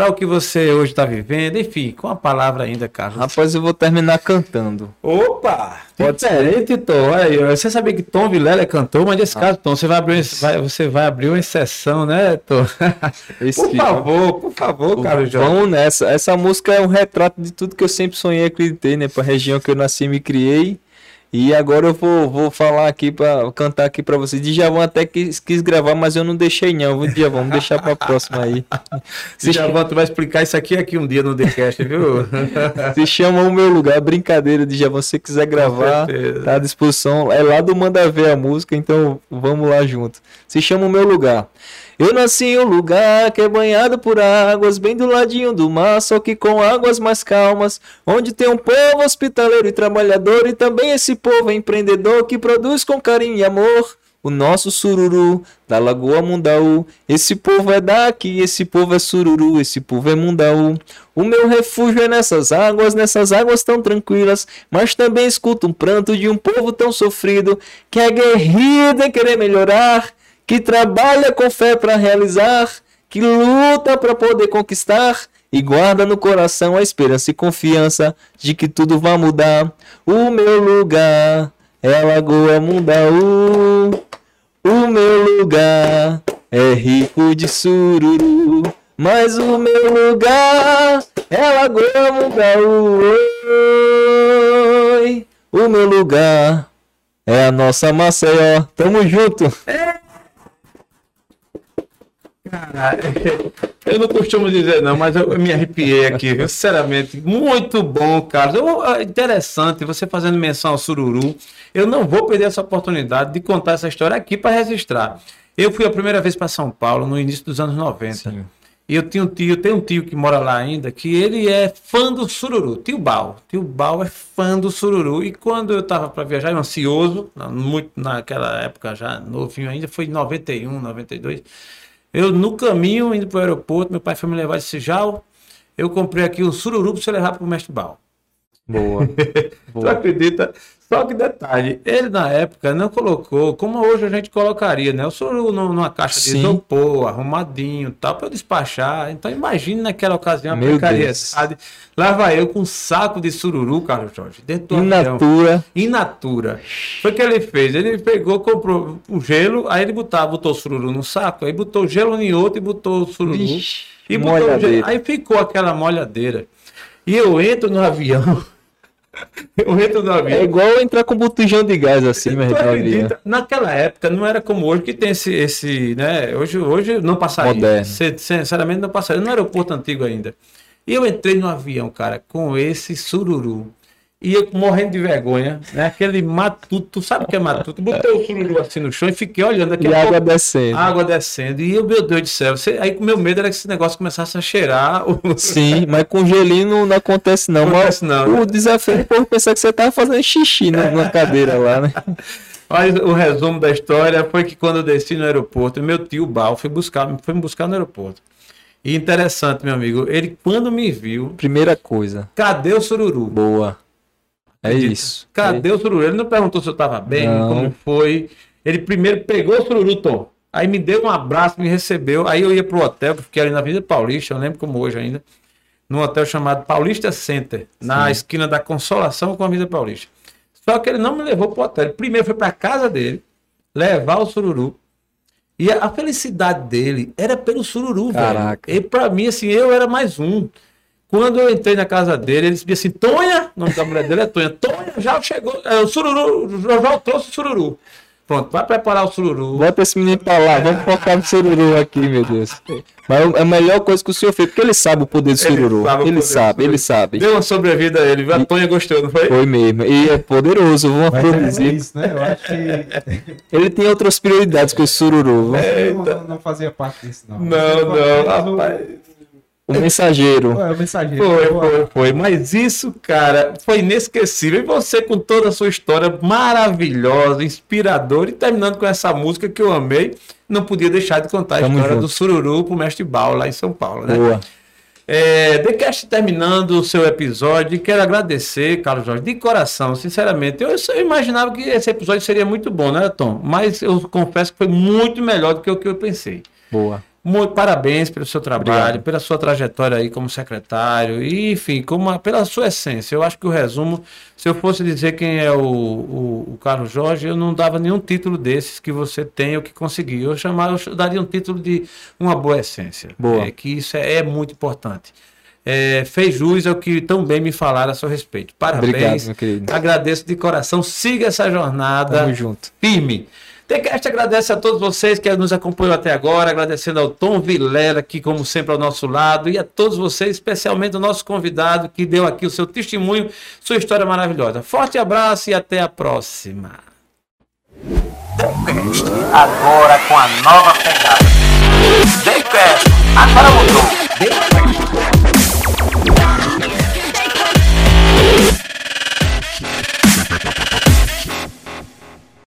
para o que você hoje está vivendo, enfim, com a palavra ainda, Carlos. Rapaz, eu vou terminar cantando. Opa! Pode Diferente, Tom. Aí, você sabia que Tom Vilela é cantor, mas nesse caso, Tom, você vai abrir, vai- você vai abrir uma exceção, né, Tom? Esse- por favor, por favor, Carlos Jorge. Vamos nessa. Essa música é um retrato de tudo que eu sempre sonhei e acreditei, né? Pra região que eu nasci e me criei. E agora eu vou, vou falar aqui para cantar aqui para vocês. Djavan até quis, quis gravar, mas eu não deixei não, viu, Djavan? Vamos deixar para próxima aí. Se Djavan, tu vai explicar isso aqui aqui um dia no TheCast, viu? Se chama o meu lugar, brincadeira, Djavan. Se você quiser gravar, tá à disposição. É lá do Manda Ver a música, então vamos lá junto. Se chama o meu lugar. Eu nasci em um lugar que é banhado por águas, bem do ladinho do mar, só que com águas mais calmas, onde tem um povo hospitaleiro e trabalhador, e também esse povo empreendedor que produz com carinho e amor. O nosso sururu da Lagoa Mundaú. Esse povo é daqui, esse povo é sururu, esse povo é Mundaú. O meu refúgio é nessas águas, nessas águas tão tranquilas, mas também escuto um pranto de um povo tão sofrido que é guerreiro em querer melhorar que trabalha com fé para realizar, que luta para poder conquistar e guarda no coração a esperança e confiança de que tudo vai mudar. O meu lugar é Lagoa Mundaú. O meu lugar é rico de sururu. Mas o meu lugar é Lagoa Mundaú. O meu lugar é a nossa Maceió. Tamo junto. É. Cara, eu não costumo dizer não, mas eu me arrepiei aqui, sinceramente. Muito bom, Carlos. Eu, é interessante você fazendo menção ao Sururu. Eu não vou perder essa oportunidade de contar essa história aqui para registrar. Eu fui a primeira vez para São Paulo no início dos anos 90. Sim. E eu tinha um tio, tem um tio que mora lá ainda, que ele é fã do sururu, tio Bal. Tio Bal é fã do sururu. E quando eu estava para viajar, ansioso, muito naquela época já novinho ainda, foi em 91, 92. Eu, no caminho, indo para o aeroporto, meu pai foi me levar de Cijal. Eu comprei aqui um sururu para você levar para o mestre Bal. Boa. Boa. tu acredita? Só que detalhe, ele na época não colocou, como hoje a gente colocaria, né? O sururu numa caixa Sim. de isopor, arrumadinho tal, para eu despachar. Então imagine naquela ocasião a precariedade. Lá vai eu com um saco de sururu, Carlos Jorge, dentro do Inatura. Inatura. Foi o que ele fez. Ele pegou, comprou o gelo, aí ele botava, botou o sururu no saco, aí botou gelo em outro e botou o sururu. Ixi, e botou o gelo. Aí ficou aquela molhadeira. E eu entro no avião. Eu entro no avião. É igual entrar com botijão de gás assim, mas Naquela época não era como hoje que tem esse, esse né? Hoje, hoje não passaria. Moderno. Sinceramente não passaria. Não era aeroporto antigo ainda. E eu entrei no avião, cara, com esse sururu. E eu morrendo de vergonha, né? Aquele matuto, sabe o que é matuto? Botei o sururu assim no chão e fiquei olhando aqui. E água descendo. Água descendo. E eu, meu Deus do céu, você... aí o meu medo era que esse negócio começasse a cheirar. Sim, mas com gelinho não, não acontece não. Não acontece não. Né? O desafio é o povo pensar que você tava fazendo xixi na, na cadeira lá, né? Mas o resumo da história foi que quando eu desci no aeroporto, meu tio Bal foi, buscar, foi me buscar no aeroporto. E interessante, meu amigo, ele quando me viu. Primeira coisa. Cadê o sururu? Boa. É isso. Cadê é. o sururu? Ele não perguntou se eu estava bem, não. como foi. Ele primeiro pegou o sururu, Tom. Aí me deu um abraço, me recebeu. Aí eu ia pro hotel, que fiquei ali na Avenida Paulista, eu lembro como hoje ainda. Num hotel chamado Paulista Center, na Sim. esquina da Consolação com a Avenida Paulista. Só que ele não me levou pro hotel. Ele primeiro foi pra casa dele, levar o sururu. E a, felicidade dele era pelo sururu, Caraca. velho. E pra mim, assim, eu era mais um. Quando eu entrei na casa dele, ele disse assim: Tonha, o nome da mulher dele é Tonha. Tonha já chegou, é, o sururu, já trouxe o sururu. Pronto, vai preparar o sururu. Bota esse menino pra lá, vamos focar no sururu aqui, meu Deus. Mas é a melhor coisa que o senhor fez, porque ele sabe o poder do sururu. Ele sabe, ele sabe, ele sabe. Deu uma sobrevida a ele, viu? A Tonha gostou, não foi? Foi mesmo. E é poderoso, vamos produzir. É isso, né? Eu acho que. Ele tem outras prioridades que o sururu. É, não, não, fazia parte disso, não. Não, não, rapaz. O mensageiro. É, o mensageiro. Foi, foi, foi. Mas isso, cara, foi inesquecível. E você, com toda a sua história maravilhosa, inspiradora, e terminando com essa música que eu amei, não podia deixar de contar a Tamo história junto. do Sururu pro Mestre Bal, lá em São Paulo, né? Boa. É, Decast terminando o seu episódio, quero agradecer, Carlos Jorge, de coração, sinceramente. Eu, eu, imaginava que esse episódio seria muito bom, né, Tom? Mas eu confesso que foi muito melhor do que o que eu pensei. Boa. Muito parabéns pelo seu trabalho, Obrigado. pela sua trajetória aí como secretário, e, enfim, como pela sua essência. Eu acho que o resumo, se eu fosse dizer quem é o, o, o Carlos Jorge, eu não dava nenhum título desses que você tem ou que conseguiu. Eu, chamava, eu daria um título de uma boa essência. Boa. É, que isso é, é muito importante. é, fez jus ao que tão bem me falaram a seu respeito. Parabéns. Obrigado, meu querido. Agradeço de coração. Siga essa jornada Tamo junto. firme. TCast agradece a todos vocês que nos acompanham até agora, agradecendo ao Tom Vilela, aqui como sempre ao nosso lado, e a todos vocês, especialmente ao nosso convidado que deu aqui o seu testemunho, sua história maravilhosa. Forte abraço e até a próxima. Daycast, agora com a nova pegada. Daycast, agora mudou. Daycast.